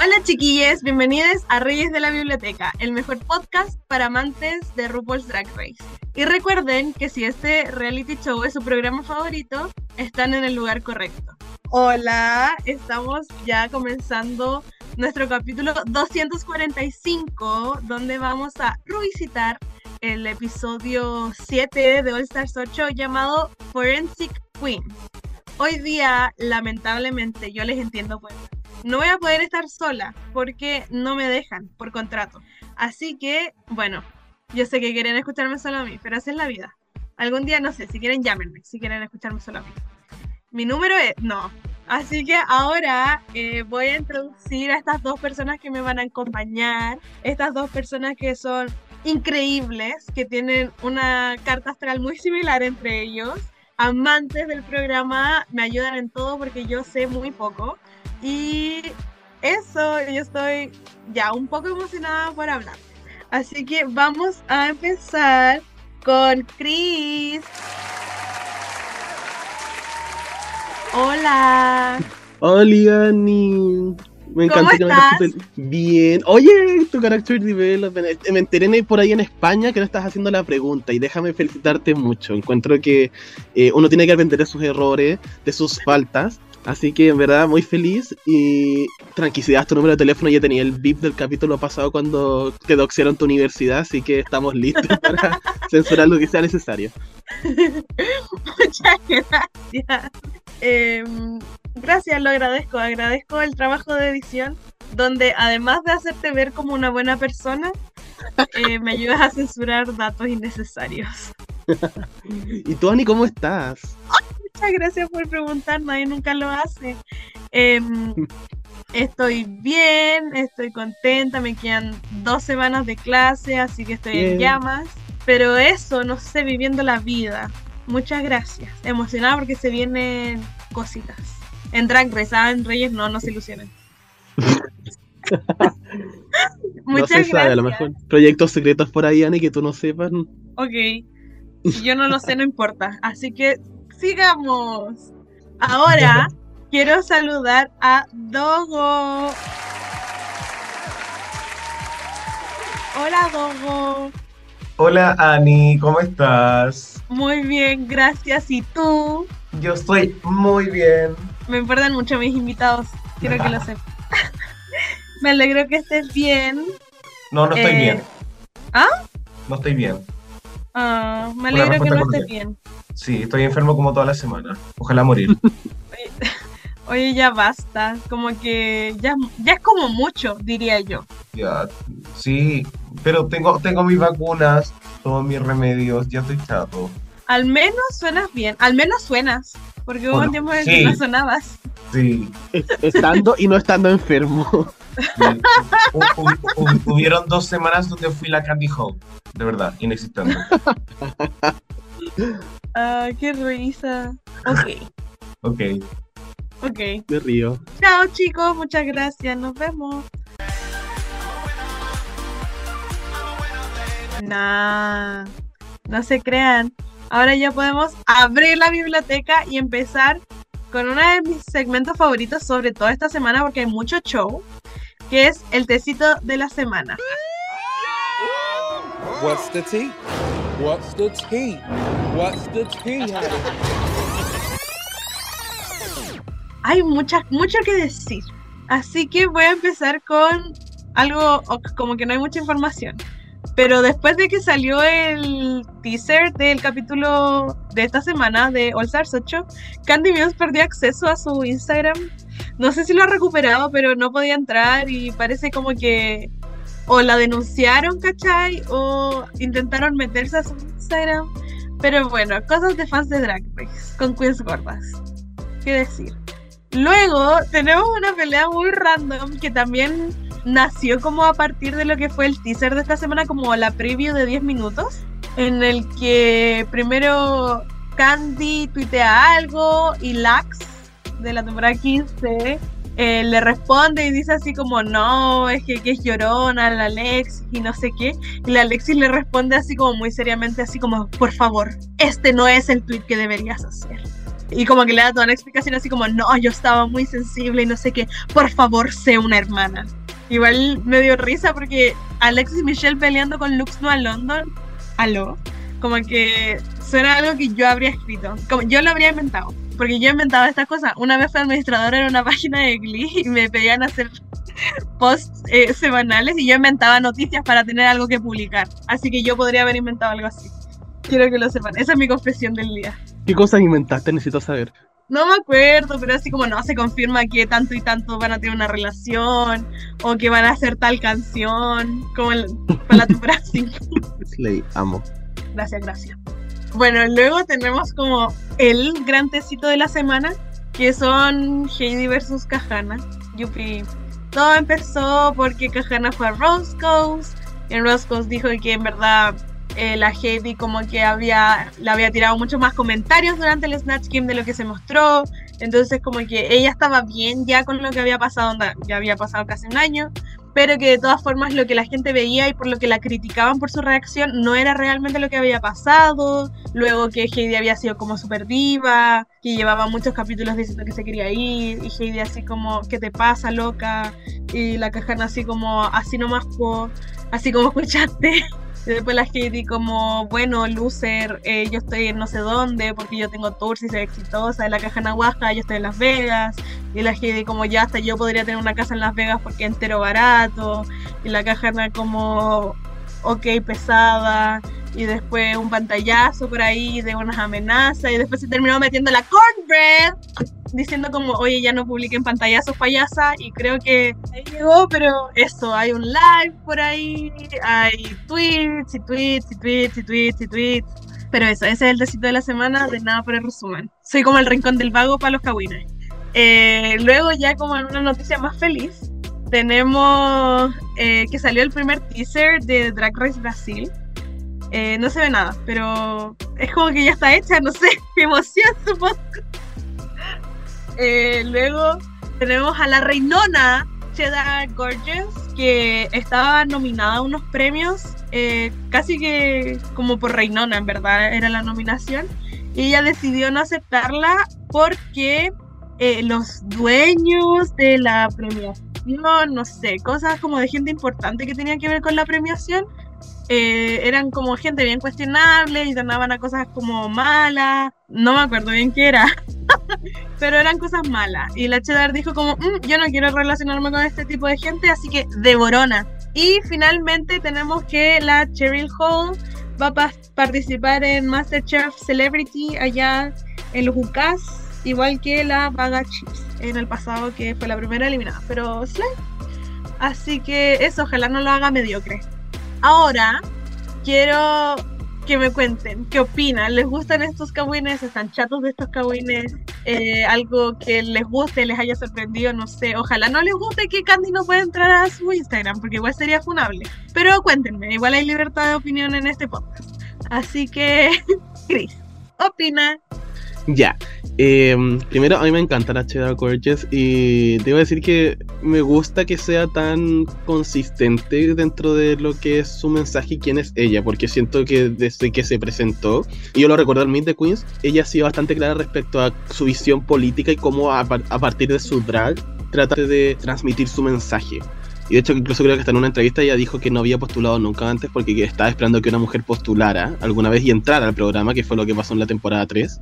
Hola chiquillos, bienvenidos a Reyes de la Biblioteca, el mejor podcast para amantes de RuPaul's Drag Race. Y recuerden que si este reality show es su programa favorito, están en el lugar correcto. Hola, estamos ya comenzando nuestro capítulo 245, donde vamos a revisitar el episodio 7 de All Stars 8 llamado Forensic Queen. Hoy día, lamentablemente, yo les entiendo pues no voy a poder estar sola porque no me dejan por contrato. Así que, bueno, yo sé que quieren escucharme solo a mí, pero así es la vida. Algún día, no sé, si quieren llámenme, si quieren escucharme solo a mí. Mi número es, no. Así que ahora eh, voy a introducir a estas dos personas que me van a acompañar. Estas dos personas que son increíbles, que tienen una carta astral muy similar entre ellos. Amantes del programa, me ayudan en todo porque yo sé muy poco. Y eso, yo estoy ya un poco emocionada por hablar. Así que vamos a empezar con Chris. Hola. Hola, Ani. Me encanta ¿Cómo estás? Bien. Oye, tu character development. Me enteré por ahí en España que no estás haciendo la pregunta y déjame felicitarte mucho. Encuentro que eh, uno tiene que aprender de sus errores, de sus faltas. Así que en verdad muy feliz y tranquilidad, tu número de teléfono ya tenía el VIP del capítulo pasado cuando te doxearon tu universidad, así que estamos listos para censurar lo que sea necesario. Muchas gracias. Em, gracias, lo agradezco. Agradezco el trabajo de edición, donde además de hacerte ver como una buena persona, eh, me ayudas a censurar datos innecesarios. ¿Y tú, Ani, cómo estás? Muchas gracias por preguntar, nadie nunca lo hace. Em, estoy bien, estoy contenta, me quedan dos semanas de clase, así que estoy en llamas. Pero eso, no sé, viviendo la vida. Muchas gracias. Emocionada porque se vienen cositas. En Drag Race, ah, en Reyes no, no se ilusionen. no Muchas se gracias. sabe, a lo mejor proyectos secretos por ahí, Ani, que tú no sepas. Ok. Si yo no lo sé, no importa. Así que sigamos. Ahora quiero saludar a Dogo. Hola, Dogo. Hola Ani, ¿cómo estás? Muy bien, gracias. ¿Y tú? Yo estoy muy bien. Me importan mucho mis invitados. Quiero que lo sepas. Me alegro que estés bien. No, no estoy Eh, bien. ¿ah? No estoy bien. Ah, me alegro que no estés bien. Sí, estoy enfermo como toda la semana. Ojalá morir. Oye, ya basta. Como que ya, ya es como mucho, diría yo. Ya, sí, pero tengo, tengo mis vacunas, todos mis remedios, ya estoy chato. Al menos suenas bien. Al menos suenas. Porque hubo un tiempo en que no sonabas. Sí. Estando y no estando enfermo. Hu- hu- hu- hubieron dos semanas donde fui la Candy Hole. De verdad, inexistente. Ah, qué risa. Ok, Ok. ok. Me río. Chao chicos, muchas gracias. Nos vemos. Nah, no se crean. Ahora ya podemos abrir la biblioteca y empezar con uno de mis segmentos favoritos, sobre todo esta semana, porque hay mucho show, que es el tecito de la semana. What's the tea? What's the tea? What's the tea? honey? hay mucha, mucho que decir. Así que voy a empezar con algo como que no hay mucha información. Pero después de que salió el teaser del capítulo de esta semana de All Stars 8, Candy Muse perdió acceso a su Instagram. No sé si lo ha recuperado, pero no podía entrar y parece como que o la denunciaron, ¿cachai? O intentaron meterse a su Instagram. Pero bueno, cosas de fans de Drag Race con queens gordas. ¿Qué decir? Luego tenemos una pelea muy random que también nació como a partir de lo que fue el teaser de esta semana, como la preview de 10 minutos, en el que primero Candy tuitea algo y Lax de la temporada 15 eh, le responde y dice así como, no, es que, que es llorona la Alexis y no sé qué. Y la Alexis le responde así como muy seriamente, así como, por favor, este no es el tweet que deberías hacer. Y como que le da toda una explicación así como, no, yo estaba muy sensible y no sé qué, por favor, sé una hermana. Igual me dio risa porque Alexis y Michelle peleando con Lux no a London, aló, como que suena algo que yo habría escrito, como yo lo habría inventado porque yo inventaba estas cosas. Una vez fui administradora en una página de Glee y me pedían hacer posts eh, semanales y yo inventaba noticias para tener algo que publicar. Así que yo podría haber inventado algo así. Quiero que lo sepan. Esa es mi confesión del día. ¿Qué cosas inventaste? Necesito saber. No me acuerdo, pero así como no se confirma que tanto y tanto van a tener una relación o que van a hacer tal canción como el, para la temporada 5. Slay, amo. Gracias, gracias. Bueno, luego tenemos como el gran tecito de la semana, que son Heidi versus Kahana. Yupi. Todo empezó porque Kahana fue a. En Roscoe's dijo que en verdad eh, la Heidi como que había, le había tirado muchos más comentarios durante el Snatch Game de lo que se mostró. Entonces como que ella estaba bien ya con lo que había pasado, ya había pasado casi un año pero que de todas formas lo que la gente veía y por lo que la criticaban por su reacción no era realmente lo que había pasado. Luego que Heidi había sido como super diva, que llevaba muchos capítulos diciendo que se quería ir, y Heidi así como, ¿qué te pasa, loca? Y la cajana así como, así nomás, po, así como escuchaste. Y después la Heidi como, bueno, loser, eh, yo estoy en no sé dónde porque yo tengo tours y soy exitosa. En la caja Nahuasca yo estoy en Las Vegas. Y la Heidi como, ya hasta yo podría tener una casa en Las Vegas porque entero barato. Y la caja como, ok, pesada. Y después un pantallazo por ahí de unas amenazas. Y después se terminó metiendo la cornbread diciendo como, oye, ya no publiquen pantallazos payasa y creo que ahí llegó, pero eso, hay un live por ahí, hay tweets y tweets y tweets y tweets y tweets. Pero eso, ese es el decito de la semana, de nada por el resumen. Soy como el rincón del vago para los cagüines. Eh, luego ya como en una noticia más feliz, tenemos eh, que salió el primer teaser de Drag Race Brasil. Eh, no se ve nada, pero es como que ya está hecha, no sé, qué emoción supongo. Eh, luego tenemos a la reinona Cheddar Gorgeous, que estaba nominada a unos premios, eh, casi que como por reinona, en verdad era la nominación. Y ella decidió no aceptarla porque los dueños de la premiación, no sé, cosas como de gente importante que tenían que ver con la premiación, eran como gente bien cuestionable y donaban a cosas como malas. No me acuerdo bien qué era. pero eran cosas malas. Y la Cheddar dijo como, mm, yo no quiero relacionarme con este tipo de gente, así que devorona. Y finalmente tenemos que la Cheryl Hall va a participar en MasterChef Celebrity allá en los UCAS, igual que la Vaga Chips en el pasado, que fue la primera eliminada. Pero slay. Así que eso, ojalá no lo haga mediocre. Ahora quiero que me cuenten qué opinan. ¿Les gustan estos cagüines? ¿Están chatos de estos cagüines? Eh, algo que les guste, les haya sorprendido, no sé. Ojalá no les guste que Candy no pueda entrar a su Instagram, porque igual sería funable. Pero cuéntenme, igual hay libertad de opinión en este podcast. Así que, Chris, opina. Ya. Em, primero, a mí me encanta la Cheddar Gorgeous y debo decir que me gusta que sea tan consistente dentro de lo que es su mensaje y quién es ella, porque siento que desde que se presentó, y yo lo recuerdo al Meet the Queens, ella ha sido bastante clara respecto a su visión política y cómo a, partir de su drag trata de transmitir su mensaje. Y de hecho, incluso creo que hasta en una entrevista ella dijo que no había postulado nunca antes porque estaba esperando que una mujer postulara alguna vez y entrara al programa, que fue lo que pasó en la temporada 3.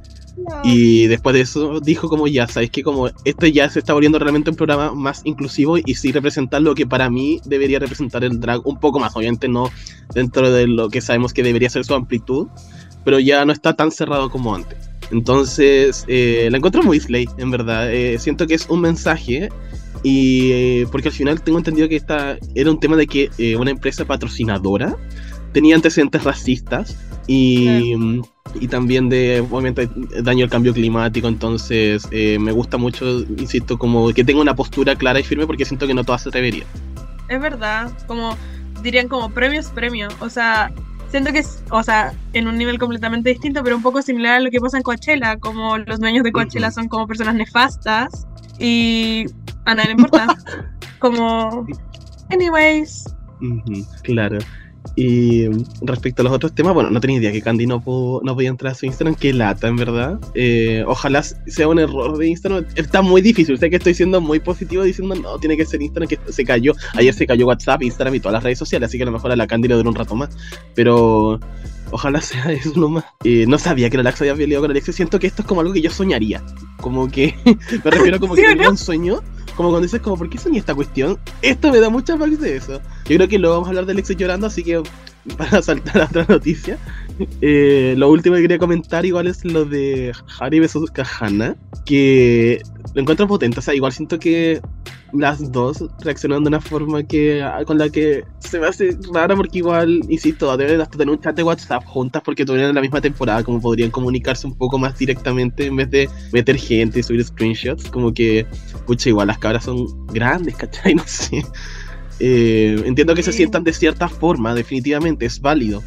Y después de eso dijo como ya, sabéis que como este ya se está volviendo realmente un programa más inclusivo y sí representar lo que para mí debería representar el drag un poco más, obviamente no dentro de lo que sabemos que debería ser su amplitud, pero ya no está tan cerrado como antes. Entonces, eh, la encuentro muy slay, en verdad. Eh, siento que es un mensaje y eh, porque al final tengo entendido que esta era un tema de que una empresa patrocinadora tenía antecedentes racistas y, y también de obviamente daño al cambio climático. Entonces eh, me gusta mucho, insisto, como que tenga una postura clara y firme porque siento que no todas se atreverían. es verdad. Como dirían como premios, premio. O sea, siento que es, o sea, en un nivel completamente distinto, pero un poco similar a lo que pasa en Coachella, como los dueños de Coachella son como personas nefastas y a nadie le importa. como, anyways, claro. Y respecto a los otros temas, bueno, no tenía idea que Candy no, pudo- no podía entrar a su Instagram, qué lata, en verdad. Eh, ojalá sea un error de Instagram. Está muy difícil, sé que estoy siendo muy positivo diciendo, no, tiene que ser Instagram, que se cayó. Ayer se cayó WhatsApp, Instagram y todas las redes sociales, así que a lo mejor a la Candy le dura un rato más. Pero ojalá sea eso nomás. Eh, no sabía que la Lax había peleado con Alexis, siento que esto es como algo que yo soñaría. Como que, me refiero como ¿Sí que no? un sueño. Como cuando dices, como, ¿por qué soñé esta cuestión? Esto me da muchas vibes de eso. Yo creo que luego vamos a hablar de Alexis llorando, así que para saltar a otra noticia. eh, lo último que quería comentar igual es lo de Harry vs Kahana, que lo encuentro potente, o sea, igual siento que las dos reaccionan de una forma que ah, con la que se me hace rara porque igual, insisto, deben hasta tener un chat de WhatsApp juntas porque tuvieron la misma temporada, como podrían comunicarse un poco más directamente en vez de meter gente y subir screenshots, como que, pucha, igual las cabras son grandes, ¿cachai? No sé. Eh, entiendo que se sientan de cierta forma, definitivamente, es válido.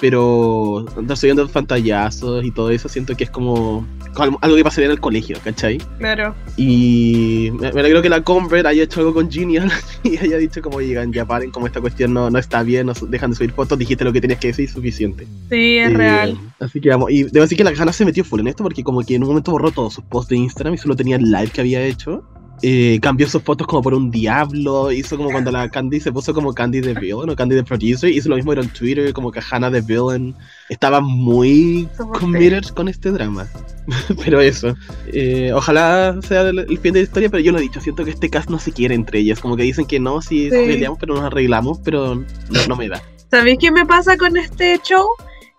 Pero andar subiendo pantallazos y todo eso, siento que es como algo algo que pasaría en el colegio, ¿cachai? claro. Y me, me alegro que la Convert haya hecho algo con Genial y haya dicho como llegan, ya paren, como esta cuestión no, no está bien, no dejan de subir fotos, dijiste lo que tenías que decir, suficiente. Sí, es Eh, real. Así que vamos, y debo decir que la Gana se metió full en esto porque como que en un momento borró todos sus posts de Instagram y solo tenía el live que había hecho. Eh, cambió sus fotos como por un diablo, hizo como cuando la Candy se puso como Candy the Villain o Candy the Producer, hizo lo mismo en Twitter, como que Hannah the Villain. Estaba muy committed con este drama. pero eso, eh, ojalá sea el, el fin de la historia, pero yo lo he dicho, siento que este cast no se quiere entre ellas, como que dicen que no, si Sí. peleamos, pero nos arreglamos, pero no, no me da. ¿Sabéis qué me pasa con este show?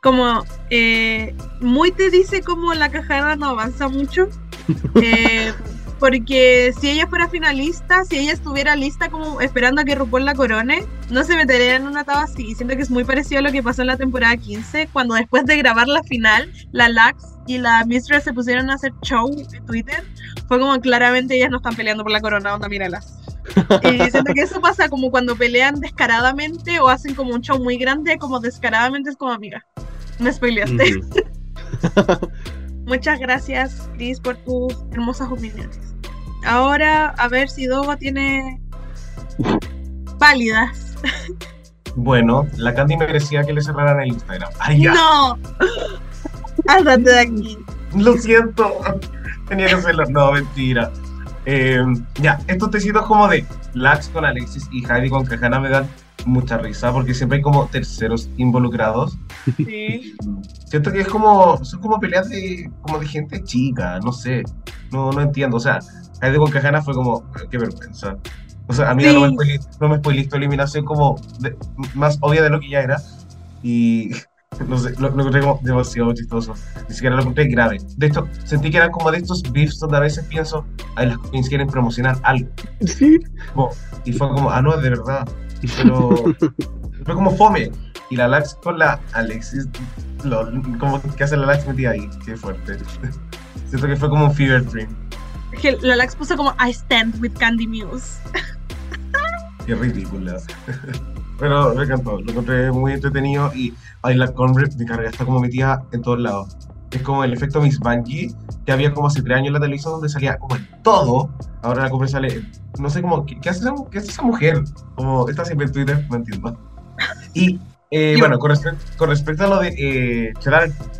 Como eh, muy te dice como la cajada no avanza mucho. Eh, porque si ella fuera finalista, si ella estuviera lista como esperando a que RuPaul la corone, no se metería en una tabla así. Siento que es muy parecido a lo que pasó en la temporada 15, cuando después de grabar la final, la Lax y la Mistress se pusieron a hacer show en Twitter. Fue como claramente ellas no están peleando por la corona, onda, míralas. Y siento que eso pasa como cuando pelean descaradamente o hacen como un show muy grande, como descaradamente es como amiga. Me spoileaste. Ujú. Muchas gracias, Chris, por tus hermosas opiniones. Ahora, a ver si Dogo tiene válidas. Bueno, la Candy merecía que le cerraran el Instagram. ¡Ay, ya! ¡No! Ándate de aquí. Lo siento. Tenía que hacerlo. No, mentira. Eh, ya, estos tecitos como de Lax con Alexis y Heidi con Kajana me dan mucha risa porque siempre hay como terceros involucrados. Sí. Siento que es como, son como peleas de, como de gente chica, no sé, no, no entiendo, o sea, Heidi con Kajana fue como, qué vergüenza. O sea, a mí no me Sí. spoilé, no me spoilé tu eliminación como de- más obvia de lo que ya era y no sé, lo, lo encontré como demasiado chistoso, ni siquiera lo encontré grave. De hecho, sentí que eran como de estos beefs donde a veces pienso, ay, las queens quieren promocionar algo. Sí. Como- y fue como, ah, no, de verdad. Pero fue como fome. Y la Lax con la Alexis, lol, como que hace la Lax metida ahí, qué fuerte. Siento que fue como un fever dream. Que la Lax puso como I stand with Candy Muse. Qué ridícula. Pero me encantó, lo encontré muy entretenido y ay, la Conrad de carga está como metida en todos lados. Es como el efecto Miss Bungie, que había como hace tres años en la televisión donde salía como todo. Ahora la Conrad sale, no sé cómo, ¿qué, qué hace, esa, qué hace esa mujer? Como está siempre en Twitter, no entiendo. Y eh, bueno, con, respe- con respecto a lo de eh,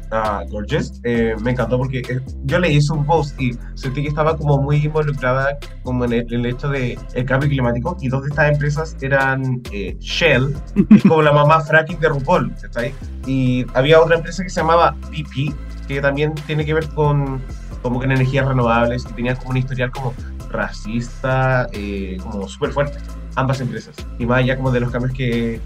ah, Gorgeous, eh, me encantó porque eh, yo leí su post y sentí que estaba como muy involucrada como en el, hecho de el cambio climático y dos de estas empresas eran Shell, que es como la mamá fracking de RuPaul, ¿está ahí? Y había otra empresa que se llamaba PP, que también tiene que ver con como con energías renovables y tenía como un historial como racista, como súper fuerte, ambas empresas. Y más allá como de los cambios que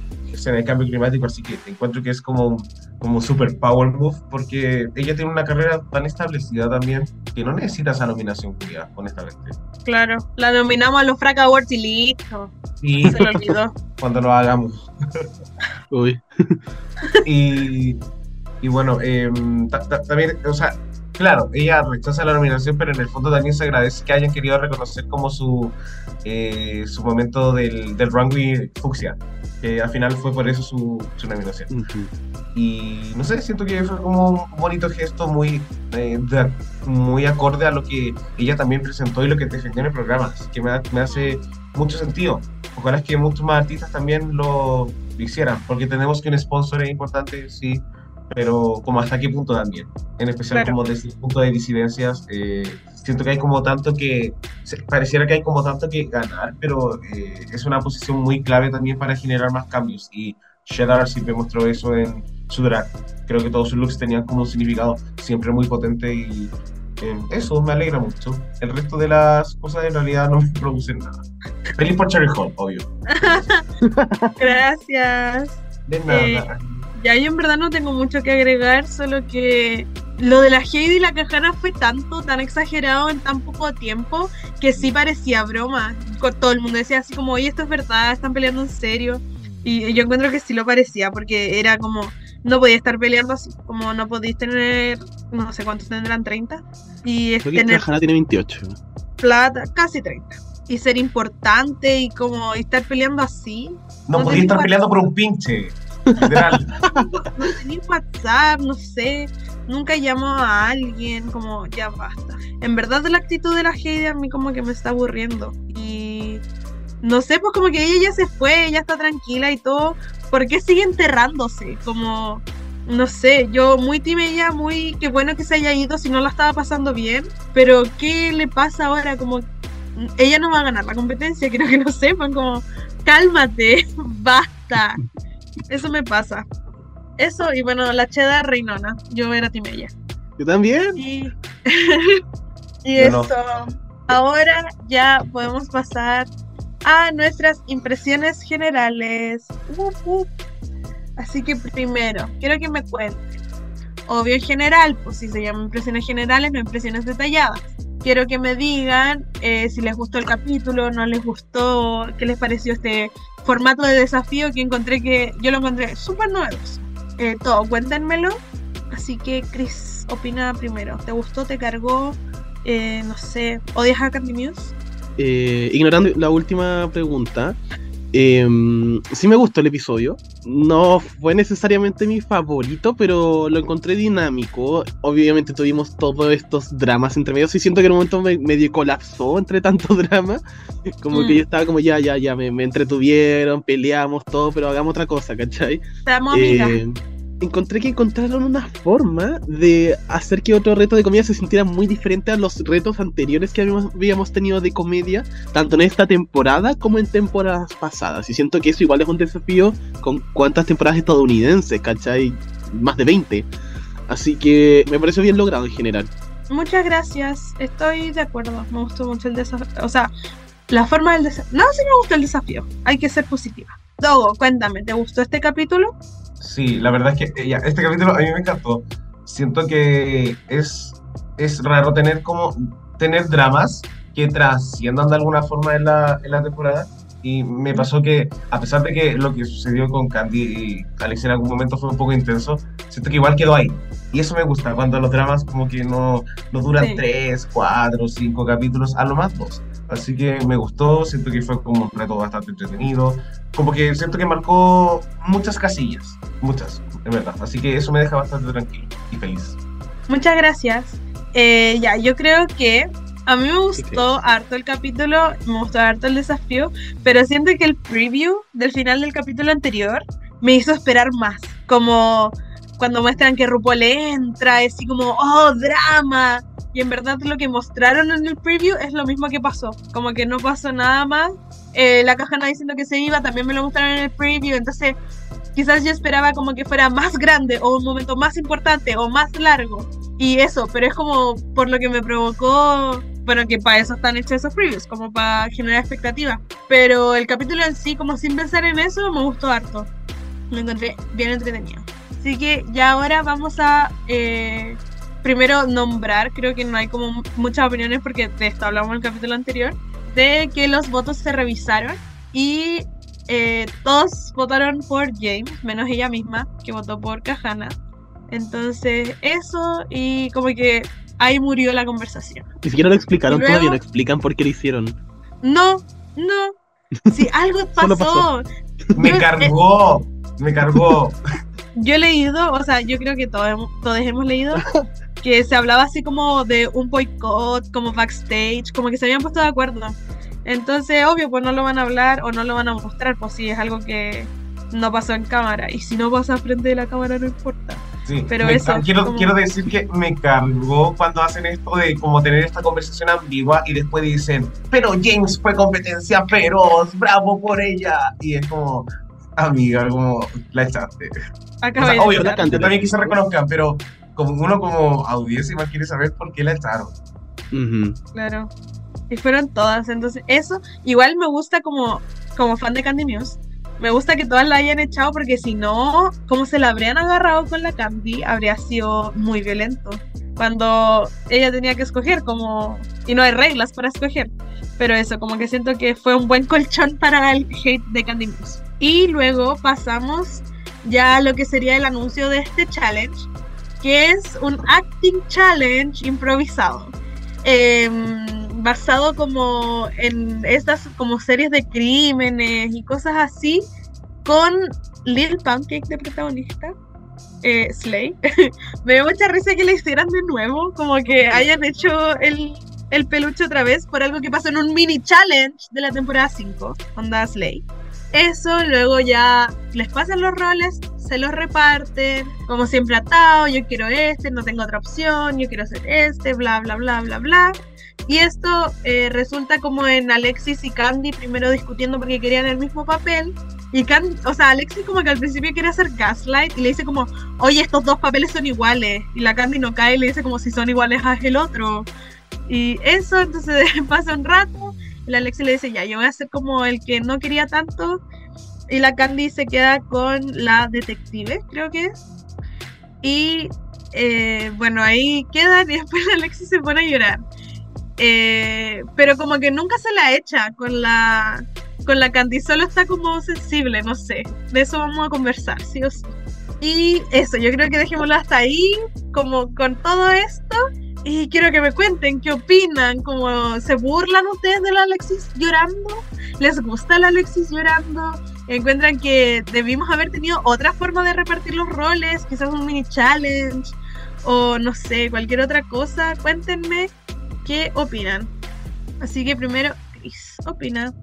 en el cambio climático, así que encuentro que es como un, como super power move porque ella tiene una carrera tan establecida también que no necesita esa nominación, culiada, honestamente. Claro. La nominamos a los Frack Awards y listo. Y Se lo olvidó. cuando lo hagamos. Uy. Y, y bueno, ta- también, o sea, claro, ella rechaza la nominación, pero en el fondo también se agradece que hayan querido reconocer como su, eh, su momento del, del runway fucsia. Que al final fue por eso su, su nominación. Ujú. Y no sé, siento que fue como un bonito gesto muy, eh, de- muy acorde a lo que ella también presentó y lo que defendió en el programa. Así que me, me hace mucho sentido. Ojalá es que muchos más artistas también lo hicieran, porque tenemos que un sponsor es importante, sí, pero como hasta qué punto también. En especial Claro. como desde el punto de disidencias, eh, siento que hay como tanto que, pareciera que hay como tanto que ganar, pero eh, es una posición muy clave también para generar más cambios. Y Shedar siempre mostró eso en su drag. Creo que todos sus looks tenían como un significado siempre muy potente y eh, eso me alegra mucho. El resto de las cosas en realidad no me producen nada. Feliz por Cherry Hall, obvio. Gracias. De nada. Eh, Ya yo en verdad no tengo mucho que agregar, solo que lo de la Heidi y la Cajana fue tanto, tan exagerado en tan poco tiempo, que sí parecía broma. Todo el mundo decía así como, oye, esto es verdad, están peleando en serio. Y yo encuentro que sí lo parecía, porque era como, no podía estar peleando así, como no podéis tener, no sé cuántos tendrán, 30. Y es Creo que tener Trajana tiene 28. plata, casi 30. Y ser importante y como estar peleando así. no no podía tenía estar peleando por un pinche. Literal. WhatsApp, no sé, nunca llamó a alguien, como ya basta. En verdad la actitud de la Heidi a mí como que me está aburriendo. Y no sé, pues como que ella ya se fue, ella está tranquila y todo. ¿Por qué sigue enterrándose? Como, no sé, yo muy ella, muy, qué bueno que se haya ido si no la estaba pasando bien. Pero ¿qué le pasa ahora? Como, ella no va a ganar la competencia, quiero que lo sepan, como, cálmate, basta. Eso me pasa. Eso, y bueno, la cheda reinona. Yo era team ella. Yo también. Y, y no. eso. Ahora ya podemos pasar a nuestras impresiones generales. Así que primero, quiero que me cuenten. Obvio en general, pues si se llama impresiones generales, no impresiones detalladas. Quiero que me digan eh, si les gustó el capítulo, no les gustó, qué les pareció este formato de desafío que encontré que yo lo encontré súper novedoso. Eh, todo, cuéntenmelo. Así que, Chris, opina primero. ¿Te gustó? ¿Te cargó? Eh, no sé. ¿Odias a Candy Muse? Eh, ignorando la última pregunta, eh, sí me gustó el episodio. No fue necesariamente mi favorito, pero lo encontré dinámico. Obviamente tuvimos todos estos dramas entre medios y siento que en un momento me, medio colapsó entre tanto drama. Como Mm. que yo estaba como ya, ya, ya, me, me entretuvieron, peleamos todo, pero hagamos otra cosa, ¿cachai? Te amo, amiga. Encontré que encontraron una forma de hacer que otro reto de comedia se sintiera muy diferente a los retos anteriores que habíamos, habíamos tenido de comedia, tanto en esta temporada como en temporadas pasadas. Y siento que eso igual es un desafío con cuántas temporadas estadounidenses, ¿cachai? Más de 20. Así que me pareció bien logrado en general. Muchas gracias. Estoy de acuerdo. Me gustó mucho el desafío. O sea, la forma del desafío. No, sí me gustó el desafío. Hay que ser positiva. Dogo, cuéntame, ¿te gustó este capítulo? Sí, la verdad es que eh, ya, este capítulo a mí me encantó. Siento que es, es raro tener como tener dramas que trasciendan de alguna forma en la, en la temporada. Y me pasó que, a pesar de que lo que sucedió con Candy y Alex en algún momento fue un poco intenso, siento que igual quedó ahí. Y eso me gusta, cuando los dramas como que no, no duran Sí. tres, cuatro, cinco capítulos, a lo más dos. Así que me gustó, siento que fue como un reto bastante entretenido. Como que siento que marcó muchas casillas, muchas, en verdad. Así que eso me deja bastante tranquilo y feliz. Muchas gracias. Eh, ya, yo creo que a mí me gustó harto el capítulo, me gustó harto el desafío, pero siento que el preview del final del capítulo anterior me hizo esperar más. Como cuando muestran que RuPaul entra, es así como, oh, drama. Y en verdad lo que mostraron en el preview es lo mismo que pasó. Como que no pasó nada más. Eh, la caja diciendo que se iba, también me lo mostraron en el preview. Entonces, quizás yo esperaba como que fuera más grande o un momento más importante o más largo. Y eso, pero es como por lo que me provocó, bueno, que para eso están hechos esos previews, como para generar expectativa. Pero el capítulo en sí, como sin pensar en eso, me gustó harto. Lo encontré bien entretenido. Así que ya ahora vamos a eh, primero nombrar, creo que no hay como muchas opiniones porque de esto hablamos en el capítulo anterior, de que los votos se revisaron y eh, todos votaron por James, menos ella misma, que votó por Kahana. Entonces, eso, y como que ahí murió la conversación. Ni siquiera lo explicaron luego- todavía, no explican por qué lo hicieron. No, no. Si algo pasó. Me Yo- cargó, me cargó. Yo he leído, o sea, yo creo que todos, todos hemos leído que se hablaba así como de un boicot, como backstage, como que se habían puesto de acuerdo. Entonces, obvio, pues no lo van a hablar o no lo van a mostrar, pues si es algo que no pasó en cámara. Y si no pasa frente de la cámara, no importa. Sí, Pero me eso, quiero, como- quiero decir que me cargó cuando hacen esto de como tener esta conversación ambigua y después dicen, pero James fue competencia feroz, bravo por ella. Y es como, amiga, como la echaste. O sea, obvio, yo también que se reconozcan, pero como uno como audiencia igual quiere saber por qué la echaron. Claro. Y fueron todas. Entonces, eso igual me gusta como, como fan de Candy Muse. Me gusta que todas la hayan echado porque si no, como se la habrían agarrado con la Candy, habría sido muy violento. Cuando ella tenía que escoger, como. Y no hay reglas para escoger. Pero eso, como que siento que fue un buen colchón para el hate de Candy Muse. Y luego pasamos ya a lo que sería el anuncio de este challenge, que es un acting challenge improvisado em, basado como en estas como series de crímenes y cosas así, con Lil Pancake de protagonista, eh, Slay. Me dio mucha risa que le hicieran de nuevo, como que hayan hecho el, el peluche otra vez por algo que pasó en un mini challenge de la temporada 5, onda Slay. Eso, luego ya les pasan los roles, se los reparten, como siempre atado, yo quiero este, no tengo otra opción, yo quiero hacer este, bla, bla, bla, bla, bla. Y esto eh, resulta como en Alexis y Candy primero discutiendo porque querían el mismo papel. Y Candy, o sea, Alexis como que al principio quiere hacer gaslight y le dice como, oye, estos dos papeles son iguales. Y la Candy no cae y le dice como si son iguales, haz el otro. Y eso, entonces pasa un rato. Y la Alexis le dice, ya, yo voy a ser como el que no quería tanto. Y la Candy se queda con la detective, creo que es. Y eh, bueno, ahí quedan y después Alexis se pone a llorar. Eh, pero como que nunca se la echa con la con la Candy, solo está como sensible, no sé. De eso vamos a conversar, sí o sí. Y eso, yo creo que dejémoslo hasta ahí, como con todo esto. Y quiero que me cuenten qué opinan, como se burlan ustedes de la Alexis llorando, les gusta la Alexis llorando, encuentran que debimos haber tenido otra forma de repartir los roles, quizás un mini challenge o no sé, cualquier otra cosa. Cuéntenme qué opinan. Así que primero, Chris, opina.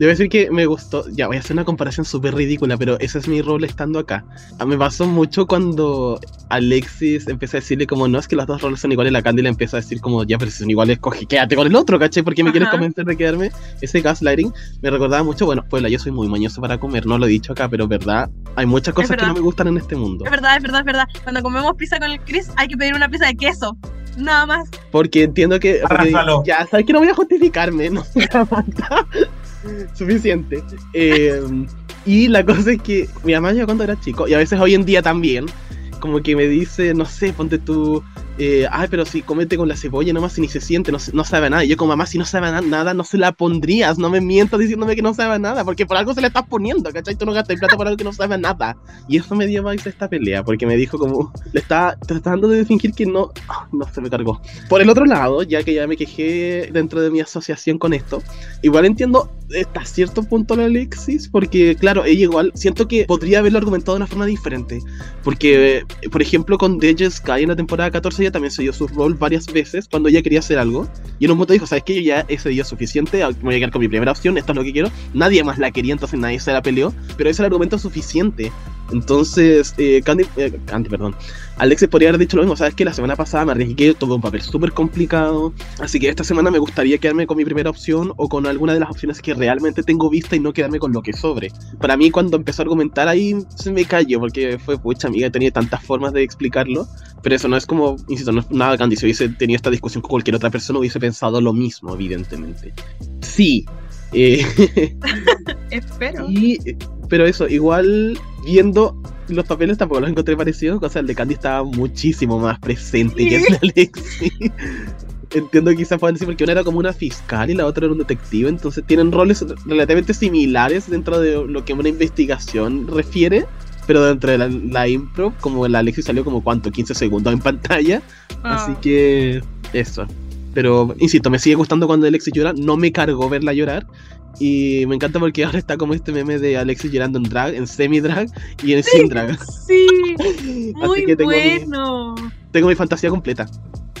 Debo decir que me gustó, ya voy a hacer una comparación súper ridícula, pero ese es mi rol estando acá. Ah, Me pasó mucho cuando Alexis empezó a decirle como, no, es que los dos roles son iguales, la Candy le empezó a decir como, ya, pero si son iguales, coge, quédate con el otro, ¿cachai? ¿Por qué me quieres Ajá. convencer de quedarme? Ese gaslighting me recordaba mucho, bueno, pues yo soy muy mañoso para comer, no lo he dicho acá, pero verdad, hay muchas cosas que no me gustan en este mundo. Es verdad, es verdad, es verdad. Cuando comemos pizza con el Chris hay que pedir una pizza de queso. Nada más. Porque entiendo que. porque- ya, sabes que no voy a justificarme, no. Suficiente. Eh, y la cosa es que mi mamá yo cuando era chico, y a veces hoy en día también, como que me dice, no sé, ponte tú. Eh, ay, pero si comete con la cebolla nomás si ni se siente, no, no sabe nada. Y yo como mamá, si no sabe na- nada, no se la pondrías. No me mientas diciéndome que no sabe nada, porque por algo se la estás poniendo, ¿cachai? Tú no gastas plata por algo que no sabe nada. Y eso me dio más esta pelea, porque me dijo como, le está tratando de fingir que no, ah, no se me cargó. Por el otro lado, ya que ya me quejé dentro de mi asociación con esto, igual entiendo hasta cierto punto la Alexis, porque claro, ella igual siento que podría haberlo argumentado de una forma diferente. Porque, eh, por ejemplo, con Deja Sky en la temporada 14, también se dio su rol varias veces cuando ella quería hacer algo. Y en un momento dijo: ¿Sabes qué? Yo ya he cedido suficiente, me voy a quedar con mi primera opción, esto es lo que quiero. Nadie más la quería, entonces nadie se la peleó. Pero ese es el argumento suficiente. Entonces, eh, Candy, eh, Candy, perdón. Alexis podría haber dicho lo mismo, sabes que la semana pasada me arriesgué, tuve un papel súper complicado, así que esta semana me gustaría quedarme con mi primera opción o con alguna de las opciones que realmente tengo vista y no quedarme con lo que sobre. Para mí cuando empezó a argumentar ahí se me cayó porque fue, pucha amiga, tenía tantas formas de explicarlo, pero eso no es como, insisto, no es nada Candy, si hubiese tenido esta discusión con cualquier otra persona hubiese pensado lo mismo, evidentemente. Sí. Eh, Espero. y, pero eso, igual viendo los papeles tampoco los encontré parecidos. O sea, el de Candy estaba muchísimo más presente que el de Alexi. Entiendo que quizás puedan decir porque una era como una fiscal y la otra era un detective. Entonces tienen roles relativamente similares dentro de lo que una investigación refiere. pero dentro de la, la impro, como la Alexis salió como cuánto, 15 segundos en pantalla, así Ah. que eso. Pero, insisto, me sigue gustando cuando Alexis llora, no me cargó verla llorar. Y me encanta porque ahora está como este meme de Alexis llorando en drag, en semi-drag y en sin drag. Sí, Así muy que tengo mi, bueno. tengo mi fantasía completa.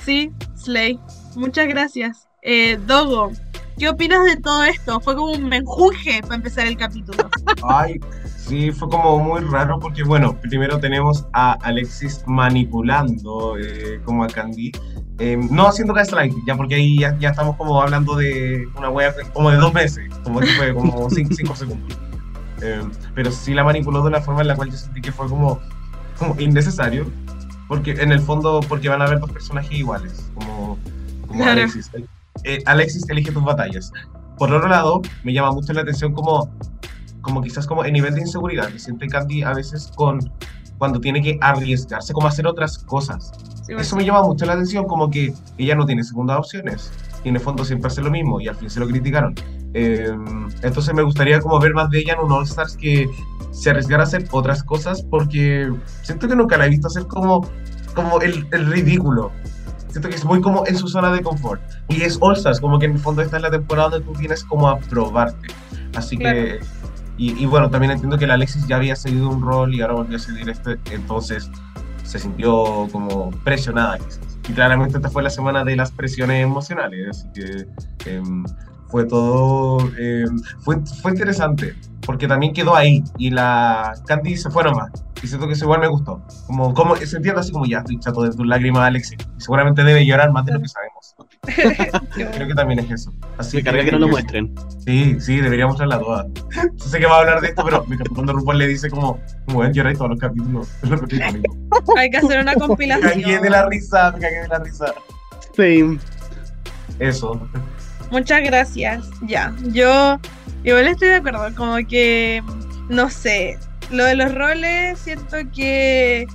Sí, Slay. Muchas gracias. Eh, Dogo, ¿qué opinas de todo esto? Fue como un menjuje para empezar el capítulo. Ay, sí, fue como muy raro porque, bueno, primero tenemos a Alexis manipulando eh, como a Candy. Eh, no haciendo gaslight, ya porque ahí ya, ya estamos como hablando de una wea como de dos meses, como que fue como cinco, cinco segundos. Eh, pero sí la manipuló de una forma en la cual yo sentí que fue como, como innecesario, porque en el fondo, porque van a haber dos personajes iguales, como, como. Alexis. Eh, Alexis elige tus batallas. Por otro lado, me llama mucho la atención como como quizás como el nivel de inseguridad que siente Candy a veces con cuando tiene que arriesgarse como a hacer otras cosas. Sí, Eso me llama mucho la atención como que ella no tiene segundas opciones. Tiene fondo siempre hace lo mismo y al fin se lo criticaron. Eh, entonces me gustaría como ver más de ella en un All Stars que se arriesgara a hacer otras cosas porque siento que nunca la he visto hacer como, como el, el ridículo. Siento que es muy como en su zona de confort. Y es All Stars, como que en el fondo esta es la temporada donde tú vienes como a probarte. Así que y, y bueno, también entiendo que la Alexis ya había seguido un rol y ahora volvió a seguir este, entonces se sintió como presionada. Y claramente esta fue la semana de las presiones emocionales, así que em, fue todo, em, fue, fue interesante, porque también quedó ahí y la Candy se fue nomás. Y siento que eso igual me gustó. Como, como se entiende así como ya estoy chato de tus lágrimas, Alexis. Y seguramente debe llorar más de lo que sabemos. Creo que también es eso. Así Me carga que no lo muestren. Sí, sí, debería mostrarla toda. Yo sé que va a hablar de esto, pero me cuando RuPaul le dice como, como ven, llorar todos los capítulos. Hay que hacer una Me compilación. cagué de la risa, me cagué de la risa. Same. Eso. Muchas gracias. Ya, yo igual estoy de acuerdo, como que, no sé, lo de los roles, siento que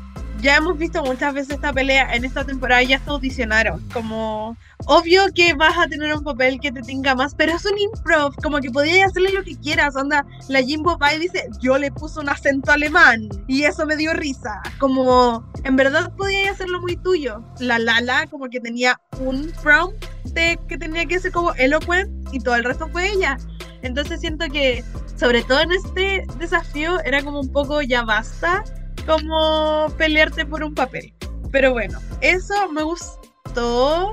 ya hemos visto muchas veces esta pelea en esta temporada, ya se audicionaron, como, obvio que vas a tener un papel que te tenga más, pero es un improv, como que podías hacerle lo que quieras, onda, la Jimbo va y dice, yo le puse un acento alemán, y eso me dio risa, como, en verdad podías hacerlo muy tuyo, la Lala como que tenía un prompt de que tenía que ser como eloquent y todo el resto fue ella. Entonces siento que, sobre todo en este desafío, era como un poco ya basta, como pelearte por un papel. Pero bueno, eso me gustó.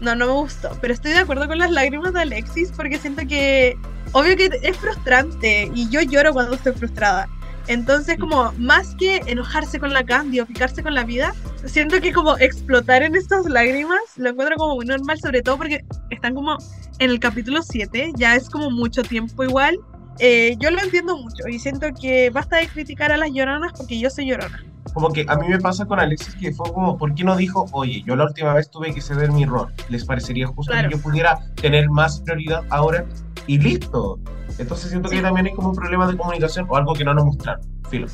No, no me gustó, pero estoy de acuerdo con las lágrimas de Alexis porque siento que, obvio que es frustrante y yo lloro cuando estoy frustrada. Entonces, como más que enojarse con la Candy o picarse con la vida, siento que como explotar en estas lágrimas lo encuentro como muy normal, sobre todo porque están como en el capítulo 7, ya es como mucho tiempo igual. Eh, yo lo entiendo mucho y siento que basta de criticar a las lloronas porque yo soy llorona. Como que a mí me pasa con Alexis que fue como, ¿por qué no dijo, oye, yo la última vez tuve que ceder mi rol? ¿Les parecería justo Claro. que yo pudiera tener más prioridad ahora? Y listo. Entonces siento que también hay como un problema de comunicación o algo que no nos mostraron. Filo.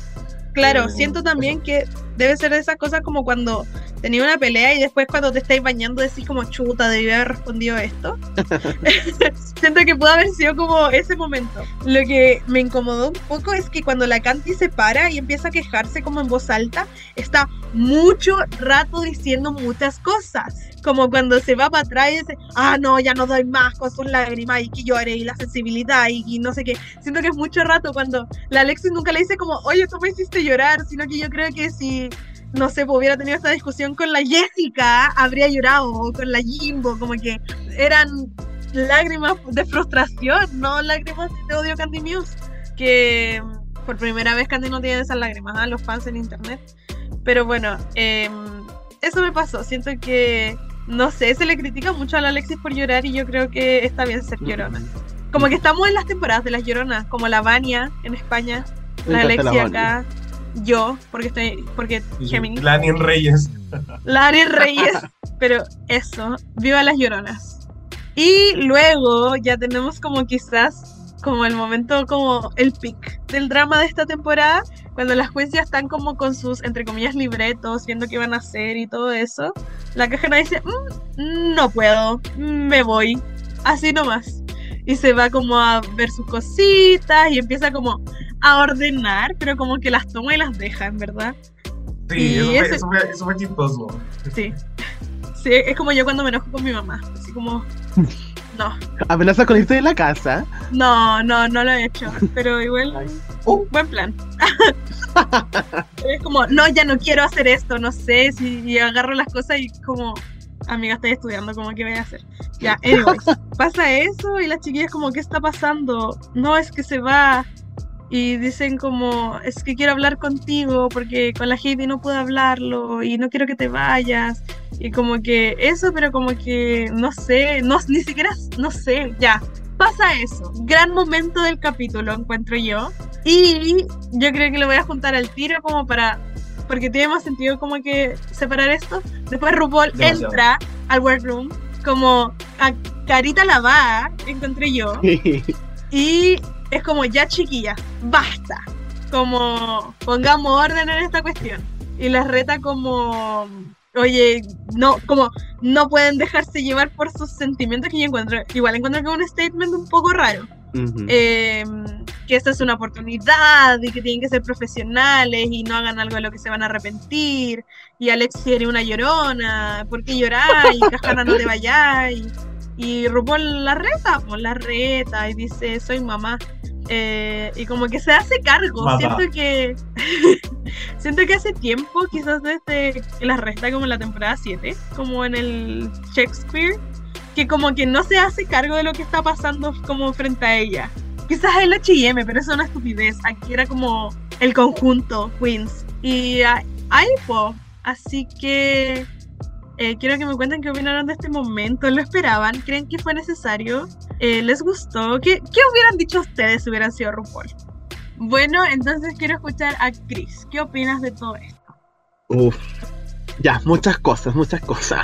Claro, Eh, siento también que debe ser de esas cosas como cuando tenía una pelea y después cuando te estáis bañando decís como chuta, debía haber respondido esto. siento que pudo haber sido como ese momento. Lo que me incomodó un poco es que cuando la Canti se para y empieza a quejarse como en voz alta, está mucho rato diciendo muchas cosas. Como cuando se va para atrás y dice, ah, no, ya no doy más con sus lágrimas y que llore y la sensibilidad y, y no sé qué. Siento que es mucho rato cuando la Alexis nunca le dice como, oye, tú me hiciste llorar, sino que yo creo que si, no sé, pues, hubiera tenido esta discusión con la Jessica, habría llorado, o con la Jimbo, como que eran lágrimas de frustración, no lágrimas de odio Candy Muse, que por primera vez Candy no tiene esas lágrimas, a los fans en internet. Pero bueno, em, eso me pasó, siento que, no sé, se le critica mucho a la Alexis por llorar y yo creo que está bien ser llorona. Como que estamos en las temporadas de las lloronas, como la Vania en España, Me la Alexia Vania. acá, yo, porque estoy, porque Géminis, Lanien Reyes. la Ari Reyes, pero eso, viva las lloronas. Y luego ya tenemos como quizás como el momento como el pic del drama de esta temporada, cuando las ya están como con sus entre comillas libretos, viendo qué van a hacer y todo eso. La cajera dice, "Mm, no puedo, me voy, así nomás. Y se va como a ver sus cositas y empieza como a ordenar, pero como que las toma y las deja, en verdad. Sí, Y eso, ese- eso, fue, eso fue chistoso. Sí. Sí, es como yo cuando me enojo con mi mamá. Así como. No, Amenaza con irte de la casa. no, no, no lo he hecho. Pero igual. Ay. Oh. Buen plan. Es como, no, ya no quiero hacer esto, no sé. Si y agarro las cosas y como. Amiga, estoy estudiando, ¿cómo que voy a hacer? Ya, anyways, pasa eso y las chiquillas como, ¿qué está pasando? No, es que se va. Y dicen como, es que quiero hablar contigo porque con la Heidi no puedo hablarlo y no quiero que te vayas. Y como que eso, pero como que, no sé, no, ni siquiera, no sé, ya. Pasa eso. Gran momento del capítulo, encuentro yo. Y yo creo que lo voy a juntar al tiro como para... Porque tiene más sentido como que separar esto. Después RuPaul Demasiado. entra al workroom como a carita lavada, encontré yo. Y es como, ya chiquilla, basta. Como, pongamos orden en esta cuestión. Y las reta como, oye, no, como, no pueden dejarse llevar por sus sentimientos que yo encuentro. Igual encuentro que es un statement un poco raro. Eh, que esta es una oportunidad y que tienen que ser profesionales y no hagan algo de lo que se van a arrepentir. Y Alex tiene una llorona, ¿por qué llorar? Y Cajana no te vayas. Y, y RuPaul la reta, pues la reta y dice, soy mamá. Eh, y como que se hace cargo. Mamá. Siento que siento que hace tiempo, quizás desde la resta como en la temporada 7, como en el Shakespeare, que como que no se hace cargo de lo que está pasando como frente a ella. Quizás el H&M, pero eso es una estupidez. Aquí era como el conjunto Queens. Y ah, ahí, po. Así que eh, quiero que me cuenten qué opinaron de este momento. ¿Lo esperaban? ¿Creen que fue necesario? Eh, ¿Les gustó? ¿Qué, ¿Qué hubieran dicho ustedes si hubieran sido RuPaul? Bueno, entonces quiero escuchar a Chris. ¿Qué opinas de todo esto? Uf. Ya, muchas cosas, muchas cosas.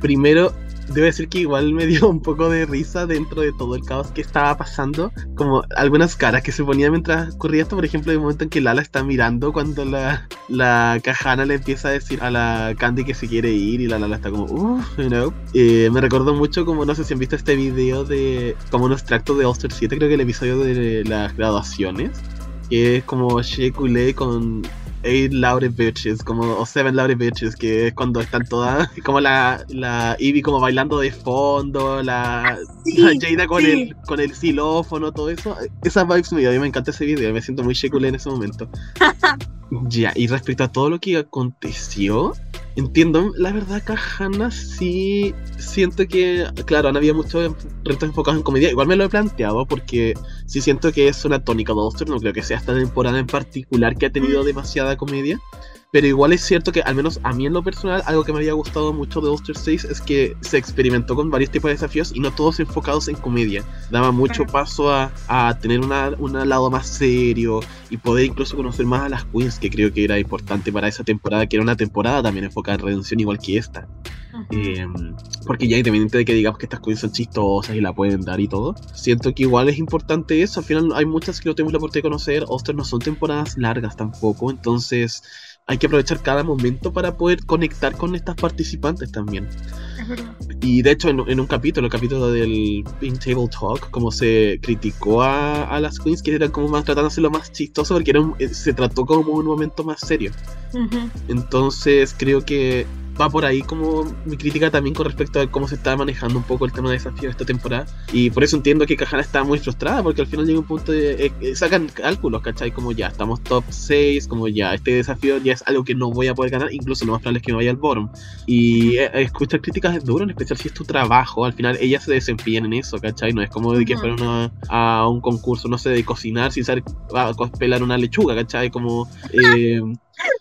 Primero, debo decir que igual me dio un poco de risa dentro de todo el caos que estaba pasando. Como algunas caras que se ponían mientras ocurría esto. Por ejemplo, el momento en que Lala está mirando cuando la, la Cajana le empieza a decir a la Candy que se quiere ir y la Lala está como, uff, you know. Eh, me recordó mucho como, no sé si han visto este video de, como un extracto de All-Star 7, creo que el episodio de las graduaciones. Que es como Shea Coulee con Eight Loud Bitches, como, o Seven Loud Bitches, que es cuando están todas, como la, la Ivy como bailando de fondo, la, la Jada con, sí. el, con el xilófono, todo eso. Esas vibes me a mí me encanta ese video, me siento muy Shea en ese momento. ya, y respecto a todo lo que aconteció, entiendo, la verdad, Kahana sí siento que, claro, han habido muchos retos enfocados en comedia. Igual me lo he planteado porque sí siento que es una tónica de Ulster, no creo que sea esta temporada en particular que ha tenido demasiada comedia. Pero igual es cierto que, al menos a mí en lo personal, algo que me había gustado mucho de Ulster 6 es que se experimentó con varios tipos de desafíos y no todos enfocados en comedia. Daba mucho paso a, a tener una, un lado más serio y poder incluso conocer más a las queens, que creo que era importante para esa temporada, que era una temporada también enfocada en redención igual que esta. Eh, porque ya independiente de que digamos que estas queens son chistosas y la pueden dar y todo, siento que igual es importante eso. Al final hay muchas que no tenemos la oportunidad de conocer. Ulster no son temporadas largas tampoco, entonces hay que aprovechar cada momento para poder conectar con estas participantes también. Es verdad. Y de hecho, en, en un capítulo, el capítulo del Pink Table Talk, como se criticó a, a las queens que eran como más tratando de hacerlo más chistoso porque era un- eh, se trató como un momento más serio. Entonces creo que va por ahí como mi crítica también con respecto a cómo se está manejando un poco el tema de desafío esta temporada. Y por eso entiendo que Cajana está muy frustrada porque al final llega un punto de... eh, eh, sacan cálculos, ¿cachai? Como ya estamos top 6, como ya este desafío ya es algo que no voy a poder ganar, incluso lo más probable es que me vaya al bottom. Y eh, escuchar críticas es duro, en especial si es tu trabajo. Al final ellas se desempeñan en eso, ¿cachai? No es como de que Ujú. fueran a, a un concurso, no sé, de cocinar sin saber a, pelar una lechuga, ¿cachai? Como... eh,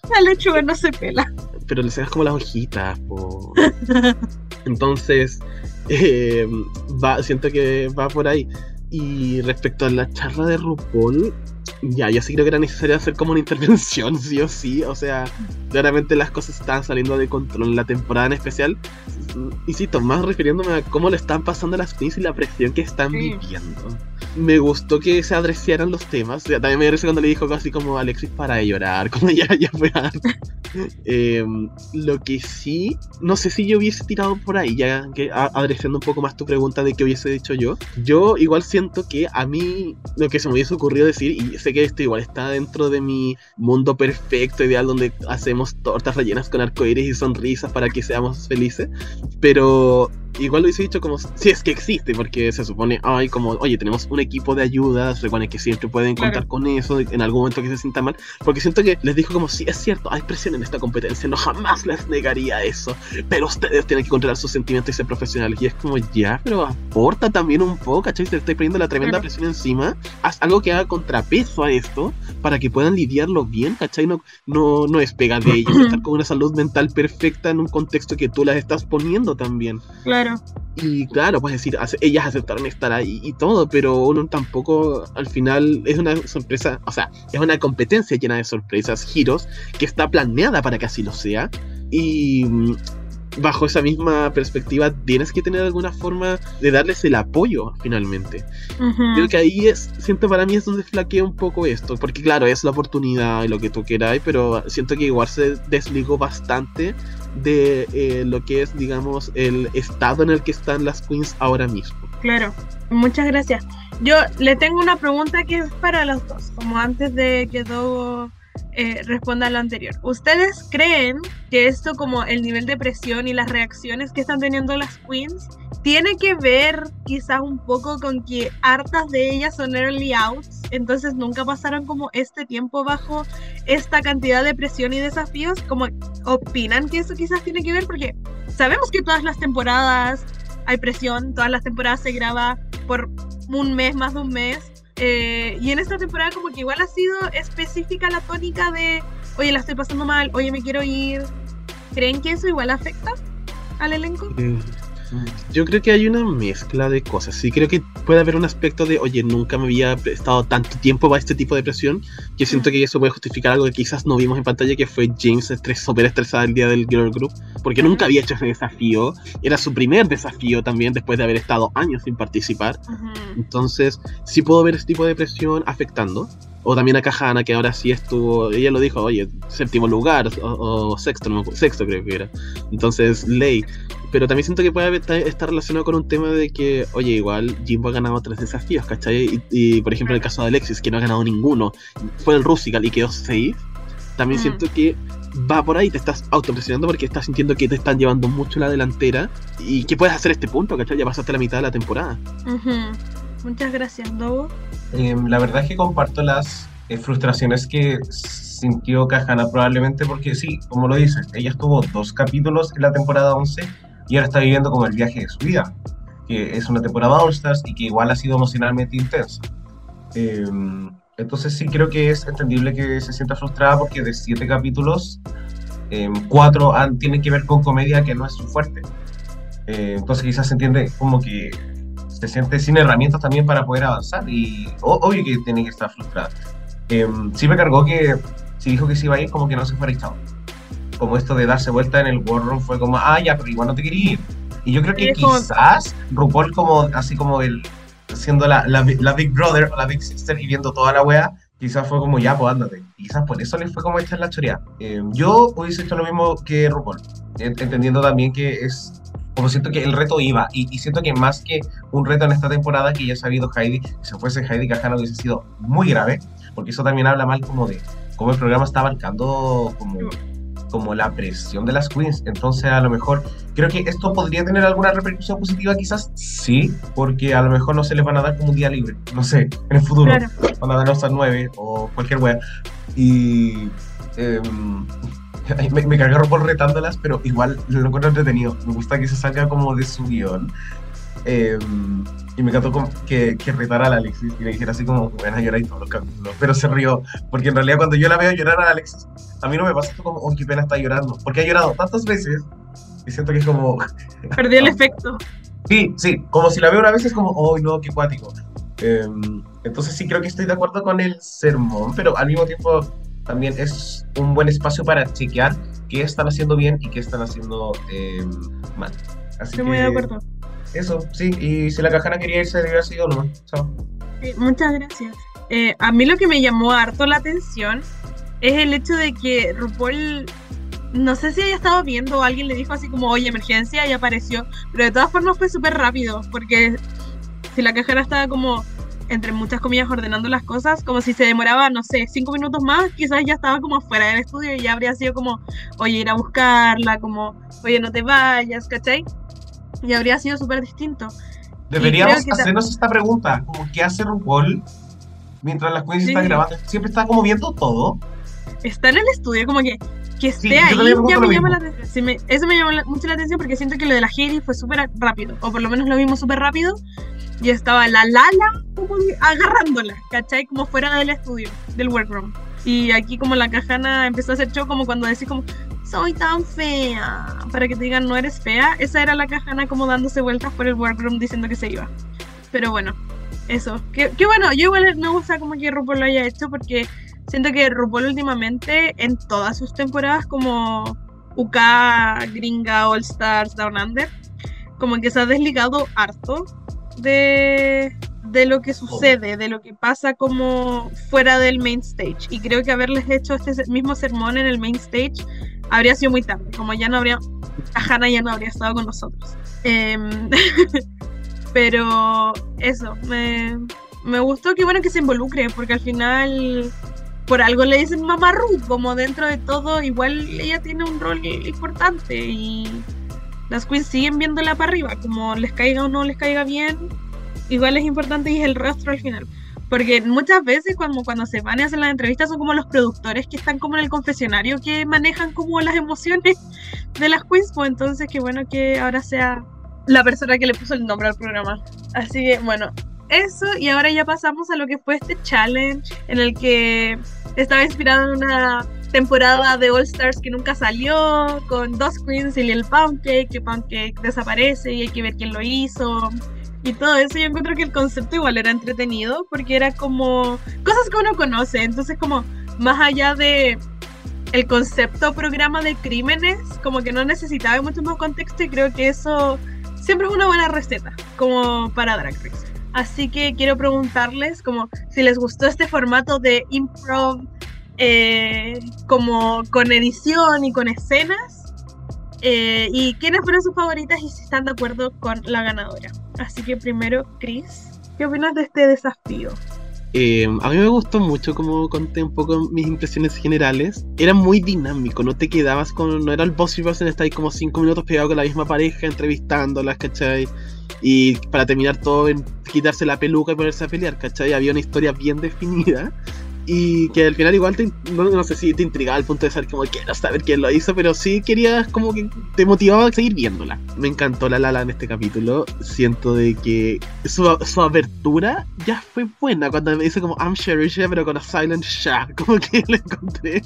La lechuga no se pela. Pero le sacas como las hojitas. po. Entonces, eh, va, siento que va por ahí. Y respecto a la charla de RuPaul, ya, yo sí creo que era necesario hacer como una intervención, sí o sí. O sea, claramente las cosas estaban saliendo de control en la temporada en especial. Insisto, más refiriéndome a cómo le están pasando a las queens y la presión que están Sí. viviendo. Me gustó que se adresaran los temas. O sea, también me parece cuando le dijo así como Alexis para de llorar, como ya, ya fue. Eh, lo que sí, no sé si yo hubiese tirado por ahí, ya que a- adresando un poco más tu pregunta de qué hubiese dicho yo. Yo igual siento que a mí lo que se me hubiese ocurrido decir, y sé que esto igual está dentro de mi mundo perfecto, ideal, donde hacemos tortas rellenas con arcoíris y sonrisas para que seamos felices, pero igual lo hubiese dicho como si es que existe, porque se supone, ay, como, oye, tenemos un equipo de ayuda, se supone que siempre pueden Claro. contar con eso en algún momento que se sienta mal, porque siento que les dijo como, sí, es cierto, hay presión en esta competencia, no jamás les negaría eso, pero ustedes tienen que controlar sus sentimientos y ser profesionales, y es como, ya, pero aporta también un poco, ¿cachai? Te estoy poniendo la tremenda Claro. presión encima, haz algo que haga contrapeso a esto, para que puedan lidiarlo bien, ¿cachai? No, no, no es pega de ellos, estar con una salud mental perfecta en un contexto que tú las estás poniendo también. Claro. Y claro, pues decir, ellas aceptaron estar ahí y todo, pero uno tampoco, al final, es una sorpresa, o sea, es una competencia llena de sorpresas, giros, que está planeada para que así lo sea. Y mm, bajo esa misma perspectiva, tienes que tener alguna forma de darles el apoyo, finalmente. Ujú. Creo que ahí es, siento para mí es donde flaquea un poco esto, porque claro, es la oportunidad y lo que tú queráis, pero siento que igual se desligó bastante de eh, lo que es, digamos, el estado en el que están las queens ahora mismo. Claro, muchas gracias. Yo le tengo una pregunta que es para los dos, como antes de que Dogo eh, responda a lo anterior. ¿Ustedes creen que esto, como el nivel de presión y las reacciones que están teniendo las queens, tiene que ver quizás un poco con que hartas de ellas son early outs, entonces nunca pasaron como este tiempo bajo esta cantidad de presión y desafíos? Como opinan que eso quizás tiene que ver porque sabemos que todas las temporadas hay presión, todas las temporadas se graba por un mes, más de un mes. Eh, y en esta temporada como que igual ha sido específica la tónica de, oye, la estoy pasando mal, oye, me quiero ir. ¿Creen que eso igual afecta al elenco? Yo creo que hay una mezcla de cosas. Sí, creo que puede haber un aspecto de, oye, nunca me había estado tanto tiempo para este tipo de presión, que siento que eso puede justificar algo que quizás no vimos en pantalla, que fue James estres, súper estresada el día del Girl Group, porque nunca había hecho ese desafío. Era su primer desafío también, después de haber estado años sin participar. Entonces, sí puedo ver ese tipo de presión afectando. O también a Kahana, que ahora sí estuvo, ella lo dijo, oye, séptimo lugar, o, o sexto, no me acuerdo, sexto creo que era. Entonces, ley. Pero también siento que puede estar relacionado con un tema de que, oye, igual Jimbo ha ganado tres desafíos, ¿cachai? Y, y, por ejemplo, en el caso de Alexis, que no ha ganado ninguno, fue el Rusical y quedó safe. También Mm. siento que va por ahí, te estás autopresionando porque estás sintiendo que te están llevando mucho la delantera y que puedes hacer este punto, ¿cachai? Ya pasaste la mitad de la temporada. Muchas gracias, Dogo. Em, la verdad es que comparto las eh, frustraciones que sintió Kahana probablemente porque sí, como lo dices, ella estuvo dos capítulos en la temporada 11 y ahora está viviendo como el viaje de su vida, que es una temporada All Stars y que igual ha sido emocionalmente intensa. Em, entonces sí creo que es entendible que se sienta frustrada porque de siete capítulos, em, cuatro han, tienen que ver con comedia que no es su fuerte. Eh, entonces quizás se entiende como que se siente sin herramientas también para poder avanzar y o- obvio que tiene que estar frustrada. Eh, sí me cargó que si dijo que se iba a ir como que no se fuera y chao. Como esto de darse vuelta en el War Room fue como, ah, ya, pero igual no te quería ir. Y yo creo que Sí, es como- quizás RuPaul como, así como el, siendo la, la, la Big Brother o la Big Sister y viendo toda la wea, quizás fue como, ya, pues ándate. Y quizás por eso le fue como esta en la chorea. Eh, yo hubiese hecho lo mismo que RuPaul, en- entendiendo también que es como siento que el reto iba, y, y siento que más que un reto en esta temporada, que ya ha sabido Heidi, que si fuese Heidi Cajano hubiese sido muy grave, porque eso también habla mal como de cómo el programa está abarcando como, como la presión de las queens. Entonces, a lo mejor, creo que esto podría tener alguna repercusión positiva, quizás sí, porque a lo mejor no se les van a dar como un día libre, no sé, en el futuro, Claro. van a dar hasta 9 o cualquier wea. Y. Ay, me, me cagué por retándolas, pero igual lo encuentro entretenido. Me gusta que se salga como de su guion. Eh, y me encantó como que, que retara a Alexis y le dijera así como, bueno, a llorar y todos los capítulos. Pero se rió, porque en realidad cuando yo la veo llorar a Alexis, a mí no me pasa como, oh, qué pena está llorando. Porque ha llorado tantas veces y siento que es como, Perdió el efecto. Sí, sí, como si la veo una vez es como, oh no, qué cuático. Eh, entonces sí creo que estoy de acuerdo con el sermón, pero al mismo tiempo también es un buen espacio para chequear qué están haciendo bien y qué están haciendo eh, mal. Así Estoy muy de que acuerdo. Eso, sí, y si la cajana quería irse, debería sido nomás. Chao. Sí, muchas gracias. Eh, a mí lo que me llamó harto la atención es el hecho de que RuPaul, no sé si haya estado viendo o alguien le dijo así como, oye, emergencia, y apareció, pero de todas formas fue súper rápido, porque si la cajera estaba como, entre muchas comillas, ordenando las cosas, como si se demoraba, no sé, cinco minutos más, quizás ya estaba como fuera del estudio y ya habría sido como, oye, ir a buscarla, como, oye, no te vayas, ¿cachai? Y habría sido súper distinto. Deberíamos hacernos esta pregunta, como qué hace RuPaul mientras las queens Sí. están grabando. Siempre está como viendo todo. está en el estudio, como que, que esté Sí, ahí, ya me llama la atención. Sí, me- eso me llama la- mucho la atención porque siento que lo de la Heidi fue súper rápido, o por lo menos lo vimos súper rápido, y estaba la Lala como agarrándola, ¿cachai? Como fuera del estudio, del workroom. Y aquí como la cajana empezó a hacer show como cuando decís como, soy tan fea, para que te digan no eres fea, esa era la cajana como dándose vueltas por el workroom diciendo que se iba. Pero bueno, eso. Que, que bueno, yo igual me gusta como que RuPaul lo haya hecho porque siento que RuPaul últimamente en todas sus temporadas como UK, Gringa, All Stars, Down Under, como que se ha desligado harto de, de lo que sucede, de lo que pasa como fuera del main stage. Y creo que haberles hecho este mismo sermón en el main stage habría sido muy tarde, como ya no habría, Hannah ya no habría estado con nosotros. Em, pero eso, me, me gustó que bueno que se involucre, porque al final por algo le dicen mamá Ruth, como dentro de todo, igual ella tiene un rol importante y las queens siguen viéndola para arriba, como les caiga o no les caiga bien, igual es importante y es el rostro al final. Porque muchas veces cuando, cuando se van y hacen las entrevistas son como los productores que están como en el confesionario que manejan como las emociones de las queens, pues entonces qué bueno que ahora sea la persona que le puso el nombre al programa. Así que bueno, eso y ahora ya pasamos a lo que fue este challenge en el que estaba inspirado en una temporada de All Stars que nunca salió, con dos queens y el Pancake, que Pancake desaparece y hay que ver quién lo hizo. Y todo eso, yo encuentro que el concepto igual era entretenido, porque era como cosas que uno conoce, entonces como más allá de el concepto programa de crímenes, como que no necesitaba mucho más contexto y creo que eso siempre es una buena receta, como para Drag Race. Así que quiero preguntarles como si les gustó este formato de improv eh, como con edición y con escenas. eh, y quiénes fueron sus favoritas y si están de acuerdo con la ganadora. Así que primero, Chris, ¿qué opinas de este desafío? Eh, a mí me gustó mucho como conté un poco mis impresiones generales. Era muy dinámico, no te quedabas con. No era el bossy person, estar ahí como cinco minutos pegado con la misma pareja, entrevistándolas, ¿cachai? Y para terminar todo en quitarse la peluca y ponerse a pelear, ¿cachai? Había una historia bien definida. Y que al final igual te, no, no sé si te intrigaba al punto de saber como quiero saber quién lo hizo, pero sí querías como que te motivaba a seguir viéndola. Me encantó la Lala en este capítulo. Siento de que su, su abertura ya fue buena cuando me dice como I'm Sherisha pero con a silent sha. Como que lo encontré,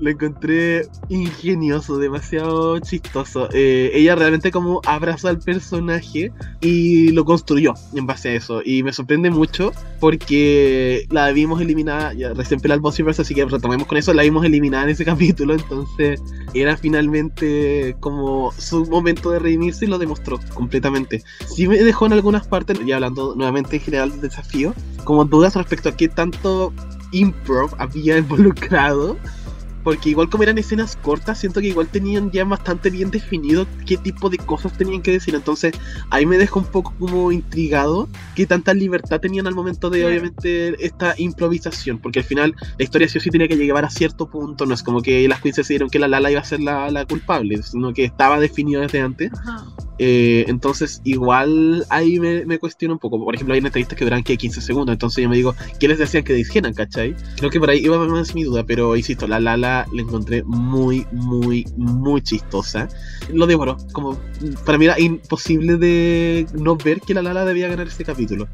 lo encontré ingenioso, demasiado chistoso. Eh, ella realmente como abrazó al personaje y lo construyó en base a eso. Y me sorprende mucho porque la vimos eliminada, ya recién peló al Bossverse, así que retomemos con eso, la vimos eliminada en ese capítulo, entonces era finalmente como su momento de redimirse y lo demostró completamente. Sí me dejó en algunas partes, y hablando nuevamente en general del desafío, como dudas respecto a qué tanto improv había involucrado. Porque igual como eran escenas cortas, siento que igual tenían ya bastante bien definido qué tipo de cosas tenían que decir. Entonces ahí me deja un poco como intrigado qué tanta libertad tenían al momento de obviamente esta improvisación. Porque al final la historia sí o sí tenía que llegar a cierto punto. No es como que las queens decidieron que la Lala iba a ser la, la culpable, sino que estaba definido desde antes. Eh, entonces, igual ahí me, me cuestiono un poco. Por ejemplo, hay entrevistas que duran que 15 segundos. Entonces yo me digo, ¿qué les decían que dijeran, cachai? Creo que por ahí iba más mi duda, pero insisto, la Lala la encontré muy, muy, muy chistosa. Lo devoró. Como para mí era imposible de no ver que la Lala debía ganar este capítulo.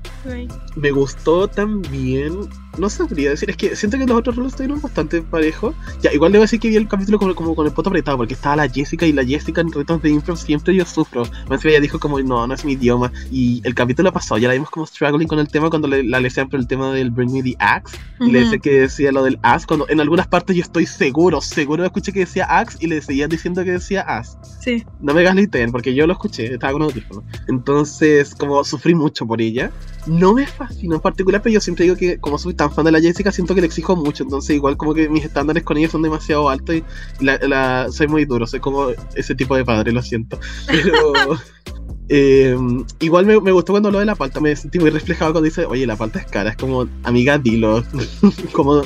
Me gustó también. No sabría decir, es que siento que los otros roles estuvieron bastante parejos. Ya, igual debo decir que vi el capítulo como, como con el poto apretado, porque estaba la Jessica y la Jessica en retos de improv siempre yo sufro. Más ella dijo como, no, no es mi idioma. Y el capítulo pasado ya la vimos como struggling con el tema cuando le, la le por el tema del Bring Me the Axe. Y le Ujú. decía que decía lo del Axe. Cuando en algunas partes yo estoy seguro, seguro escuché que decía Axe y le seguían diciendo que decía As. Sí. No me gasliten, porque yo lo escuché, estaba con audífono. Entonces, como sufrí mucho por ella. No me fascinó en particular, pero yo siempre digo que como soy tan fan de la Jessica, siento que le exijo mucho. Entonces, igual como que mis estándares con ella son demasiado altos y la, la- soy muy duro, soy como ese tipo de padre, lo siento. Pero... eh, igual me, gustó cuando habló de la palta, me sentí muy reflejado cuando dice, oye, la palta es cara, es como, amiga, dilo, como,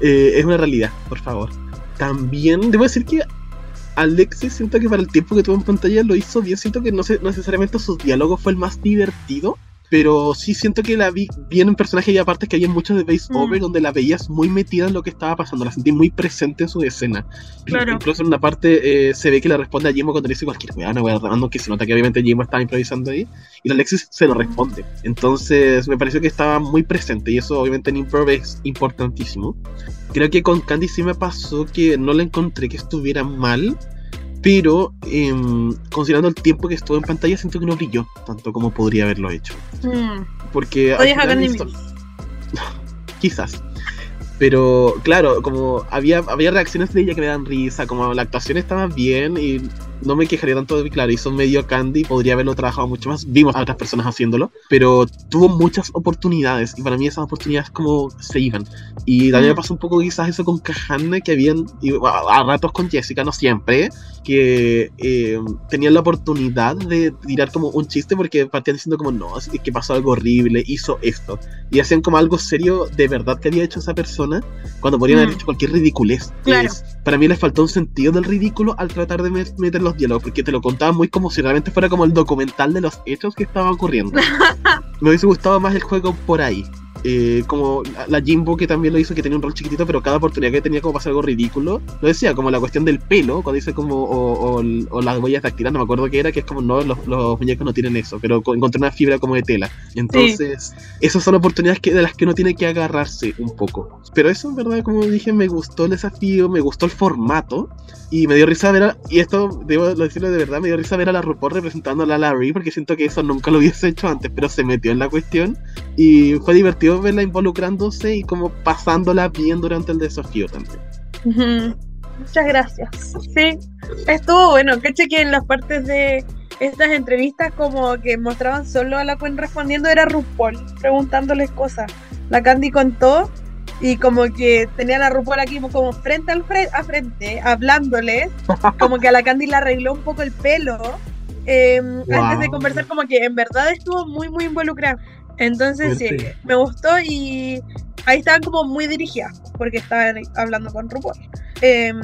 eh, es una realidad, por favor. También debo decir que Alexis siento que para el tiempo que tuvo en pantalla lo hizo bien. Siento que no, sé, no necesariamente su diálogo fue el más divertido, pero sí siento que la vi bien en personaje y aparte que había mucho de over Mm. donde la veías muy metida en lo que estaba pasando. La sentí muy presente en su escena. Claro. Incluso en una parte eh, se ve que le responde a Jimbo cuando le dice cualquier weá, una weá random que se nota que obviamente Jimbo estaba improvisando ahí y la Alexis se lo responde. Entonces me pareció que estaba muy presente y eso obviamente en improv es importantísimo. Creo que con Candy sí me pasó que no la encontré que estuviera mal, pero em, considerando el tiempo que estuvo en pantalla siento que no brilló tanto como podría haberlo hecho. Mm. Porque esto- quizás. Pero claro, como había, había reacciones de ella que me dan risa, como la actuación estaba bien y no me quejaría tanto de claro, hizo medio Candy, podría haberlo trabajado mucho más, vimos a otras personas haciéndolo, pero tuvo muchas oportunidades y para mí esas oportunidades como se iban. Y también me pasó un poco quizás eso con Kahane, que habían, y a, a ratos con Jessica, no siempre, que eh, tenían la oportunidad de tirar como un chiste porque partían diciendo como no, es que pasó algo horrible, hizo esto y hacían como algo serio de verdad que había hecho esa persona cuando podrían haber Mm. hecho cualquier ridiculez. Claro. Es- para mí les faltó un sentido del ridículo al tratar de met- meter los diálogos, porque te lo contaban muy como si realmente fuera como el documental de los hechos que estaban ocurriendo. Me hubiese gustado más el juego por ahí. Eh, como la- Jimbo que también lo hizo, que tenía un rol chiquitito, pero cada oportunidad que tenía como hacer algo ridículo, lo decía, como la cuestión del pelo, cuando dice como, o, o o las huellas dactilares, no me acuerdo qué era, que es como, no, los, los muñecos no tienen eso, pero co- encontré una fibra como de tela. Entonces, esas son oportunidades que, de las que uno tiene que agarrarse un poco. Pero eso, en verdad, como dije, me gustó el desafío, me gustó el formato, y me dio risa ver a, y esto debo decirlo de verdad, me dio risa ver a la RuPaul representando a la Larry, porque siento que eso nunca lo hubiese hecho antes, pero se metió en la cuestión, y fue divertido verla involucrándose y como pasándola bien durante el desafío también. Ujú. Muchas gracias. Sí, estuvo bueno. Caché que en las partes de estas entrevistas como que mostraban solo a la Gwen respondiendo era RuPaul, preguntándoles cosas. La Candy contó y como que tenía a la RuPaul aquí como frente al fre- a frente, hablándoles, como que a la Candy le arregló un poco el pelo. eh, Antes de Wow. conversar, como que en verdad estuvo muy, muy involucrada. Entonces, sí, me gustó y ahí estaban como muy dirigidas, porque estaban hablando con RuPaul. Em,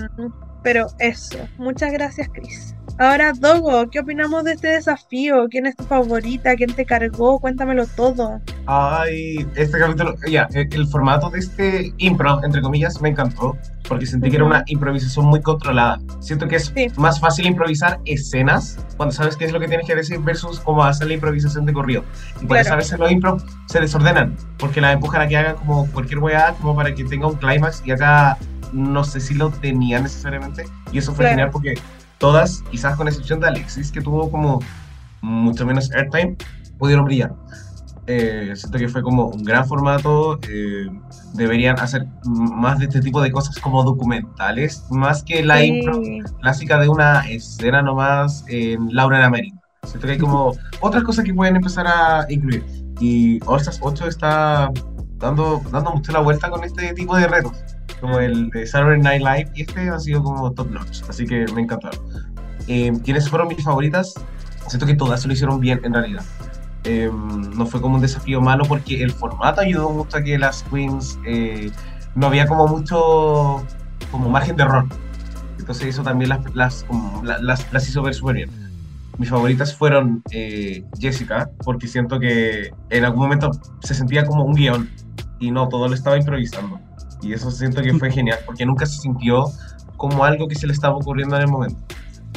pero eso, muchas gracias, Chris. Ahora, Dogo, ¿qué opinamos de este desafío? ¿Quién es tu favorita? ¿Quién te cargó? Cuéntamelo todo. Ay, este capítulo, ya, el, el formato de este impro, entre comillas, me encantó, porque sentí que era una improvisación muy controlada. Siento que es Sí. más fácil improvisar escenas cuando sabes qué es lo que tienes que decir versus cómo hacer la improvisación de corrido. Y por eso a veces los impro se desordenan, porque la empujan a que hagan como cualquier weá, como para que tenga un clímax, y acá no sé si lo tenía necesariamente, y eso fue Claro. genial porque todas, quizás con excepción de Alexis, que tuvo como mucho menos airtime, pudieron brillar. Eh, siento que fue como un gran formato. eh, deberían hacer más de este tipo de cosas como documentales, más que la Sí. impro clásica de una escena nomás en Laura en América. Siento que hay como otras cosas que pueden empezar a incluir. Y All Stars 8 está dando, dando mucho la vuelta con este tipo de retos, como el de Saturday Night Live, y este ha sido como top notch, así que me encantaron. Eh, ¿Quiénes fueron mis favoritas? Siento que todas lo hicieron bien en realidad. Eh, no fue como un desafío malo porque el formato ayudó mucho a que las queens eh, no había como mucho como margen de error. Entonces eso también las, las, como la- las, las hizo ver súper bien. Mis favoritas fueron eh, Jessica, porque siento que en algún momento se sentía como un guion y no, todo lo estaba improvisando. Y eso siento que fue genial, porque nunca se sintió como algo que se le estaba ocurriendo en el momento.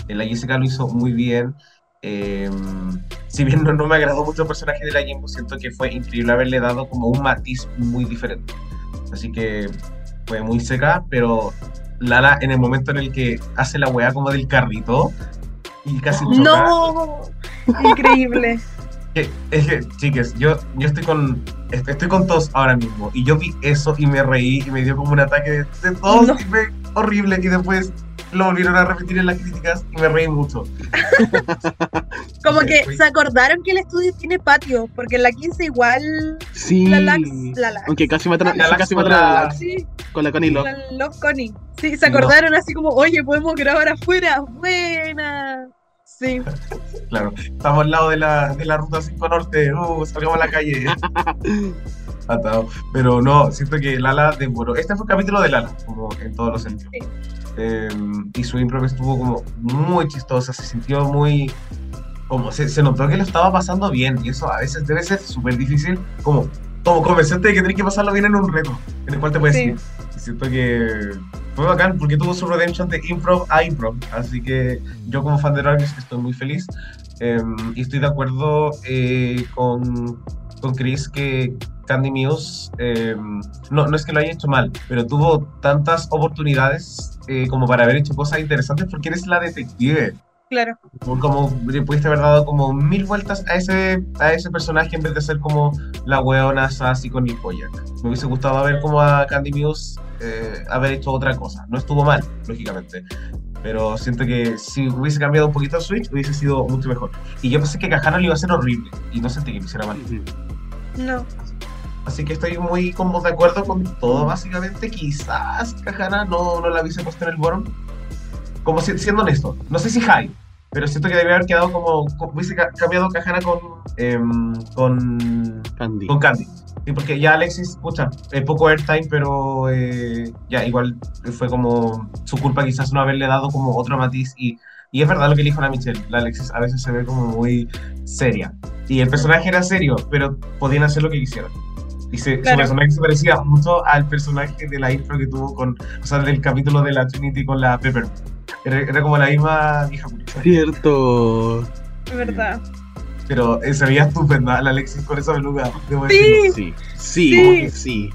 Eh, La Jessica lo hizo muy bien. eh, si bien no, no me agradó mucho el personaje de la Jimbo, siento que fue increíble haberle dado como un matiz muy diferente. Así que fue muy seca, pero Lala en el momento en el que hace la weá como del carrito, y casi choca. No, increíble. Que- Es que, chicas, yo, yo estoy con est- estoy con tos ahora mismo y yo vi eso y me reí y me dio como un ataque de, de tos No. y me, horrible y después lo volvieron a repetir en las críticas y me reí mucho. Como que fui- se acordaron que el estudio tiene patio, porque en la 15 igual Sí. la Lax, la Lax. Aunque casi matan, La Lax casi matan la la- Lax Sí, con la Connie Love. la Love Connie. Sí, se No. acordaron así como, oye, podemos grabar afuera. Buena. Sí, Claro, estamos al lado de la, de la ruta 5 norte, uh, salgamos a la calle. Atado. Pero no, siento que Lala demoró. Este fue un capítulo de Lala, como en todos los sentidos. Sí. Eh, y su impro estuvo como muy chistosa, se sintió muy. Como se, se notó que lo estaba pasando bien, y eso a veces debe ser súper difícil, como, como convencerte de que tienes que pasarlo bien en un reto, en el cual te puedes Sí. ir. Siento que fue bacán porque tuvo su redemption de improv a improv, así que yo como fan de Rogers estoy muy feliz. Eh, y estoy de acuerdo eh, con, con Chris que Candy Muse, eh, no, no es que lo haya hecho mal, pero tuvo tantas oportunidades eh, como para haber hecho cosas interesantes porque eres la detective. Claro. Como, pudiste haber dado como mil vueltas a ese, a ese personaje en vez de ser como la weona sassy con el collar. Me hubiese gustado ver como a Candy Muse eh, haber hecho otra cosa. No estuvo mal, lógicamente. Pero siento que si hubiese cambiado un poquito el Switch, hubiese sido mucho mejor. Y yo pensé que Cajana lo iba a hacer horrible. Y no sentí que me hiciera mal. No. Así que estoy muy como de acuerdo con todo, básicamente. Quizás Cajana no, no la hubiese puesto en el bottom. Como si- siendo honesto. No sé si high, pero siento que debe haber quedado como. como- hubiese ca- cambiado Cajana con. em, con. Candy. con Candy. Sí, porque ya Alexis, pucha, eh, poco airtime, pero eh, ya igual fue como su culpa quizás no haberle dado como otro matiz. Y, y es verdad lo que dijo la Michelle. La Alexis a veces se ve como muy seria. Y el personaje era serio, pero podían hacer lo que quisieran. Y se, su Claro. personaje se parecía mucho al personaje de la intro que tuvo con, o sea, del capítulo de la Trinity con la Pepper. Era, era como la misma vieja curiosa. Cierto. Es verdad. Pero eh, se veía estupenda la Alexis con esa peluca. debo Sí. decirlo. Sí. Sí. Sí. Sí.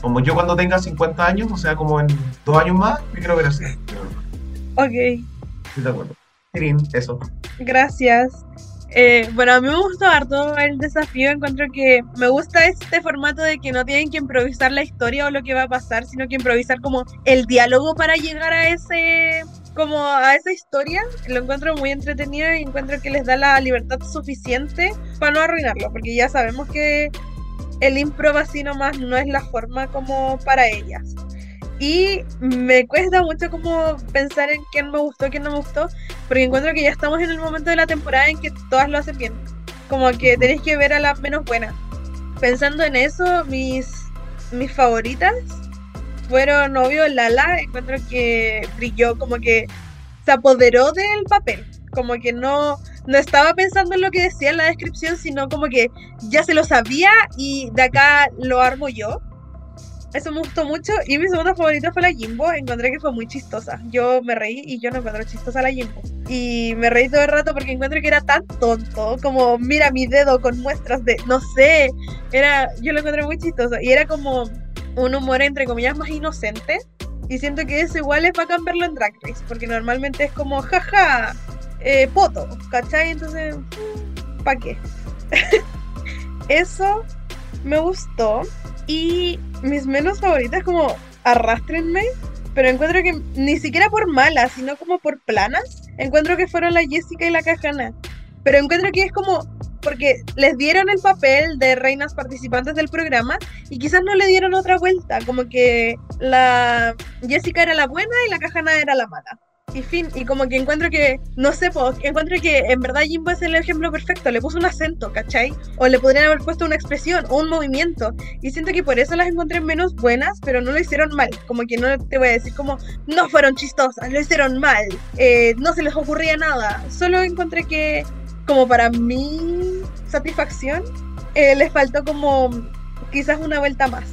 Como yo cuando tenga 50 años, o sea, como en dos años más, me quiero ver así. Ok, Estoy de acuerdo. Tirín, eso. gracias. Eh, bueno, a mí me gustó harto el desafío. Encuentro que me gusta este formato de que no tienen que improvisar la historia o lo que va a pasar, sino que improvisar como el diálogo para llegar a ese, como a esa historia. Lo encuentro muy entretenido y encuentro que les da la libertad suficiente para no arruinarlo, porque ya sabemos que el improv así nomás no es la forma como para ellas. Y me cuesta mucho como pensar en quién me gustó, quién no me gustó, porque encuentro que ya estamos en el momento de la temporada en que todas lo hacen bien. Como que tenéis que ver a la menos buena. Pensando en eso, mis, mis favoritas fueron obvio Lala. Encuentro que brilló, como que se apoderó del papel. Como que no, no estaba pensando en lo que decía en la descripción, sino como que ya se lo sabía y de acá lo armo yo. Eso me gustó mucho. Y mi segunda favorita fue la Jimbo. Encontré que fue muy chistosa. Yo me reí y yo no encuentro chistosa la Jimbo. Y me reí todo el rato porque encuentro que era tan tonto. Como, mira mi dedo con muestras de. No sé. Era. Yo lo encontré muy chistoso. Y era como un humor entre comillas más inocente. Y siento que eso igual es bacán verlo en Drag Race. Porque normalmente es como, jaja, eh, poto. ¿Cachai? Entonces, ¿para qué? eso me gustó. Y mis menos favoritas como arrastrenme, pero encuentro que ni siquiera por malas, sino como por planas, encuentro que fueron la Jessica y la Cajana. Pero encuentro que es como porque les dieron el papel de reinas participantes del programa y quizás no le dieron otra vuelta, como que la Jessica era la buena y la Cajana era la mala. Y fin, y como que encuentro que, no sé, po, encuentro que en verdad Jimbo es el ejemplo perfecto, le puso un acento, ¿cachai? O le podrían haber puesto una expresión o un movimiento. Y siento que por eso las encontré menos buenas, pero no lo hicieron mal. Como que no te voy a decir como, no fueron chistosas, lo hicieron mal, eh, no se les ocurría nada. Solo encontré que, como para mi satisfacción, eh, les faltó como quizás una vuelta más.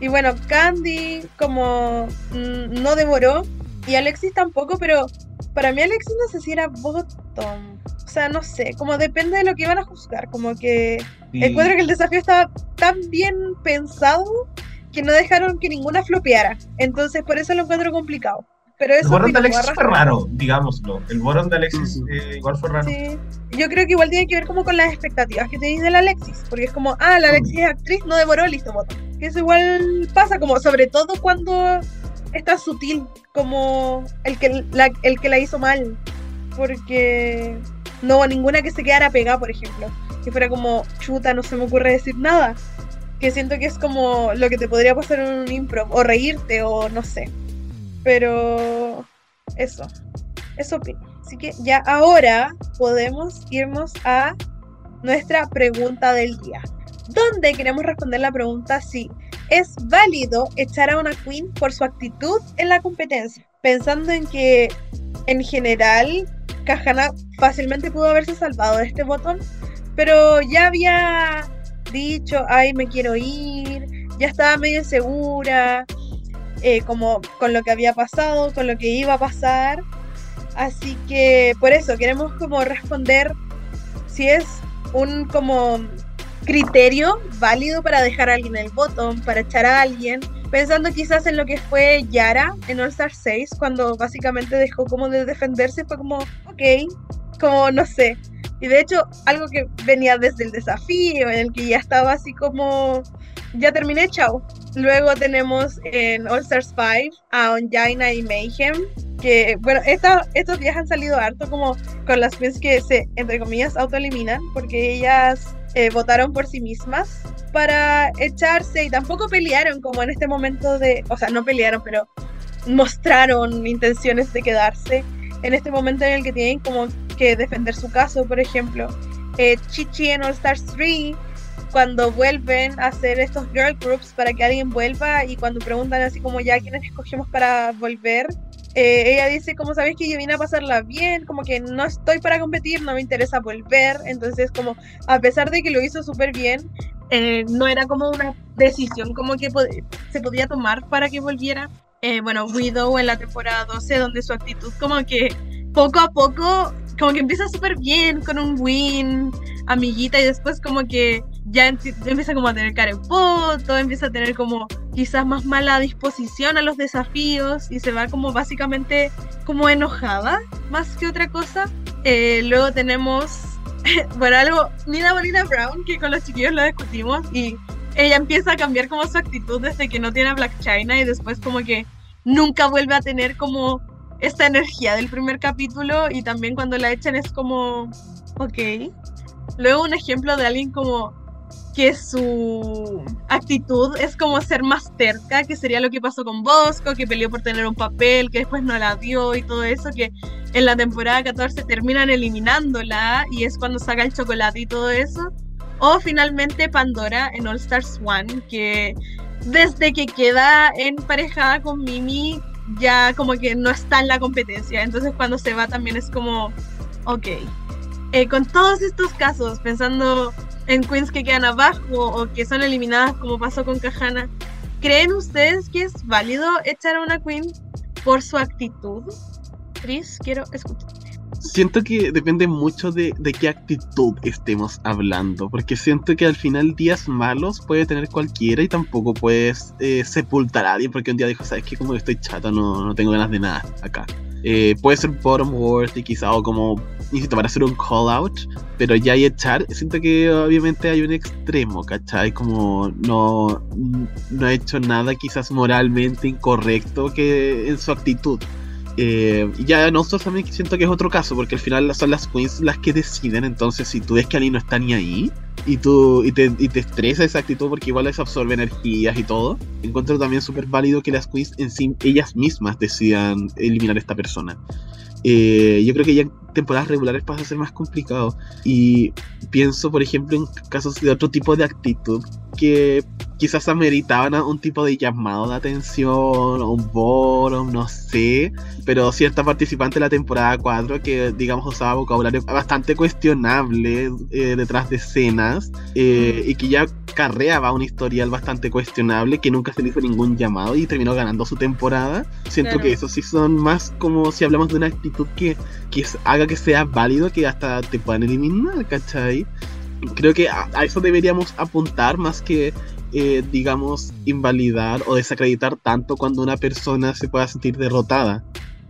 Y bueno, Candy como mm, no devoró, y Alexis tampoco, pero para mí Alexis no sé si era bottom. O sea, no sé, como depende de lo que iban a juzgar. Como que Y- encuentro que el desafío estaba tan bien pensado que no dejaron que ninguna flopeara. Entonces, por eso lo encuentro complicado. Pero El eso borón de opino, Alexis fue raro, digámoslo. El borón de Alexis eh, igual fue raro. Sí. Yo creo que igual tiene que ver como con las expectativas que tenéis de la Alexis, porque es como, ah, la Alexis es actriz, no devoró, listo, voto. Que eso igual pasa, como sobre todo cuando está sutil, como el que la, el que la hizo mal, porque no ninguna que se quedara pegada, por ejemplo, que fuera como, chuta, no se me ocurre decir nada, que siento que es como lo que te podría pasar en un improv, o reírte, o no sé, pero eso, eso opino. Así que ya ahora podemos irnos a nuestra pregunta del día. Donde queremos responder la pregunta si es válido echar a una queen por su actitud en la competencia. Pensando en que en general Kahana fácilmente pudo haberse salvado de este botón, pero ya había dicho, ay, me quiero ir, ya estaba medio segura, eh, como con lo que había pasado, con lo que iba a pasar. Así que por eso queremos como responder si es un como criterio válido para dejar a alguien en el botón, para echar a alguien, pensando quizás en lo que fue Yara en All Star 6, cuando básicamente dejó como de defenderse, fue como, ok, como no sé. Y de hecho, algo que venía desde el desafío, en el que ya estaba así como, ya terminé, chao. Luego tenemos en All Stars 5 a Onjaina y Mayhem, que bueno, esta- estos días han salido harto como con las queens que se, entre comillas, autoeliminan, porque ellas eh, votaron por sí mismas para echarse y tampoco pelearon como en este momento de, o sea, no pelearon, pero mostraron intenciones de quedarse en este momento en el que tienen como que defender su caso, por ejemplo. Eh, Chichi en All Stars 3 cuando vuelven a hacer estos girl groups para que alguien vuelva y cuando preguntan así como ya quiénes escogemos para volver, eh, ella dice como sabes que yo vine a pasarla bien, como que no estoy para competir, no me interesa volver, entonces como a pesar de que lo hizo súper bien, eh, no era como una decisión como que pod- se podía tomar para que volviera. Eh, bueno, Widow en la temporada 12, donde su actitud como que poco a poco, como que empieza súper bien con un win, amiguita, y después como que ya empieza como a tener cara en foto, empieza a tener como quizás más mala disposición a los desafíos y se va como básicamente como enojada más que otra cosa. Eh, luego tenemos, bueno, algo, Nina Bolina Brown, que con los chiquillos lo discutimos y ella empieza a cambiar como su actitud desde que no tiene a Black China y después como que nunca vuelve a tener como esta energía del primer capítulo y también cuando la echan es como, ok. Luego un ejemplo de alguien como que su actitud es como ser más terca, que sería lo que pasó con Bosco, que peleó por tener un papel, que después no la dio y todo eso, que en la temporada 14 terminan eliminándola y es cuando saca el chocolate y todo eso. O finalmente Pandora en All Stars One, que desde que queda emparejada con Mimi ya como que no está en la competencia. Entonces cuando se va también es como, ok. Eh, con todos estos casos, pensando en queens que quedan abajo o que son eliminadas como pasó con Kahana, ¿creen ustedes que es válido echar a una queen por su actitud? Tris, quiero escuchar. Siento que depende mucho de, de qué actitud estemos hablando, porque siento que al final días malos puede tener cualquiera y tampoco puedes eh, sepultar a alguien porque un día dijo, sabes que como que estoy chata, no, no tengo ganas de nada acá. Eh, puede ser bottom worth y quizá o como necesito para hacer un call out, pero ya hay echar, siento que obviamente hay un extremo, ¿cachai? Como no, no ha hecho nada quizás moralmente incorrecto que en su actitud. Eh, ya nosotros también siento que es otro caso, porque al final son las queens las que deciden, entonces si tú ves que alguien no está ni ahí, y tú y te, y te estresa esa actitud porque igual les absorbe energías y todo, encuentro también súper válido que las queens en sí, ellas mismas decidan eliminar a esta persona. Eh, yo creo que ya en temporadas regulares pasa a ser más complicado. Y pienso, por ejemplo, en casos de otro tipo de actitud que quizás ameritaban a un tipo de llamado de atención, o un bottom, no sé. Pero cierta participante de la temporada 4 que, digamos, usaba vocabulario bastante cuestionable eh, detrás de escenas eh, y que ya carreaba un historial bastante cuestionable que nunca se le hizo ningún llamado y terminó ganando su temporada. Siento Claro. que eso sí son más como si hablamos de una actitud que, que haga que sea válido, que hasta te puedan eliminar, ¿cachai? Creo que a eso deberíamos apuntar más que, eh, digamos, invalidar o desacreditar tanto cuando una persona se pueda sentir derrotada.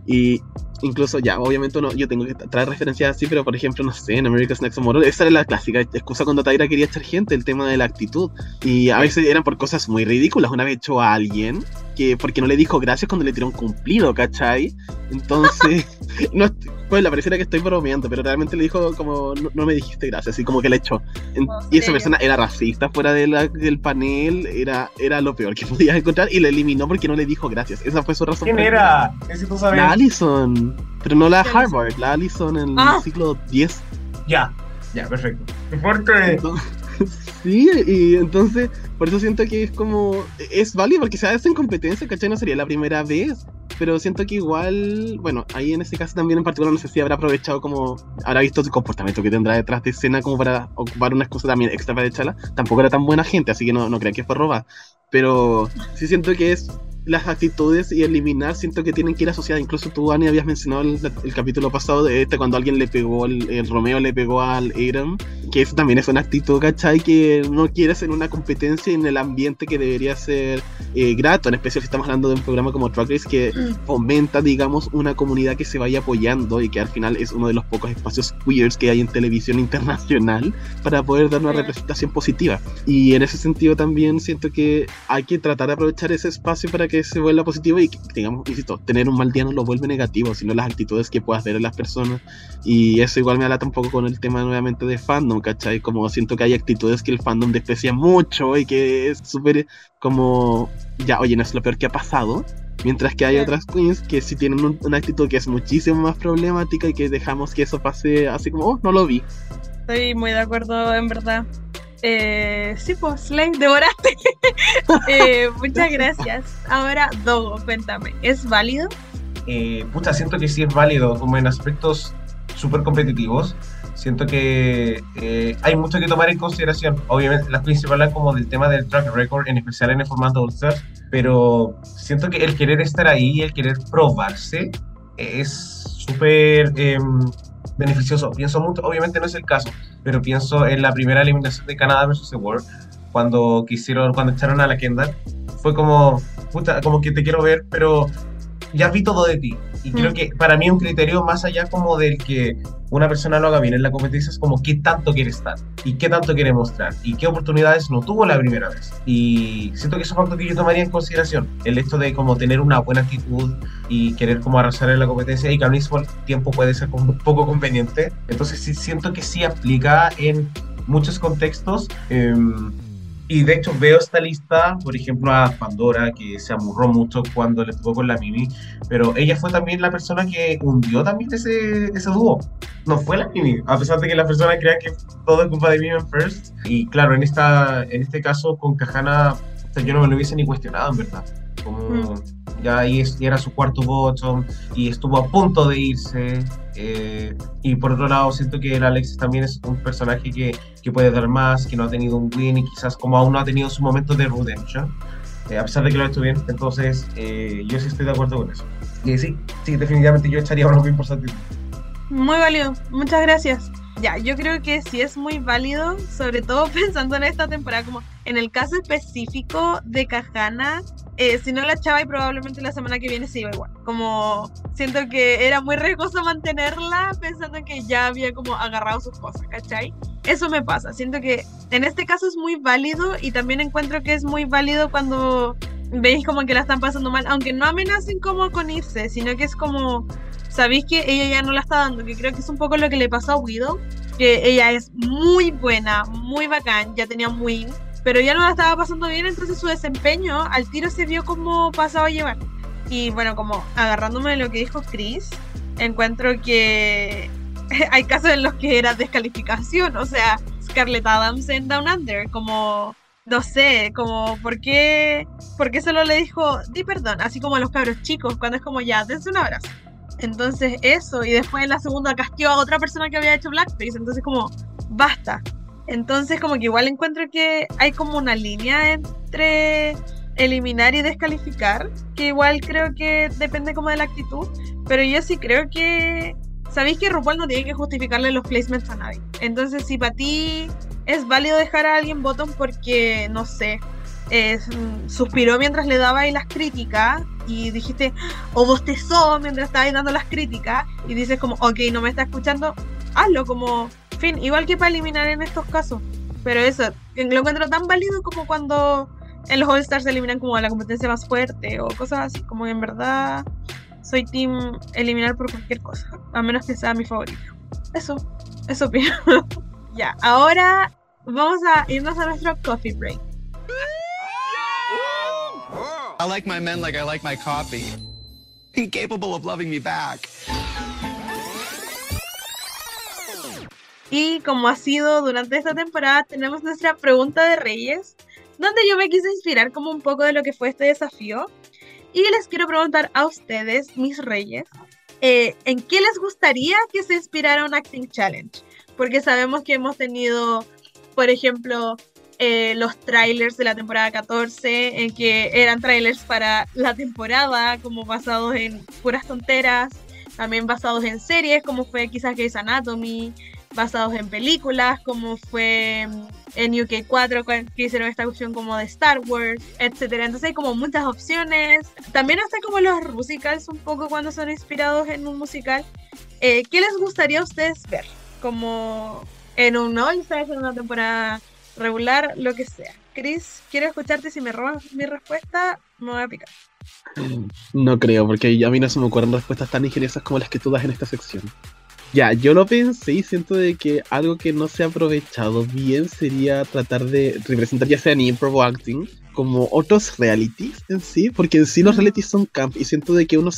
Y incluso ya, obviamente no, yo tengo que traer referencias así, pero por ejemplo, no sé, en America's Next Model, esa era la clásica excusa cuando Tyra quería echar gente, el tema de la actitud. Y a veces eran por cosas muy ridículas. Una vez echó a alguien que porque no le dijo gracias cuando le tiró un cumplido, ¿cachai? Entonces, no, est- pues la pareciera que estoy bromeando, pero realmente le dijo como, no, no me dijiste gracias, así como que la echó. En- Oh, y esa serio. persona era racista fuera de la- del panel, era, era lo peor que podías encontrar y la eliminó porque no le dijo gracias. Esa fue su razón. ¿Quién era? Necesito saber. La Allison, pero no la ¿Qué Harvard, la Allison en Ah. el siglo X. Ya, ya, perfecto. Qué fuerte. Sí, y entonces, por eso siento que es como, es válido porque se hace en competencia, ¿cachai? No sería la primera vez, pero siento que igual, bueno, ahí en ese caso también en particular no sé si habrá aprovechado como, habrá visto el comportamiento que tendrá detrás de escena como para ocupar una excusa también extra para echarla. Tampoco era tan buena gente, así que no, no crean que fue roba, pero sí siento que es las actitudes y eliminar siento que tienen que ir asociadas. Incluso tú, Ani, habías mencionado el, el capítulo pasado de este cuando alguien le pegó, el, el Romeo le pegó al Aiden, que eso también es una actitud, ¿cachai? Que no quieres en una competencia en el ambiente que debería ser eh, grato, en especial si estamos hablando de un programa como Drag Race que fomenta, digamos, una comunidad que se vaya apoyando y que al final es uno de los pocos espacios queers que hay en televisión internacional para poder dar una representación positiva. Y en ese sentido también siento que hay que tratar de aprovechar ese espacio para que se vuelva positivo y que, digamos, insisto, tener un mal día no lo vuelve negativo, sino las actitudes que puedas ver en las personas. Y eso igual me alata un poco con el tema nuevamente de fandom, ¿cachai? Como siento que hay actitudes que el fandom desprecia mucho y que es súper como, ya, oye, no es lo peor que ha pasado. Mientras que hay otras queens que sí tienen un- una actitud que es muchísimo más problemática y que dejamos que eso pase así como, oh, no lo vi. Estoy muy de acuerdo, en verdad. Eh, sí, pues, Slay, devoraste. Eh, muchas gracias. Ahora, Dogo, cuéntame, ¿es válido? eh, siento que sí es válido, como en aspectos súper competitivos. Siento que eh, hay mucho que tomar en consideración. Obviamente, las principales como del tema del track record, en especial en el formato All Stars, pero siento que el querer estar ahí, el querer probarse, es súper em, beneficioso. Pienso mucho, obviamente no es el caso, pero pienso en la primera eliminación de Canadá versus The World, cuando quisieron, cuando echaron a la Kendall, fue como, puta, como que te quiero ver, pero ya vi todo de ti. Y creo Mm. que para mí un criterio más allá como del que una persona lo haga bien en la competencia es como qué tanto quiere estar y qué tanto quiere mostrar y qué oportunidades no tuvo la primera vez. Y siento que eso es algo que yo tomaría en consideración. El hecho de como tener una buena actitud y querer como arrasar en la competencia y que al mismo tiempo puede ser como un poco conveniente. Entonces sí siento que sí aplica en muchos contextos. em, y de hecho veo esta lista, por ejemplo, a Pandora, que se amurró mucho cuando le tocó con la Mimi, pero ella fue también la persona que hundió también ese, ese dúo. No fue la Mimi, a pesar de que las personas crean que todo es culpa de Mimi First. Y claro, en, esta, en este caso con Kahana, o sea, yo no me lo hubiese ni cuestionado, en verdad. Como ya ahí era su cuarto bottom y estuvo a punto de irse. eh, y por otro lado, siento que el Alex también es un personaje que, que puede dar más, que no ha tenido un win y quizás como aún no ha tenido su momento de redemption, eh, a pesar de que lo ha hecho bien. Entonces, eh, yo sí estoy de acuerdo con eso. Y sí, sí, definitivamente yo echaría a Robin por Saturday. Muy válido, muchas gracias. Ya, yo creo que sí es muy válido, sobre todo pensando en esta temporada, como en el caso específico de Kahana, eh, si no la echaba y probablemente la semana que viene se iba igual. Como siento que era muy riesgoso mantenerla pensando en que ya había como agarrado sus cosas, ¿cachai? Eso me pasa, siento que en este caso es muy válido y también encuentro que es muy válido cuando veis como que la están pasando mal, aunque no amenacen como con irse, sino que es como sabéis que ella ya no la está dando, que creo que es un poco lo que le pasó a Widow, que ella es muy buena, muy bacán, ya tenía win, pero ya no la estaba pasando bien, entonces su desempeño al tiro se vio como pasaba a llevar. Y bueno, como agarrándome de lo que dijo Chris, encuentro que hay casos en los que era descalificación, o sea, Scarlett Adams en Down Under, como no sé, como por qué, por qué solo le dijo, di perdón, así como a los cabros chicos, cuando es como ya, dense un abrazo. Entonces eso, y después en la segunda castió a otra persona que había hecho blackface, entonces como, basta. Entonces como que igual encuentro que hay como una línea entre eliminar y descalificar, que igual creo que depende como de la actitud, pero yo sí creo que, sabéis que RuPaul no tiene que justificarle los placements a nadie. Entonces si para ti es válido dejar a alguien bottom porque, no sé, mm, suspiró mientras le daba ahí las críticas y dijiste, o bostezó mientras estaba dando las críticas y dices como, ok, no me está escuchando, hazlo como, fin, igual que para eliminar en estos casos. Pero eso, lo encuentro tan válido como cuando en los All Stars se eliminan como a la competencia más fuerte o cosas así, como que en verdad soy team eliminar por cualquier cosa, a menos que sea mi favorito. Eso, eso opino. ya, ahora vamos a irnos a nuestro coffee break. I like my men like I like my coffee. Incapable of loving me back. Y como ha sido durante esta temporada, tenemos nuestra pregunta de Reyes, donde yo me quise inspirar como un poco de lo que fue este desafío. Y les quiero preguntar a ustedes, mis reyes, eh, ¿en qué les gustaría que se inspirara un Acting Challenge? Porque sabemos que hemos tenido, por ejemplo, eh, los trailers de la temporada 14, en que eran trailers para la temporada, como basados en puras tonteras, también basados en series, como fue quizás Grey's Anatomy, basados en películas, como fue en UK4 que hicieron esta cuestión como de Star Wars, etcétera. Entonces hay como muchas opciones. También hasta como los musicals un poco cuando son inspirados en un musical. Eh, ¿Qué les gustaría a ustedes ver? Como en un All Stars, en una temporada regular, lo que sea. Chris, quiero escucharte. Si me robas mi respuesta, me voy a picar. No creo, porque a mí no se me ocurren respuestas tan ingeniosas como las que tú das en esta sección. Ya, yo lo pensé y siento de que algo que no se ha aprovechado bien sería tratar de representar ya sea en improv o acting como otros realities en sí, porque en sí los realities son camp y siento de que uno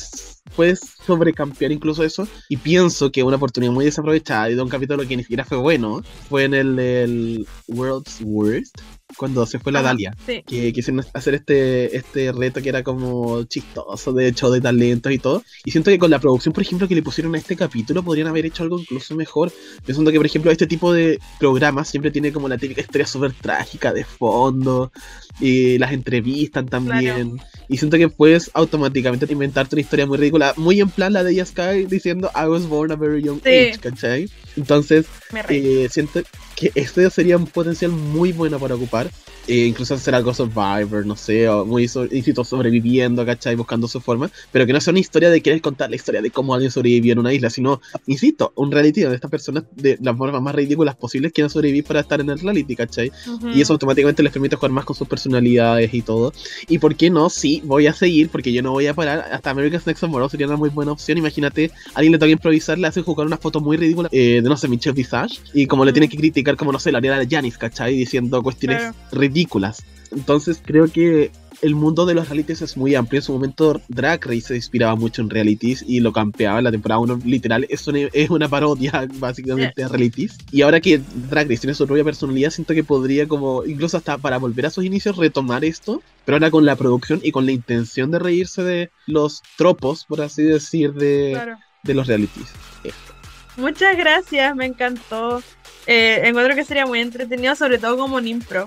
puede sobrecampear incluso eso y pienso que una oportunidad muy desaprovechada y de un capítulo que ni siquiera fue bueno fue en el, el World's Worst cuando se fue la Dalia, que quisieron hacer este, este reto que era como chistoso, de hecho, de talentos y todo. Y siento que con la producción, por ejemplo, que le pusieron a este capítulo, podrían haber hecho algo incluso mejor. Pensando que, por ejemplo, este tipo de programas siempre tiene como la típica historia súper trágica de fondo, y las entrevistan también. Y siento que puedes automáticamente inventarte una historia muy ridícula, muy en plan la de Sky diciendo I was born a very young age, ¿cachai? Entonces, eh, siento que este sería un potencial muy bueno para ocupar. Eh, incluso hacer algo Survivor, no sé, o muy insisto, sobreviviendo, ¿cachai? Buscando su forma, pero que no sea una historia de querer contar la historia de cómo alguien sobrevivió en una isla, sino, insisto, un reality donde estas personas de las formas más ridículas posibles quieren sobrevivir para estar en el reality, ¿cachai? Y eso automáticamente les permite jugar más con sus personalidades y todo. Y por qué no, sí, voy a seguir, porque yo no voy a parar. Hasta America's Next Tomorrow sería una muy buena opción. Imagínate, a alguien le toca improvisar, le hace jugar una foto muy ridícula eh, de, no sé, Michelle Visage, y como le tiene que criticar, como no sé, la de Janis, ¿cachai? Diciendo cuestiones ridículas. Entonces creo que el mundo de los realities es muy amplio. En su momento Drag Race se inspiraba mucho en realities y lo campeaba en la temporada 1. Literal, es una, es una parodia básicamente de realities. Y ahora que Drag Race tiene su propia personalidad, siento que podría como, incluso hasta para volver a sus inicios, retomar esto. Pero ahora con la producción y con la intención de reírse de los tropos, por así decir, de, de los realities. Muchas gracias, me encantó. Eh, encuentro que sería muy entretenido, sobre todo como en impro.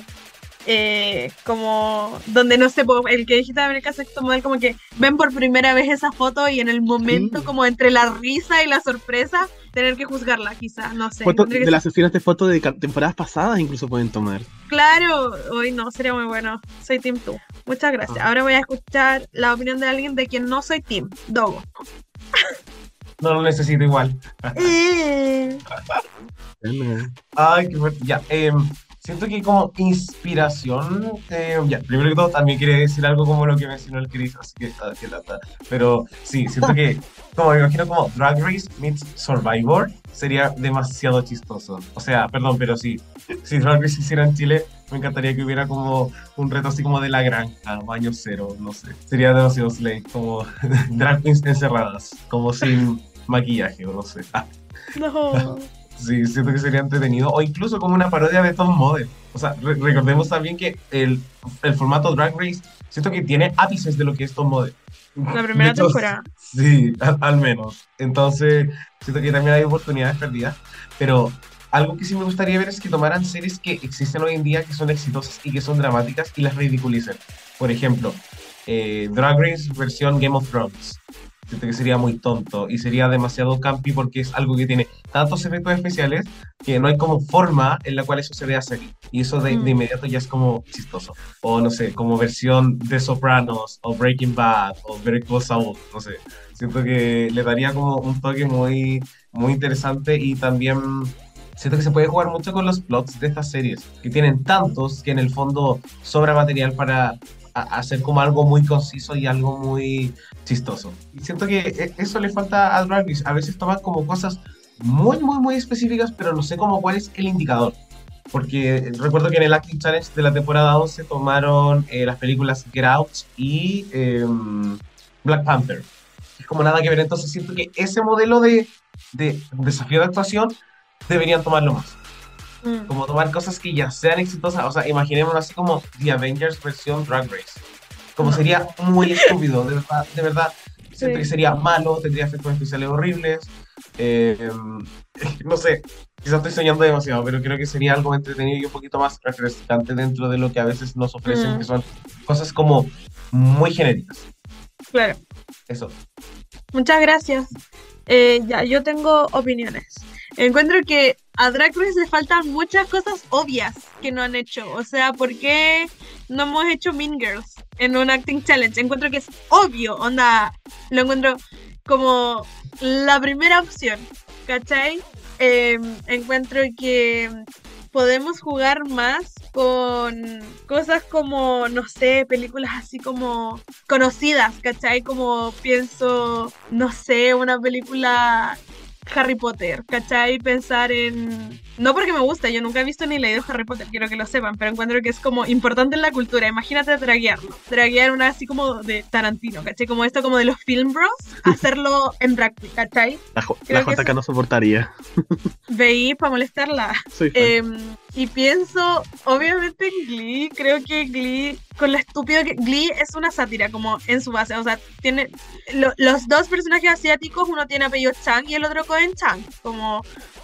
Eh, como donde no sé, el que dijiste de América Sexto Model, como que ven por primera vez esa foto y en el momento, como entre la risa y la sorpresa, tener que juzgarla, quizás, no sé. de las sesiones de fotos de temporadas pasadas incluso pueden tomar. Claro, hoy no, sería muy bueno. Soy Team 2. Muchas gracias. Ah. Ahora voy a escuchar la opinión de alguien de quien no soy Team, Dogo. No lo necesito igual. Eh. Ay, qué fuerte. Ya, eh, siento que como inspiración, eh, ya, primero que todo también quiere decir algo como lo que mencionó el Chris, así que, ah, que lata. Pero sí, siento que, como me imagino como Drag Race meets Survivor, sería demasiado chistoso. O sea, perdón, pero sí, si Drag Race hiciera en Chile, me encantaría que hubiera como un reto así como de la granja, baño cero, no sé. Sería demasiado slay, como drag queens encerradas, como sin maquillaje o no sé. No. Sí, siento que sería entretenido. O incluso como una parodia de Tom Model. O sea, recordemos también que el, el, formato Drag Race, siento que tiene ápices de lo que es Tom Model. La primera temporada. Sí, al, menos. Entonces, siento que también hay oportunidades perdidas. Pero algo que sí me gustaría ver es que tomaran series que existen hoy en día, que son exitosas y que son dramáticas, y las ridiculicen. Por ejemplo, eh, Drag Race versión Game of Thrones. Siento que sería muy tonto y sería demasiado campi porque es algo que tiene tantos efectos especiales que no hay como forma en la cual eso se vea serio. Y eso de, de Mm. inmediato ya es como chistoso. O no sé, como versión de Sopranos o Breaking Bad o Better Call Saul, no sé. Siento que le daría como un toque muy, muy interesante y también siento que se puede jugar mucho con los plots de estas series, que tienen tantos que en el fondo sobra material para hacer como algo muy conciso y algo muy chistoso. Y siento que e- eso le falta a Drag Race. A veces toman como cosas muy, muy, muy específicas, pero no sé cómo cuál es el indicador. Porque recuerdo que en el Acting Challenge de la temporada 11 tomaron eh, las películas Get Out y em, Black Panther. Es como nada que ver. Entonces siento que ese modelo de, de desafío de actuación deberían tomarlo más. Mm. Como tomar cosas que ya sean exitosas. O sea, imaginémonos así como The Avengers versión Drag Race. Como sería muy estúpido, de verdad, de verdad. Sí. sería malo, tendría efectos especiales horribles. eh, no sé, quizás estoy soñando demasiado, pero creo que sería algo entretenido y un poquito más refrescante dentro de lo que a veces nos ofrecen, Mm. que son cosas como muy genéricas. Claro. Eso. Muchas gracias. Eh, ya, yo tengo opiniones. Encuentro que a Drag Race le faltan muchas cosas obvias que no han hecho. O sea, ¿por qué no hemos hecho Mean Girls en un acting challenge? Encuentro que es obvio, onda, lo encuentro como la primera opción, ¿cachai? Eh, encuentro que podemos jugar más con cosas como, no sé, películas así como conocidas, ¿cachai? Como pienso, no sé, una película Harry Potter, ¿cachai? Pensar en... No porque me gusta, yo nunca he visto ni leído Harry Potter, quiero que lo sepan, pero encuentro que es como importante en la cultura. Imagínate draguearlo, draguear una así como de Tarantino, ¿cachai? Como esto como de los film bros, hacerlo en drag, ¿cachai? La, J- Creo la que JK eso- no soportaría. Veí para molestarla. Soy fan. Em, y pienso, obviamente en Glee, creo que Glee, con lo estúpido que Glee es una sátira, como en su base, o sea, tiene lo- los dos personajes asiáticos, uno tiene apellido Chang y el otro Cohen Chang, como,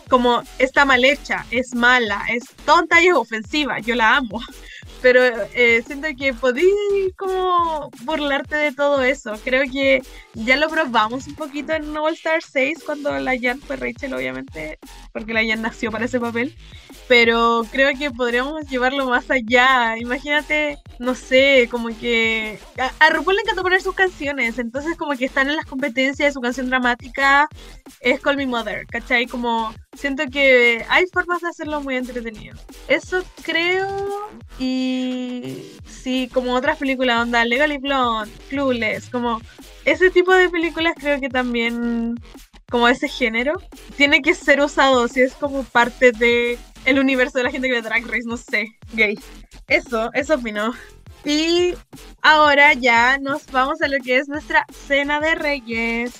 como está mal hecha, es mala, es tonta y es ofensiva, yo la amo. Pero eh, siento que podí como burlarte de todo eso. Creo que ya lo probamos un poquito en All Star 6 cuando la Jan fue Rachel, obviamente, porque la Jan nació para ese papel. Pero creo que podríamos llevarlo más allá. Imagínate, no sé, como que a, a RuPaul le encantó poner sus canciones, entonces como que están en las competencias de su canción dramática es Call Me Mother, ¿cachai? Como siento que hay formas de hacerlo muy entretenido. Eso creo y sí, como otras películas, onda Legally Blonde, Clueless, como ese tipo de películas creo que también como ese género tiene que ser usado si es como parte de el universo de la gente que ve Drag Race, no sé, gay. Eso, eso opino. Y ahora ya nos vamos a lo que es nuestra cena de reyes.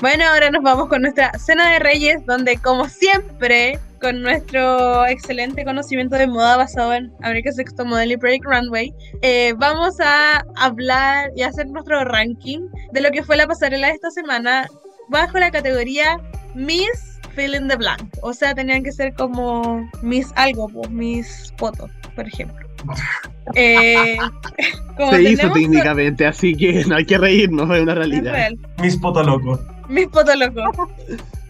Bueno, ahora nos vamos con nuestra cena de reyes, donde como siempre, con nuestro excelente conocimiento de moda basado en America's Next Top Model y Project Runway, eh, vamos a hablar y hacer nuestro ranking de lo que fue la pasarela de esta semana bajo la categoría Miss Fill in the Blank. O sea, tenían que ser como Miss algo, pues, Miss Foto, por ejemplo. Eh, como Se hizo técnicamente, así que no hay que reírnos, es una realidad. real. Mis poto locos. Mis fotos loco.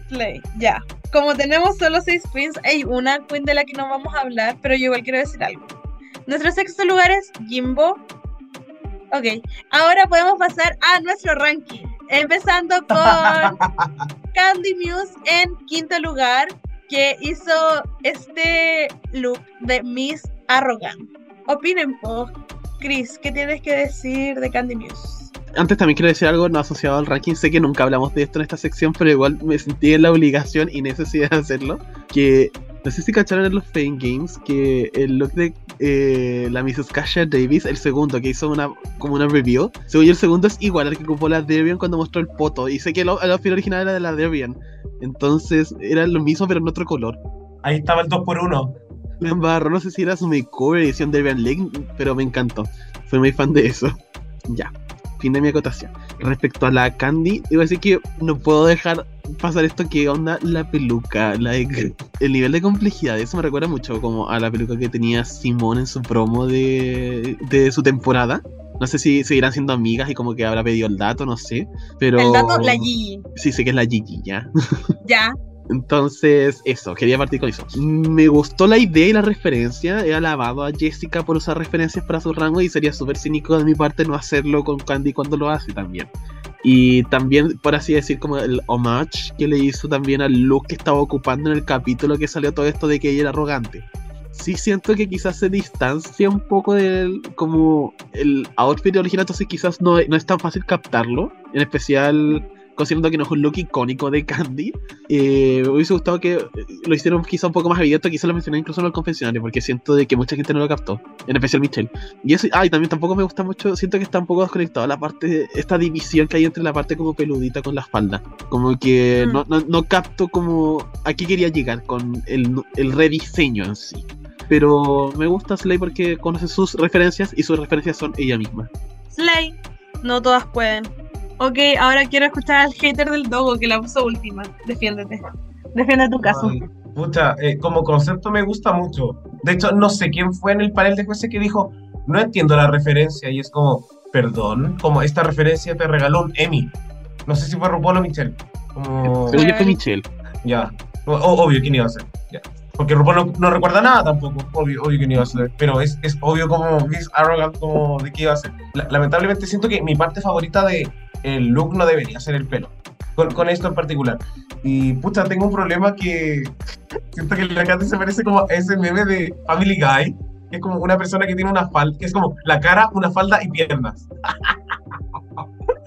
Play, ya. Como tenemos solo seis queens, hay una queen de la que no vamos a hablar, pero yo igual quiero decir algo. Nuestro sexto lugar es Jimbo. Ok, ahora podemos pasar a nuestro ranking. Empezando con Candy Muse en quinto lugar, que hizo este look de Miss Arrogant. Opinen, po. Chris, ¿qué tienes que decir de Candy Muse? Antes también quiero decir algo no asociado al ranking. Sé que nunca hablamos de esto en esta sección, pero igual me sentí en la obligación y necesidad de hacerlo. Que no sé si cacharon en los Fame Games que el look de eh, la Mrs. Kasha Davis, el segundo, que hizo una como una review, según yo el segundo es igual al que ocupó la Debian cuando mostró el poto. Y sé que el, outfit original era de la Debian. Entonces era lo mismo, pero en otro color. Ahí estaba el 2x1. Me embarró, no sé si era su makeover edición Debian Lake, pero me encantó. Fui muy fan de eso. Ya, fin de mi acotación. Respecto a la Candy, iba a decir que no puedo dejar pasar esto que onda la peluca, like, el nivel de complejidad, de eso me recuerda mucho como a la peluca que tenía Simón en su promo de, de su temporada. No sé si seguirán siendo amigas y como que habrá pedido el dato, no sé. Pero. El dato, la Gigi. Sí, sé que es la Gigi, ya. Ya. Entonces, eso, quería partir con eso. Me gustó la idea y la referencia. He alabado a Jessica por usar referencias para su rango y sería súper cínico de mi parte no hacerlo con Candy cuando lo hace también. Y también, por así decir, como el homage que le hizo también al look que estaba ocupando en el capítulo que salió todo esto de que ella era arrogante. Sí siento que quizás se distancia un poco del como el outfit original, entonces quizás no, no es tan fácil captarlo. En especial considerando que no es un look icónico de Candy. Eh, me hubiese gustado que lo hicieran quizá un poco más evidente, quizá lo mencioné incluso en el confesionario, porque siento de que mucha gente no lo captó, en especial Michelle. Y eso, ah, y también tampoco me gusta mucho, siento que está un poco desconectado la parte, esta división que hay entre la parte como peludita con la espalda. Como que Mm. no, no, no capto como a qué quería llegar con el, el rediseño en sí. Pero me gusta Slay porque conoce sus referencias y sus referencias son ella misma. Slay. No todas pueden. Ok, ahora quiero escuchar al hater del dogo que la puso última. Defiéndete. Defiende tu caso. Ay, pucha, eh, como concepto me gusta mucho. De hecho, no sé quién fue en el panel de jueces que dijo, no entiendo la referencia. Y es como, perdón, como esta referencia te regaló un Emmy. No sé si fue RuPaul o Michelle. Como, yo fue Michelle. ya. O- obvio, ¿quién iba a ser? Ya. Porque RuPaul no, no recuerda nada tampoco. Obvio, obvio quién iba a ser. Pero es, es obvio como Miss Arrogant como de qué iba a ser. La- lamentablemente siento que mi parte favorita de el look no debería ser el pelo. Con, con esto en particular. Y puta, tengo un problema que siento que la Katy se parece como a ese meme de Family Guy, que es como una persona que tiene una falda, que es como la cara, una falda y piernas.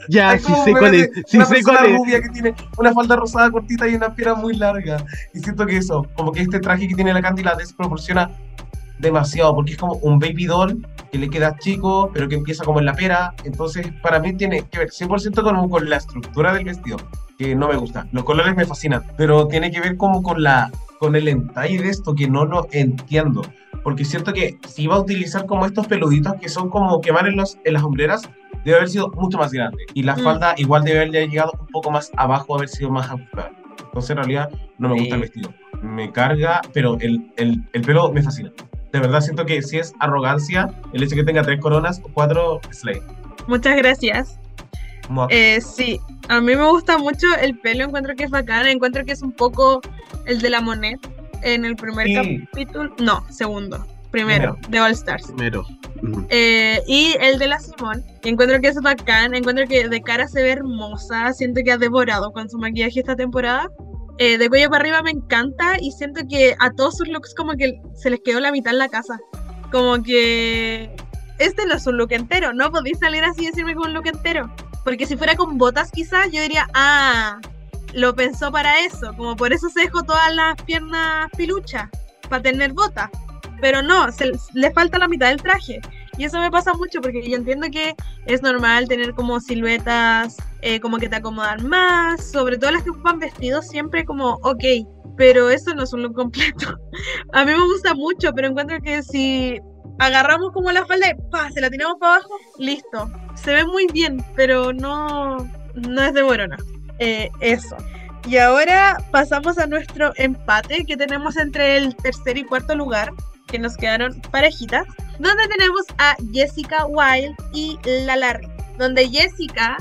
Ya, sí sé cuál es. Sí una sé persona cuál es. rubia que tiene una falda rosada cortita y una pierna muy larga. Y siento que eso, como que este traje que tiene la Candy la desproporciona demasiado, porque es como un baby doll que le queda chico, pero que empieza como en la pera. Entonces, para mí tiene que ver 100% con, con la estructura del vestido, que no me gusta. Los colores me fascinan, pero tiene que ver como con la con el entalle de esto que no lo entiendo. Porque siento que si iba a utilizar como estos peluditos que son como que van en, los, en las hombreras, debe haber sido mucho más grande. Y la Mm. falda igual debe haber llegado un poco más abajo, haber sido más ajustada. Entonces, en realidad, no me gusta el vestido. Me carga, pero el, el, el pelo me fascina. De verdad, siento que si es arrogancia, el hecho de que tenga tres coronas o cuatro, slay. Muchas gracias. Eh, sí, a mí me gusta mucho el pelo, encuentro que es bacán, encuentro que es un poco el de la Monet en el primer Sí. capítulo, no, segundo, primero, de All Stars. Primero. Eh, y el de la Simón, encuentro que es bacán, encuentro que de cara se ve hermosa, siento que ha devorado con su maquillaje esta temporada. Eh, de cuello para arriba me encanta y siento que a todos sus looks como que se les quedó la mitad en la casa. Como que este no es un look entero, no podéis salir así y decirme con un look entero. Porque si fuera con botas quizás yo diría, ah, lo pensó para eso, como por eso se dejó todas las piernas piluchas, para tener botas. Pero no, se, le falta la mitad del traje. Y eso me pasa mucho porque yo entiendo que es normal tener como siluetas eh, como que te acomodan más, sobre todo las que ocupan vestidos siempre como, ok, pero eso no es un look completo. A mí me gusta mucho, pero encuentro que si agarramos como la falda y se la tiramos para abajo, listo. Se ve muy bien, pero no, no es de Borona. Eh, eso. Y ahora pasamos a nuestro empate que tenemos entre el tercer y cuarto lugar, que nos quedaron parejitas, donde tenemos a Jessica Wilde y La Larry, donde Jessica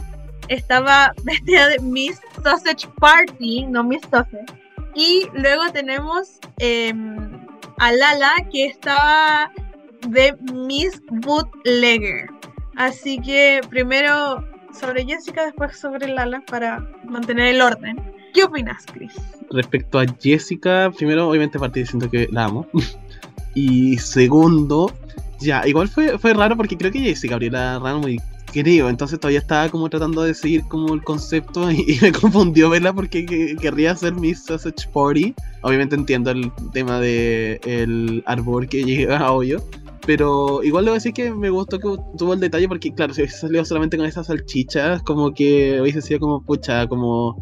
estaba vestida de Miss Sausage Party, no Miss Sausage, y luego tenemos em, a Lala que estaba de Miss Bootlegger. Así que primero sobre Jessica, después sobre Lala para mantener el orden. ¿Qué opinas, Chris? Respecto a Jessica, primero, obviamente, partí diciendo que la amo. Y segundo, ya, igual fue, fue raro porque creo que Jessica abrió la Runway, creo. Entonces todavía estaba como tratando de seguir como el concepto y, me confundió verla porque que- querría hacer Miss Sausage Party. Obviamente entiendo el tema de el arbor que llega a hoyo. Pero igual le voy a decir que me gustó que tuvo el detalle porque, claro, si hubiese salido solamente con esas salchichas, como que hubiese sido como, pucha, como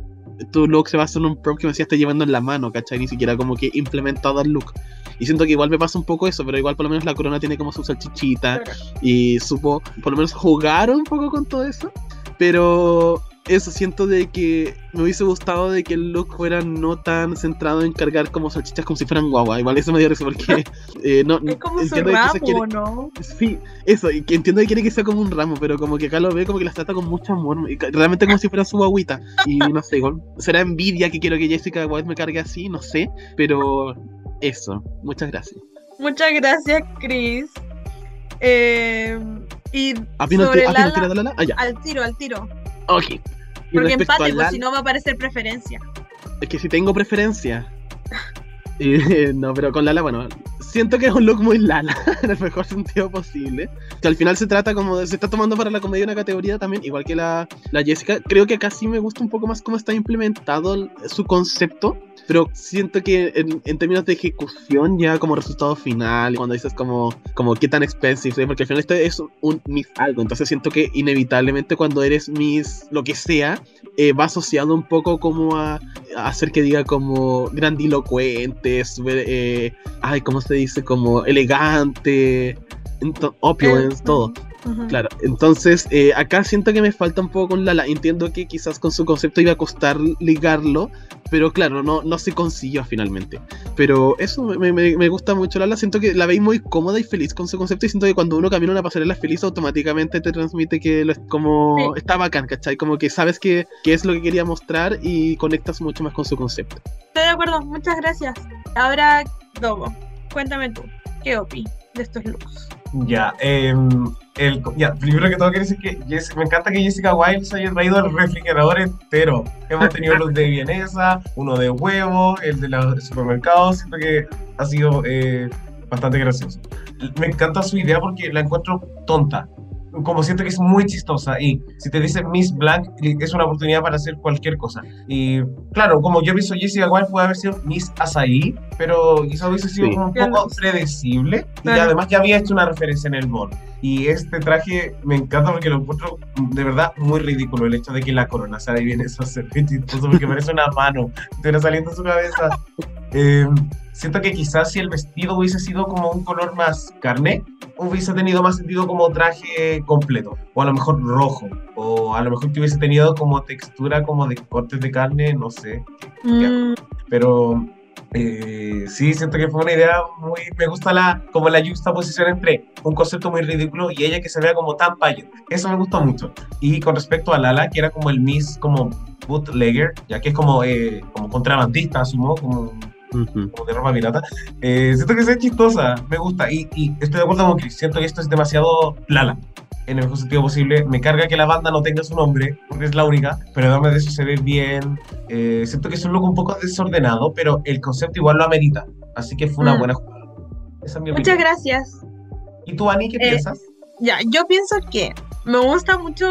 tu look se basa en un prop que me decía está llevando en la mano, ¿cachai? Ni siquiera como que implementado el look. Y siento que igual me pasa un poco eso, pero igual por lo menos la corona tiene como su salchichita y supo por lo menos jugar un poco con todo eso. Pero eso siento de que me hubiese gustado de que el look fuera no tan centrado en cargar como salchichas como si fueran guagua. Igual eso me dio risa porque eh, no, Es como su ramo, quiere- ¿no? Sí, eso, y que entiendo que quiere que sea como un ramo, pero como que acá lo ve como que las trata con mucho amor, realmente como si fuera su guaguita. Y no sé, será envidia que quiero que Jessica White me cargue así, no sé, pero eso, muchas gracias. Muchas gracias, Chris. Eh, y ¿Apenas sobre te, apenas Lala, tira Lala? Ah, al tiro, al tiro. ok. Y Porque empate, pues si no va a aparecer preferencia. Es que si tengo preferencia. Eh, no, pero con Lala, bueno, siento que es un look muy Lala, en el mejor sentido posible. Que al final se trata como de, se está tomando para la comedia una categoría también, igual que la, la Jessica. Creo que acá sí me gusta un poco más cómo está implementado el- su concepto. Pero siento que en, en términos de ejecución, ya como resultado final, cuando dices como, como qué tan expensive, porque al final esto es un Miss algo, entonces siento que inevitablemente cuando eres Miss lo que sea, eh, va asociado un poco como a, a hacer que diga como grandilocuente, eh, ay, ¿cómo se dice? Como elegante, opulence, todo. Ujú. Claro, entonces eh, acá siento que me falta un poco con Lala. Entiendo que quizás con su concepto iba a costar ligarlo, pero claro, no, no se consiguió finalmente. Pero eso me, me- me gusta mucho Lala. Siento que la veis muy cómoda y feliz con su concepto. Y siento que cuando uno camina una pasarela feliz, automáticamente te transmite que lo es como Sí. está bacán, ¿cachai? Como que sabes que, que es lo que quería mostrar y conectas mucho más con su concepto. Estoy de acuerdo, muchas gracias. Ahora, Dogo, cuéntame tú, ¿qué opi de estos looks? Ya, em, el, ya, primero que todo quiero decir que Jess- me encanta que Jessica Wilde se haya traído el refrigerador entero. Hemos tenido los de vienesa, uno de huevo, el de los supermercados, siento que ha sido eh, bastante gracioso. Me encanta su idea porque la encuentro tonta. Como siento que es muy chistosa y si te dice Miss Black es una oportunidad para hacer cualquier cosa. Y claro, como yo pienso Jessica Wilde puede haber sido Miss Azaí, pero quizá hubiese sido Sí. como un poco predecible y Claro. además ya había hecho una referencia en el bol. Y este traje me encanta porque lo encuentro de verdad muy ridículo. El hecho de que la corona sea de vienesa se ve chistoso porque parece una mano que estuviera saliendo de su cabeza. Eh, siento que quizás si el vestido hubiese sido como un color más carne, hubiese tenido más sentido como traje completo. O a lo mejor rojo. O a lo mejor que hubiese tenido como textura como de cortes de carne, no sé. Mm, Pero eh, sí, siento que fue una idea muy... Me gusta la como la juxtaposición entre un concepto muy ridículo y ella que se vea como tan payo. Eso me gusta mucho. Y con respecto a Lala, que era como el Miss como bootlegger, ya que es como, eh, como contrabandista, asumo, como, Ujú. como de ropa pirata, eh, siento que es chistosa, me gusta. Y, y estoy de acuerdo con Chris, siento que esto es demasiado Lala. En el mejor sentido posible, me carga que la banda no tenga su nombre, porque es la única, pero además de eso se ve bien. Eh, siento que es un look un poco desordenado, pero el concepto igual lo amerita. Así que fue una Mm. buena jugada. Esa es mi muchas opinión. gracias. ¿Y tú, Ani, qué Eh, piensas? Ya, yo pienso que me gusta mucho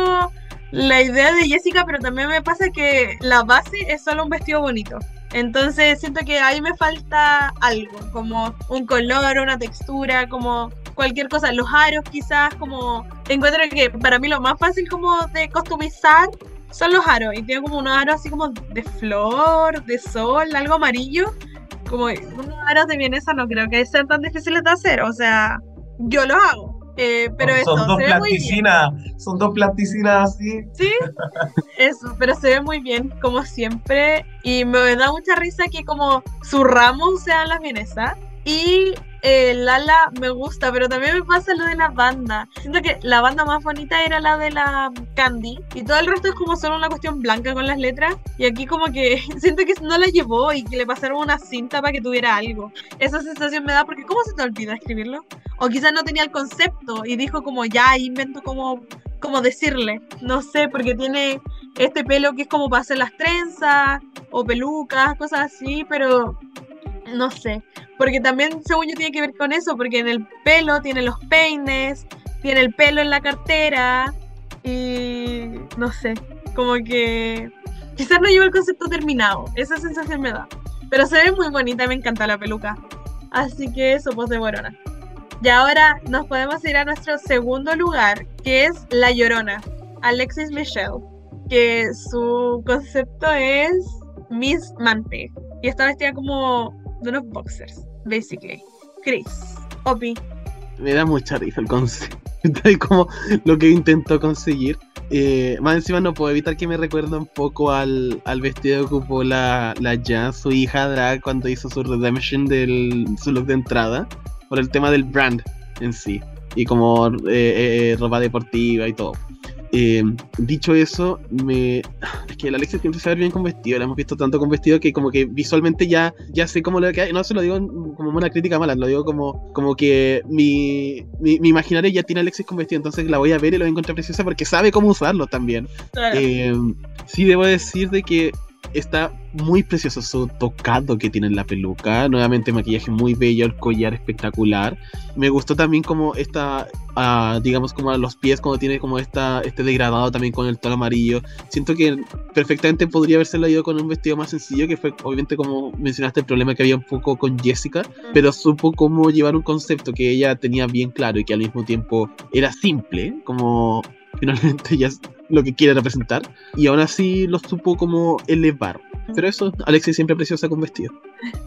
la idea de Jessica, pero también me pasa que la base es solo un vestido bonito. Entonces siento que ahí me falta algo, como un color, una textura, como cualquier cosa. Los aros quizás, como encuentro que para mí lo más fácil como de customizar son los aros. Y tiene como unos aros así como de flor, de sol, algo amarillo. Como unos aros de vienesa no creo que sean tan difíciles de hacer. O sea, yo los hago. Eh, pero son eso, dos muy bien. plasticinas, son dos plasticinas así. Sí, eso, pero se ve muy bien, como siempre. Y me da mucha risa que como su ramo sean las vienesas. Y eh, Lala me gusta, pero también me pasa lo de la banda. Siento que la banda más bonita era la de la Candy. Y todo el resto es como solo una cuestión blanca con las letras. Y aquí como que siento que no la llevó y que le pasaron una cinta para que tuviera algo. Esa sensación me da porque ¿cómo se te olvida escribirlo? O quizás no tenía el concepto y dijo como ya invento como, como decirle. No sé, porque tiene este pelo que es como para hacer las trenzas o pelucas, cosas así, pero no sé. Porque también, según yo, tiene que ver con eso, porque en el pelo tiene los peines, tiene el pelo en la cartera y no sé, como que quizás no llevo el concepto terminado, esa sensación me da. Pero se ve muy bonita, me encanta la peluca. Así que eso, pues de Borona. Y ahora nos podemos ir a nuestro segundo lugar, que es La Llorona, Alexis Michelle, que su concepto es Miss Mante. Y está vestida como de unos boxers, basically. Chris, Opi. Me da mucha risa el concepto y como lo que intentó conseguir. Eh, más encima no puedo evitar que me recuerda un poco al, al vestido que ocupó la, la Jan, su hija drag, cuando hizo su redemption del su look de entrada, por el tema del brand en sí, y como eh, eh, ropa deportiva y todo. Eh, dicho eso, me... es que la Alexis siempre se ve bien con vestido, la hemos visto tanto con vestido que como que visualmente ya, ya sé cómo lo que hay. No se lo digo como una crítica mala, lo digo como, como que mi, mi, mi imaginario ya tiene a Alexis con vestido, entonces la voy a ver y lo voy a encontrar preciosa porque sabe cómo usarlo también. Claro. Eh, sí, debo decir de que está muy precioso su tocado que tiene en la peluca. Nuevamente, maquillaje muy bello, el collar espectacular. Me gustó también como esta, ah, digamos, como a los pies, como tiene como esta, este degradado también con el tono amarillo. Siento que perfectamente podría haberse ido con un vestido más sencillo, que fue obviamente como mencionaste el problema que había un poco con Jessica, pero supo cómo llevar un concepto que ella tenía bien claro y que al mismo tiempo era simple, como finalmente ya lo que quiere representar, y aún así lo supo como elevar. Pero eso, Alexis siempre preciosa con vestido.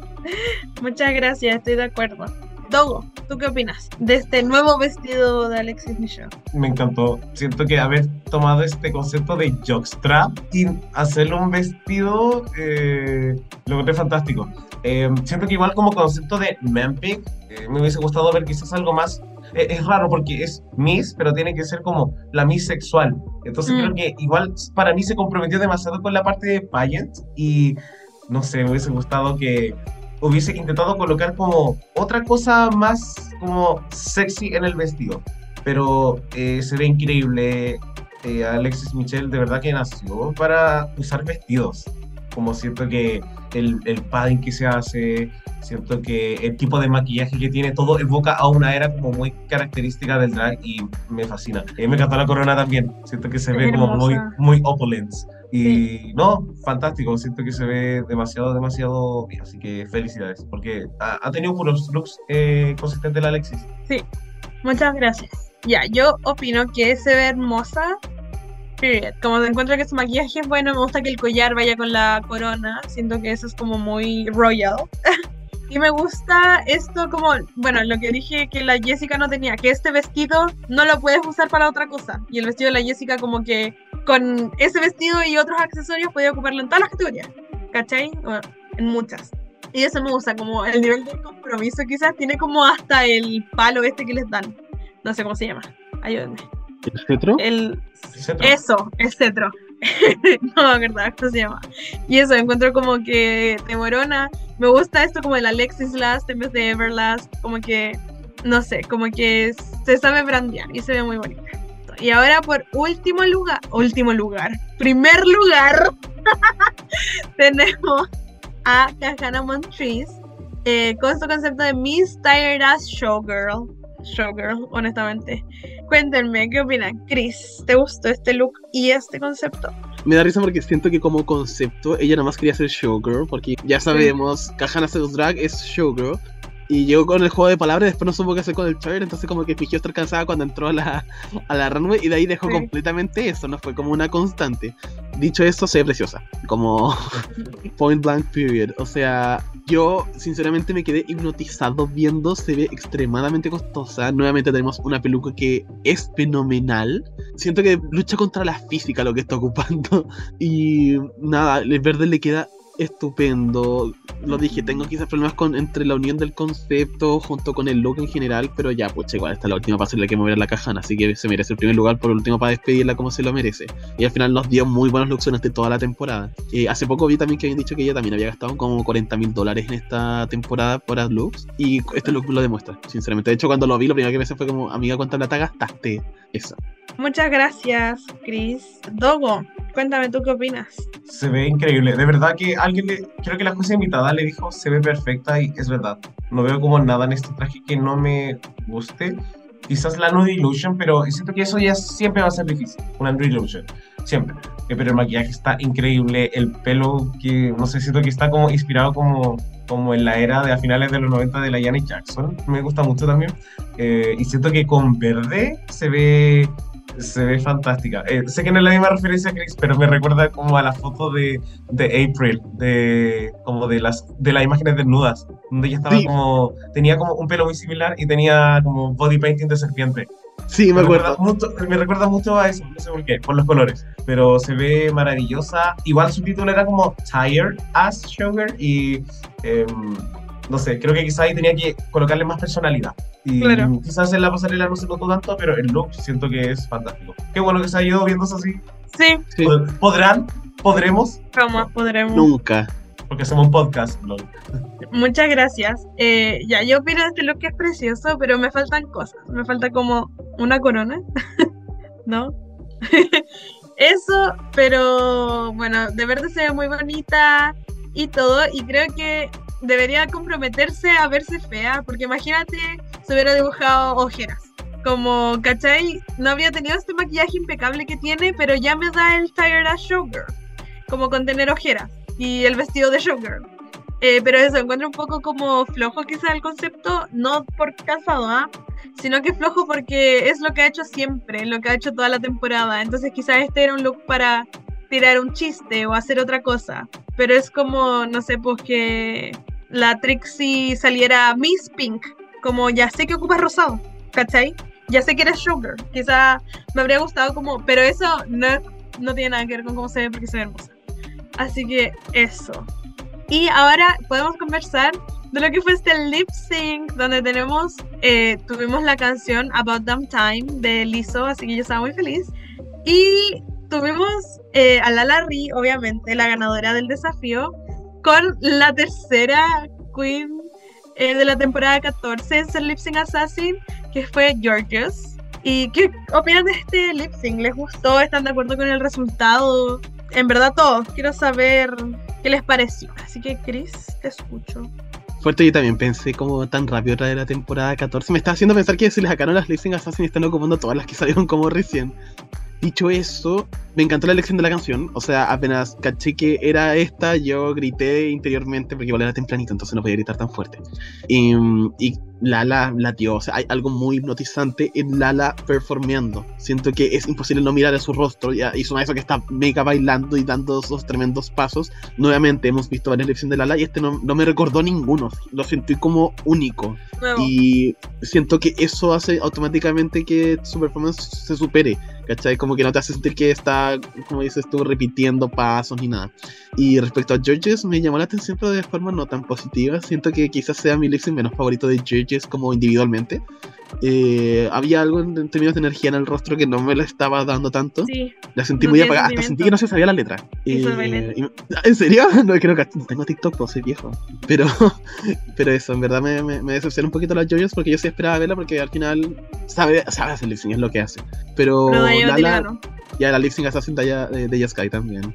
Muchas gracias, estoy de acuerdo. Dogo, ¿tú qué opinas de este nuevo vestido de Alexis Michelle? Me encantó. Siento que haber tomado este concepto de jockstrap y hacerlo un vestido eh, lo encontré fantástico. Eh, siento que igual como concepto de Mempic eh, me hubiese gustado ver quizás algo más. Eh, es raro porque es Miss, pero tiene que ser como la Miss sexual. Entonces Mm. creo que igual para mí se comprometió demasiado con la parte de pageant y no sé, me hubiese gustado que hubiese intentado colocar como otra cosa más como sexy en el vestido. Pero eh, se ve increíble. Eh, Alexis Michelle de verdad que nació para usar vestidos. Como siento que el, el padding que se hace, siento que el tipo de maquillaje que tiene, todo evoca a una era como muy característica del drag y me fascina. Eh, me encantó la corona también. Siento que se Es ve como muy, muy opulent. Y no, fantástico, siento que se ve demasiado, demasiado bien, así que felicidades, porque ha, ha tenido puros looks eh, consistentes la Alexis. Muchas gracias. Ya, yo opino que se ve hermosa. Period. Como encuentro que su maquillaje es bueno, me gusta que el collar vaya con la corona. Siento que eso es como muy royal. y me gusta esto como, bueno, lo que dije que la Jessica no tenía, que este vestido no lo puedes usar para otra cosa. Y el vestido de la Jessica como que con ese vestido y otros accesorios puede ocuparlo en todas las categorías. ¿Cachai? Bueno, en muchas. Y eso me gusta, como el nivel de compromiso quizás tiene como hasta el palo este que les dan. No sé cómo se llama. Ayúdenme. ¿El cetro? El... Cetro. Eso, el cetro. no, verdad, ¿cómo se llama? Y eso, encuentro como que de Morona. Me gusta esto como el Alexis Last en vez de Everlast. Como que, no sé, como que se sabe brandear y se ve muy bonita. Y ahora por último lugar, último lugar, primer lugar, tenemos a Kahana Montrese eh, con su concepto de Miss Tired Ass Showgirl. Showgirl, honestamente. Cuéntenme, ¿qué opinan? Chris, ¿te gustó este look y este concepto? Me da risa porque siento que como concepto ella nada más quería ser showgirl, porque ya sabemos, Kahana Seduce Drag es showgirl. Y llegó con el juego de palabras, después no supo qué hacer con el trailer, entonces como que fingió estar cansada cuando entró a la, a la runway y de ahí dejó Sí. completamente eso, no fue como una constante. Dicho esto, se ve preciosa, como point blank period. O sea, yo sinceramente me quedé hipnotizado viendo, se ve extremadamente costosa. Nuevamente tenemos una peluca que es fenomenal. Siento que lucha contra la física lo que está ocupando. Y nada, el verde le queda estupendo. Lo dije, tengo quizás problemas con entre la unión del concepto junto con el look en general, pero ya, pues igual, esta es la última para hacerle que mover la cajana, así que se merece el primer lugar por último para despedirla como se lo merece. Y al final nos dio muy buenos looks durante toda la temporada. Eh, hace poco vi también que habían dicho que ella también había gastado como 40 mil dólares en esta temporada por looks, y este look lo demuestra, sinceramente. De hecho, cuando lo vi, lo primero que pensé fue como, amiga, ¿cuánta plata gastaste? Eso. Muchas gracias, Chris. Dogo, cuéntame tú qué opinas. Se ve increíble. De verdad que alguien le. Creo que la jueza invitada le dijo se ve perfecta y es verdad. No veo como nada en este traje que no me guste. Quizás la Nude Illusion, pero siento que eso ya siempre va a ser difícil. Una Nude Illusion. Siempre. Eh, Pero el maquillaje está increíble. El pelo que. No sé, siento que está como inspirado como. Como en la era de a finales de los 90 de la Janet Jackson. Me gusta mucho también. Eh, y siento que con verde se ve se ve fantástica. Eh, sé que no es la misma referencia, Chris, pero me recuerda como a la foto de, de April, de como de las de las imágenes desnudas, donde ella estaba Sí. como tenía como un pelo muy similar y tenía como body painting de serpiente. Sí, me recuerda acuerdo. mucho, me recuerda mucho a eso, no sé por qué, por los colores. Pero se ve maravillosa. Igual su título era como Tired as Sugar y em, no sé, creo que quizás ahí tenía que colocarle más personalidad. Y Claro. quizás en la pasarela no se notó tanto, pero el look siento que es fantástico. Qué bueno que se ha ido viéndose así. Sí, Sí. Pod- ¿Podrán? ¿Podremos? jamás podremos. Nunca. Porque hacemos un podcast. lol. Muchas gracias. Eh, ya, yo opino de este look que es precioso, pero me faltan cosas. Me falta como una corona, ¿no? Eso, pero bueno, de verde se ve muy bonita y todo, y creo que debería comprometerse a verse fea, porque imagínate si hubiera dibujado ojeras. Como, ¿cachai? No habría tenido este maquillaje impecable que tiene, pero ya me da el Tired as Showgirl. Como con tener ojeras y el vestido de Showgirl. Eh, pero eso, encuentro un poco como flojo quizá el concepto, no por cansado, ¿ah? Sino que flojo porque es lo que ha hecho siempre, lo que ha hecho toda la temporada. Entonces quizás este era un look para tirar un chiste o hacer otra cosa. Pero es como, no sé, pues que la Trixie saliera Miss Pink. Como ya sé que ocupas rosado, ¿cachai? Ya sé que eres Sugar. Quizá me habría gustado como... Pero eso no, no tiene nada que ver con cómo se ve porque se ve hermosa. Así que eso. Y ahora podemos conversar de lo que fue este lip sync, donde tenemos, eh, tuvimos la canción About Damn Time de Lizzo, así que yo estaba muy feliz. Y tuvimos eh, a Lala Ri, obviamente, la ganadora del desafío, con la tercera queen eh, de la temporada 14 en ser Lip Sync Assassin, que fue Georgios. ¿Y qué opinan de este lip sync? ¿Les gustó? ¿Están de acuerdo con el resultado? En verdad todos. Quiero saber qué les pareció. Así que, Chris, te escucho. Fuerte, yo también pensé como tan rápido otra de la temporada 14. Me estaba haciendo pensar que si les sacaron las Lip Sync Assassin están ocupando todas las que salieron como recién. Dicho eso, me encantó la elección de la canción. O sea, apenas caché que era esta, yo grité interiormente porque igual era tempranito, entonces no podía gritar tan fuerte. Y, y Lala latió. O sea, hay algo muy hipnotizante en Lala performeando. Siento que es imposible no mirar a su rostro. Ya hizo eso que está mega bailando y dando esos tremendos pasos. Nuevamente hemos visto varias elecciones de Lala y este no, no me recordó ninguno. Lo sentí como único. Nuevo. Y siento que eso hace automáticamente que su performance se supere, ¿cachai? Como que no te hace sentir que está, como dices tú, repitiendo pasos ni nada. Y respecto a Georges, me llamó la atención, pero de forma no tan positiva. Siento que quizás sea mi lip sync menos favorito de Georges como individualmente. Eh, había algo en, en términos de energía en el rostro que no me lo estaba dando tanto. Sí, La sentí No muy apagada, hasta sentí que no se sabía la letra. Eh, el y me- ¿En serio? No creo que no tengo TikTok, pues soy viejo. Pero, pero eso, en verdad me, me, me decepciona un poquito la Joyous porque yo sí esperaba verla porque al final sabe, sabe hacer sync, es lo que hace. Pero, pero Lala, ya la lip sync assassin de, ella- de, de Sky también.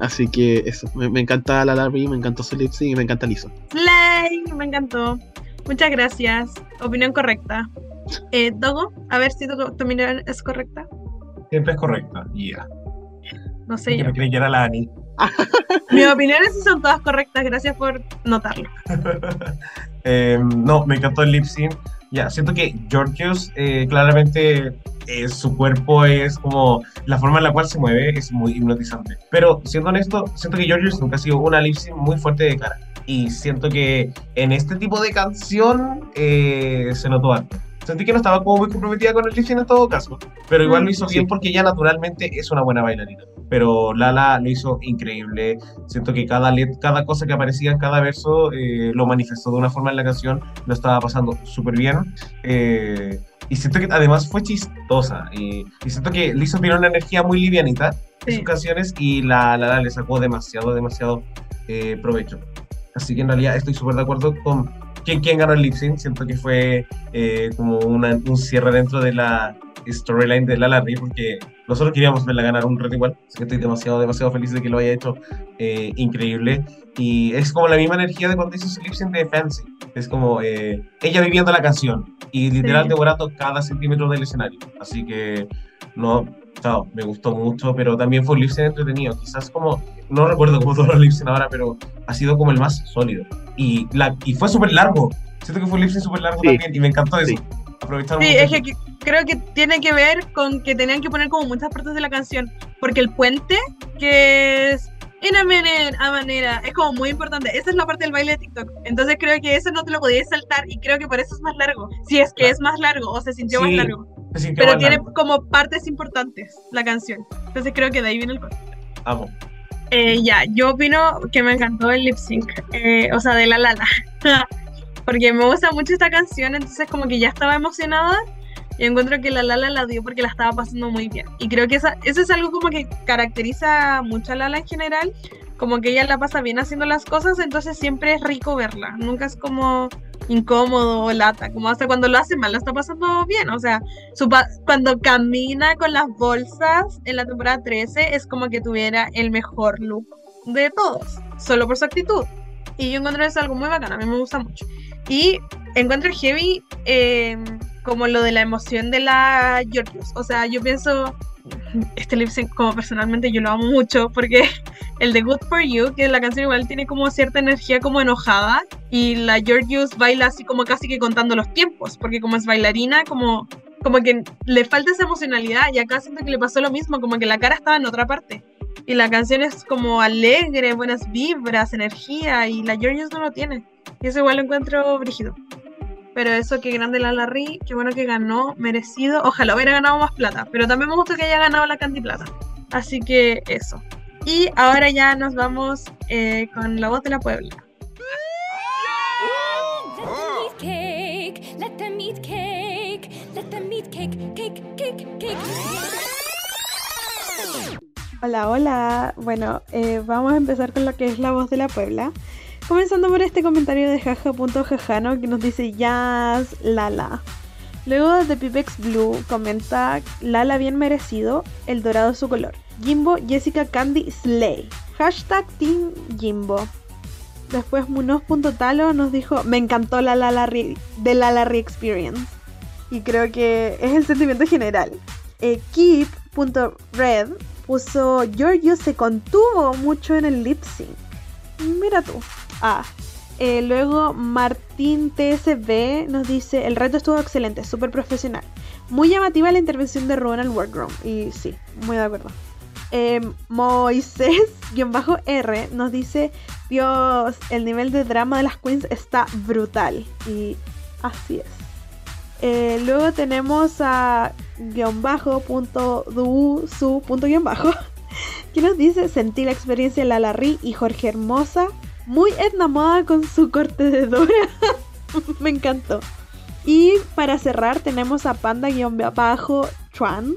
Así que eso, me, me encanta la Larry, me encantó su lip sync y me encanta Lizzo. Slay, me encantó. Muchas gracias. Opinión correcta. Eh, Dogo, a ver si tu, tu opinión es correcta. Siempre es correcta. Ya. No sé yo. Yo creí que era la Ani. Mis opiniones sí son todas correctas, gracias por notarlo. Eh, no, me encantó el lip sync. Ya, siento que Georgios eh, claramente eh, su cuerpo es como la forma en la cual se mueve es muy hipnotizante. Pero siendo honesto, siento que Georgios nunca ha sido una lip sync muy fuerte de cara. Y siento que en este tipo de canción eh, se notó algo. Sentí que no estaba como muy comprometida con el lip en todo caso. Pero igual lo hizo Sí. bien porque ella naturalmente es una buena bailarina. Pero Lala lo hizo increíble. Siento que cada, let- cada cosa que aparecía en cada verso eh, lo manifestó de una forma en la canción. Lo estaba pasando súper bien. Eh, y siento que además fue chistosa. Y, y siento que Lizzo tiene una energía muy livianita en Sí. sus canciones y la Lala le sacó demasiado, demasiado eh, provecho. Así que en realidad estoy súper de acuerdo con quién, quién ganó el lip sync. Siento que fue eh, como una- un cierre dentro de la storyline de Lala Ri porque nosotros queríamos verla ganar un reto igual. Así que estoy demasiado, demasiado feliz de que lo haya hecho eh, increíble. Y es como la misma energía de cuando hizo su lip sync de Fancy. Es como eh, ella viviendo la canción y literal Sí. devorando cada centímetro del escenario. Así que no, chao, me gustó mucho, pero también fue un lip sync entretenido. Quizás como, no recuerdo cómo todos los lip sync ahora, pero ha sido como el más sólido. Y, la, y fue súper largo. Siento que fue un lip sync súper largo Sí. también y me encantó eso. Sí. Aprovecharon Sí, es que que- creo que tiene que ver con que tenían que poner como muchas partes de la canción, porque el puente, que es in a minute, a manera, es como muy importante. Esa es la parte del baile de TikTok. Entonces creo que eso no te lo podías saltar y creo que por eso es más largo. Si es que Claro. es más largo o se sintió Sí. más largo. Sintió pero más tiene largo. como partes importantes la canción. Entonces creo que de ahí viene el corte. Amo. Eh, ya, yo opino que me encantó el lip sync, eh, o sea, de La Lala. porque me gusta mucho esta canción, entonces como que ya estaba emocionada y encuentro que La Lala la dio porque la estaba pasando muy bien. Y creo que esa, eso es algo como que caracteriza mucho a Lala en general, como que ella la pasa bien haciendo las cosas, entonces siempre es rico verla, nunca es como incómodo lata, como hasta cuando lo hace mal, la está pasando bien, o sea, su cuando camina con las bolsas en la temporada 13 es como que tuviera el mejor look de todos, solo por su actitud. Y yo encuentro eso algo muy bacano, a mí me gusta mucho. Y encuentro heavy eh, como lo de la emoción de la Georgios. O sea, yo pienso, este lip como personalmente yo lo amo mucho porque el de Good For You, que la canción igual tiene como cierta energía como enojada y la Georgios baila así como casi que contando los tiempos, porque como es bailarina, como, como que le falta esa emocionalidad y acá siento que le pasó lo mismo, como que la cara estaba en otra parte. Y la canción es como alegre, buenas vibras, energía, y la Georgios no lo tiene. Y eso igual lo encuentro brígido. Pero eso, que grande la Larry, qué bueno que ganó, merecido. Ojalá hubiera ganado más plata, pero también me gusta que haya ganado la Candy Plata. Así que eso. Y ahora ya nos vamos eh, con la voz de la Puebla. Hola, hola. Bueno, eh, vamos a empezar con lo que es la voz de la Puebla. Comenzando por este comentario de jaja.jajano que nos dice Jazz Lala. Luego de Pipex Blue comenta Lala bien merecido, el dorado es su color. Jimbo Jessica Candy Slay. Hashtag Team Jimbo. Después Munoz.talo nos dijo Me encantó la Lala Ri- de la Larry Experience. Y creo que es el sentimiento general. Eh, Keep.red puso Giorgio se contuvo mucho en el lip sync. Mira tú. Ah. eh, luego Martín TSB nos dice el reto estuvo excelente, súper profesional. Muy llamativa la intervención de al workroom. Y sí, muy de acuerdo. Eh, Moisés-R nos dice Dios, el nivel de drama de las queens está brutal. Y así es. Eh, luego tenemos a guion bajo punto du su punto guion bajo que nos dice sentí la experiencia de la Larry y Jorge Hermosa muy Edna Moda con su corte de Dora. Me encantó. Y para cerrar tenemos a panda guion bajo Tran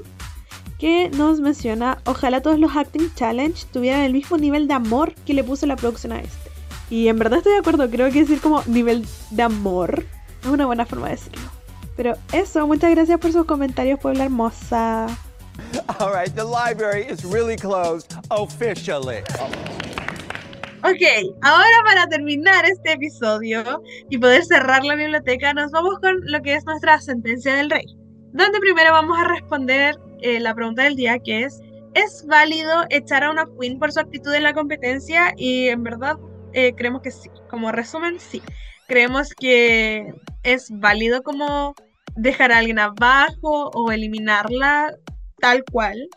que nos menciona ojalá todos los acting challenge tuvieran el mismo nivel de amor que le puso la producción a este y en verdad estoy de acuerdo creo que decir como nivel de amor. Es una buena forma de decirlo. Pero eso, muchas gracias por sus comentarios, Puebla Hermosa. All right, the library is really closed officially. Ok, ahora para terminar este episodio y poder cerrar la biblioteca, nos vamos con lo que es nuestra sentencia del rey. Donde primero vamos a responder eh, la pregunta del día, que es, ¿es válido echar a una queen por su actitud en la competencia? Y en verdad eh, creemos que sí. Como resumen, sí. Creemos que es válido como dejar a alguien abajo o eliminarla tal cual.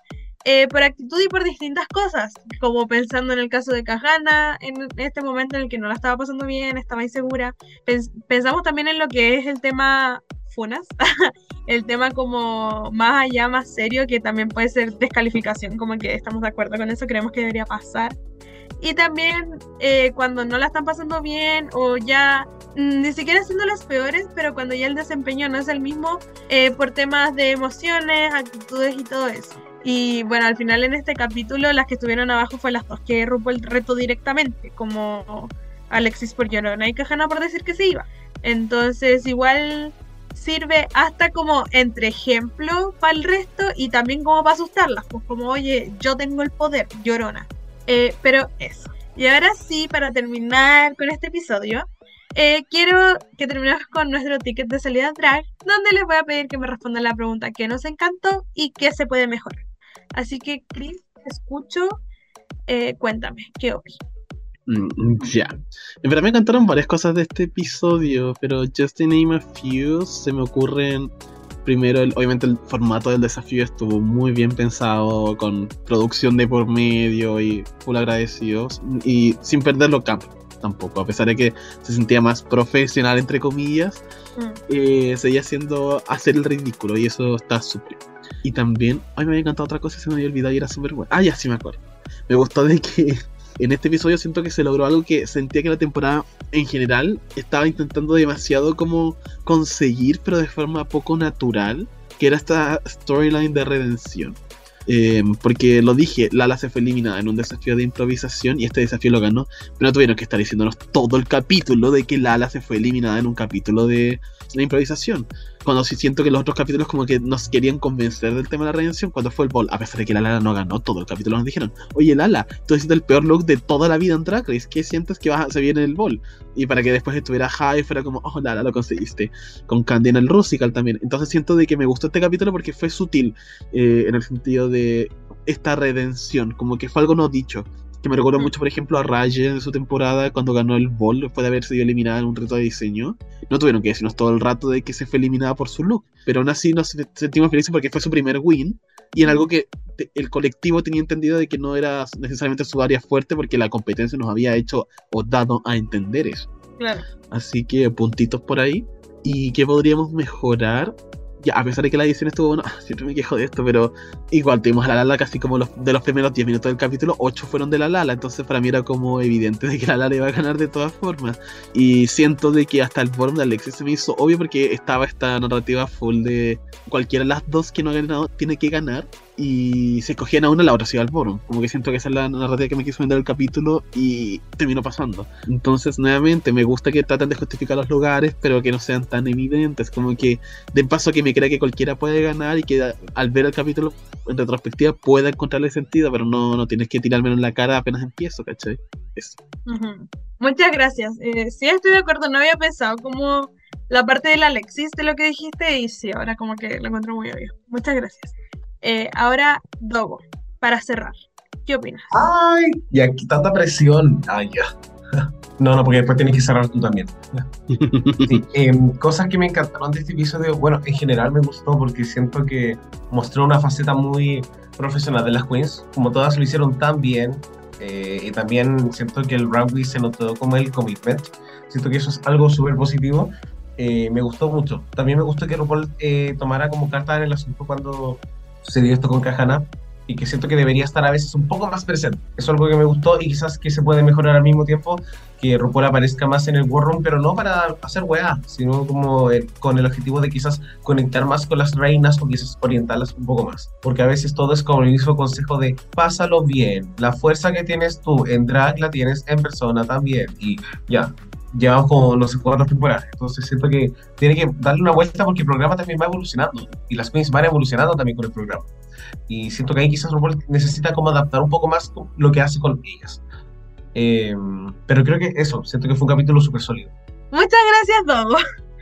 Eh, por actitud y por distintas cosas, como pensando en el caso de Kahana, en este momento en el que no la estaba pasando bien, estaba insegura. Pens- pensamos también en lo que es el tema funas, el tema como más allá, más serio, que también puede ser descalificación, como que estamos de acuerdo con eso, creemos que debería pasar. Y también eh, cuando no la están pasando bien o ya mm, ni siquiera siendo las peores, pero cuando ya el desempeño no es el mismo eh, por temas de emociones, actitudes y todo eso. Y bueno, al final en este capítulo las que estuvieron abajo fue las dos que rompo el reto directamente, como Alexis por Llorona y Cajana por decir que se iba. Entonces igual sirve hasta como entre ejemplo para el resto y también como para asustarlas, pues como oye, yo tengo el poder, Llorona. Eh, pero eso. Y ahora sí, para terminar con este episodio, eh, quiero que terminemos con nuestro ticket de salida drag, donde les voy a pedir que me respondan la pregunta que nos encantó y qué se puede mejorar. Así que, Chris, te escucho. Eh, cuéntame, ¿qué opinas? Mm, Ya. En verdad me encantaron varias cosas de este episodio, pero just to name a few, se me ocurren. Primero, el- obviamente el formato del desafío estuvo muy bien pensado, con producción de por medio y full agradecidos, y sin perder lo campo. tampoco. A pesar de que se sentía más profesional, entre comillas, Mm. eh, seguía haciendo hacer el ridículo y eso está súper. Y también, ay, me había encantado otra cosa, se me había olvidado y era súper buena. Ah, ya sí me acuerdo. Me gustó de que en este episodio siento que se logró algo que sentía que la temporada en general estaba intentando demasiado como conseguir, pero de forma poco natural, que era esta storyline de redención. Eh, porque lo dije, Lala se fue eliminada en un desafío de improvisación y este desafío lo ganó, pero no tuvieron que estar diciéndonos todo el capítulo de que Lala se fue eliminada en un capítulo de, de improvisación. Cuando sí siento que los otros capítulos como que nos querían convencer del tema de la redención, cuando fue el bol, a pesar de que Lala no ganó todo el capítulo, nos dijeron, oye Lala, tú hiciste el peor look de toda la vida en Drag Race, ¿qué sientes que vas a- se viene el bol? Y para que después estuviera high, fuera como, oh Lala, lo conseguiste. Con Candy en el Rusical también. Entonces siento de que me gustó este capítulo porque fue sutil, eh, en el sentido de esta redención, como que fue algo no dicho. Que me recuerdo mucho, por ejemplo, a Raye en su temporada cuando ganó el Ball después de haber sido eliminada en un reto de diseño. No tuvieron que decirnos todo el rato de que se fue eliminada por su look, pero aún así nos sentimos felices porque fue su primer win y en algo que el colectivo tenía entendido de que no era necesariamente su área fuerte porque la competencia nos había hecho o dado a entender eso. Claro. Así que puntitos por ahí. ¿Y qué podríamos mejorar? Ya, a pesar de que la edición estuvo buena, siempre me quejo de esto, pero igual tuvimos a la Lala casi como los, de los primeros 10 minutos del capítulo, 8 fueron de la Lala, entonces para mí era como evidente de que la Lala iba a ganar de todas formas. Y siento de que hasta el forum de Alexis se me hizo obvio porque estaba esta narrativa full de cualquiera de las dos que no ha ganado tiene que ganar. Y se escogían a una, la otra se iba al forum. Como que siento que esa es la narrativa que me quiso vender el capítulo y terminó pasando. Entonces, nuevamente, me gusta que traten de justificar los lugares, pero que no sean tan evidentes. Como que den paso a que me crea que cualquiera puede ganar y que al ver el capítulo en retrospectiva pueda encontrarle sentido, pero no, no tienes que tirármelo en la cara apenas empiezo, ¿cachai? Eso. Ujú. Muchas gracias. Eh, sí, estoy de acuerdo. No había pensado como la parte del Alexis de lo que dijiste y sí, ahora como que lo encuentro muy obvio. Muchas gracias. Eh, ahora, Dogo, para cerrar. ¿Qué opinas? Ay, y aquí tanta presión. Ay, ya. No, no, porque después tienes que cerrar tú también. Sí, em, cosas que me encantaron de este episodio, bueno, en general me gustó porque siento que mostró una faceta muy profesional de las queens, como todas lo hicieron tan bien, eh, y también siento que el runway se notó como el commitment, siento que eso es algo súper positivo, eh, me gustó mucho. También me gustó que RuPaul eh, tomara como carta en el asunto cuando sucedió esto con Kahana, y que siento que debería estar a veces un poco más presente. Es algo que me gustó y quizás que se puede mejorar al mismo tiempo que RuPaul aparezca más en el War Room, pero no para hacer weá, sino como eh, con el objetivo de quizás conectar más con las reinas o quizás orientarlas un poco más. Porque a veces todo es como el mismo consejo de pásalo bien, la fuerza que tienes tú en drag la tienes en persona también y ya. Llevamos como no sé cuántas temporadas, entonces siento que tiene que darle una vuelta porque el programa también va evolucionando y las queens van evolucionando también con el programa. Y siento que ahí quizás RuPaul necesita como adaptar un poco más lo que hace con ellas. Eh, pero creo que eso, siento que fue un capítulo súper sólido. Muchas gracias, Dogo.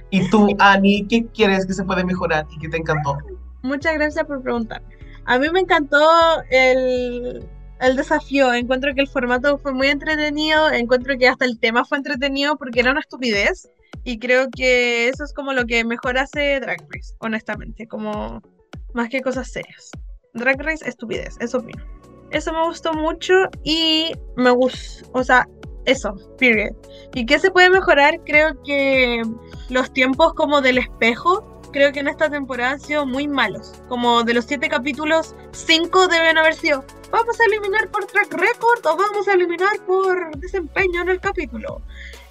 ¿Y tú, Ani, qué quieres que se puede mejorar y qué te encantó? Muchas gracias por preguntar. A mí me encantó el, el desafío. Encuentro que el formato fue muy entretenido. Encuentro que hasta el tema fue entretenido porque era una estupidez. Y creo que eso es como lo que mejor hace Drag Race, honestamente. Como más que cosas serias. Drag Race, estupidez, eso opino. Eso me gustó mucho y me gustó, o sea, eso, period. ¿Y qué se puede mejorar? Creo que los tiempos como del espejo, creo que en esta temporada han sido muy malos. Como de los siete capítulos, cinco deben haber sido, vamos a eliminar por track record o vamos a eliminar por desempeño en el capítulo.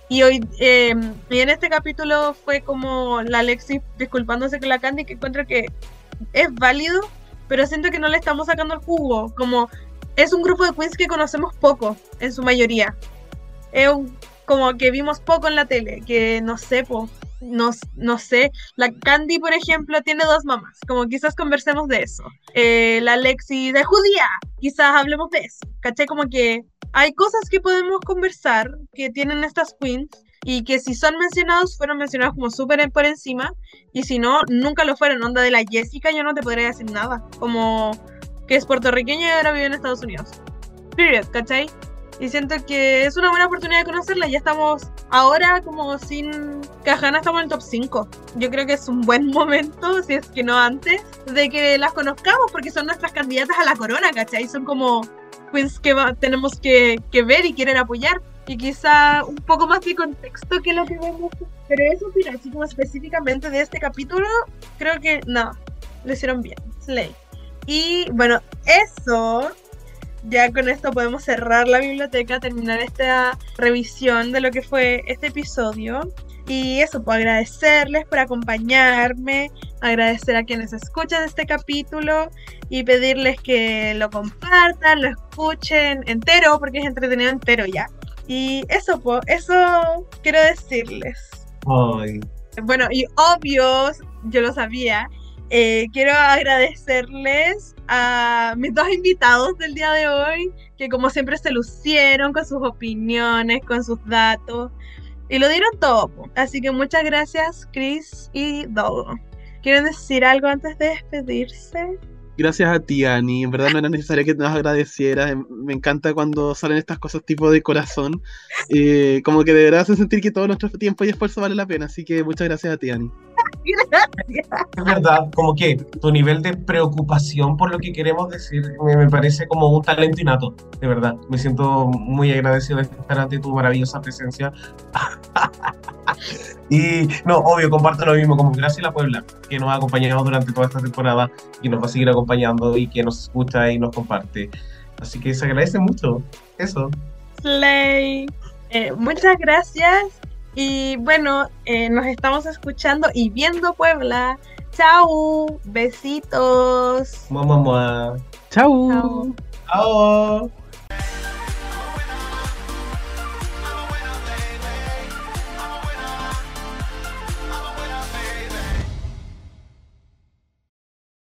Y hoy, eh, y en este capítulo fue como la Alexis disculpándose con la Candy, que encuentro que es válido, pero siento que no le estamos sacando el jugo. Como es un grupo de queens que conocemos poco, en su mayoría. Es un- como que vimos poco en la tele, que no sé, no, no sé. La Candy, por ejemplo, tiene dos mamás, como quizás conversemos de eso. Eh, la Lexi de judía, quizás hablemos de eso. ¿Caché? Como que hay cosas que podemos conversar que tienen estas queens y que si son mencionados, fueron mencionados como súper por encima y si no, nunca lo fueron. Onda de la Jessica, yo no te podría decir nada. Como que es puertorriqueña y ahora vive en Estados Unidos. Period, ¿cachai? Y siento que es una buena oportunidad de conocerla. Ya estamos ahora como sin Cajana, estamos en el top 5. Yo creo que es un buen momento, si es que no antes, de que las conozcamos porque son nuestras candidatas a la corona, ¿cachai? Son como queens que va- tenemos que, que ver y querer apoyar. y quizá un poco más de contexto que lo que vemos. Pero eso, mira, así como específicamente de este capítulo, creo que no, lo hicieron bien. Slay. Y bueno, eso, ya con esto podemos cerrar la biblioteca, terminar esta revisión de lo que fue este episodio. Y eso, puedo agradecerles por acompañarme, agradecer a quienes escuchan este capítulo y pedirles que lo compartan, lo escuchen entero, porque es entretenido entero ya. Y eso, pues, eso quiero decirles. Ay. Bueno, y obvio, yo lo sabía, eh, quiero agradecerles a mis dos invitados del día de hoy, que como siempre se lucieron con sus opiniones, con sus datos, y lo dieron todo. Así que muchas gracias, Chris y Dogo. ¿Quieren decir algo antes de despedirse? Gracias a ti, Ani. En verdad no era necesario que nos agradecieras. Em, Me encanta cuando salen estas cosas tipo de corazón. Eh, como que de verdad hace sentir que todo nuestro tiempo y esfuerzo vale la pena. Así que muchas gracias a ti, Ani. Es verdad, como que tu nivel de preocupación por lo que queremos decir me, me parece como un talento innato, de verdad. Me siento muy agradecido de estar ante tu maravillosa presencia. y no, obvio, comparto lo mismo, como gracias a la Puebla, que nos ha acompañado durante toda esta temporada, que nos va a seguir acompañando y que nos escucha y nos comparte. Así que se agradece mucho. Eso. Slay. Eh, muchas gracias. Y bueno, eh, nos estamos escuchando y viendo Puebla. Chao. Besitos. Mamá, mamá. Chao. Chao.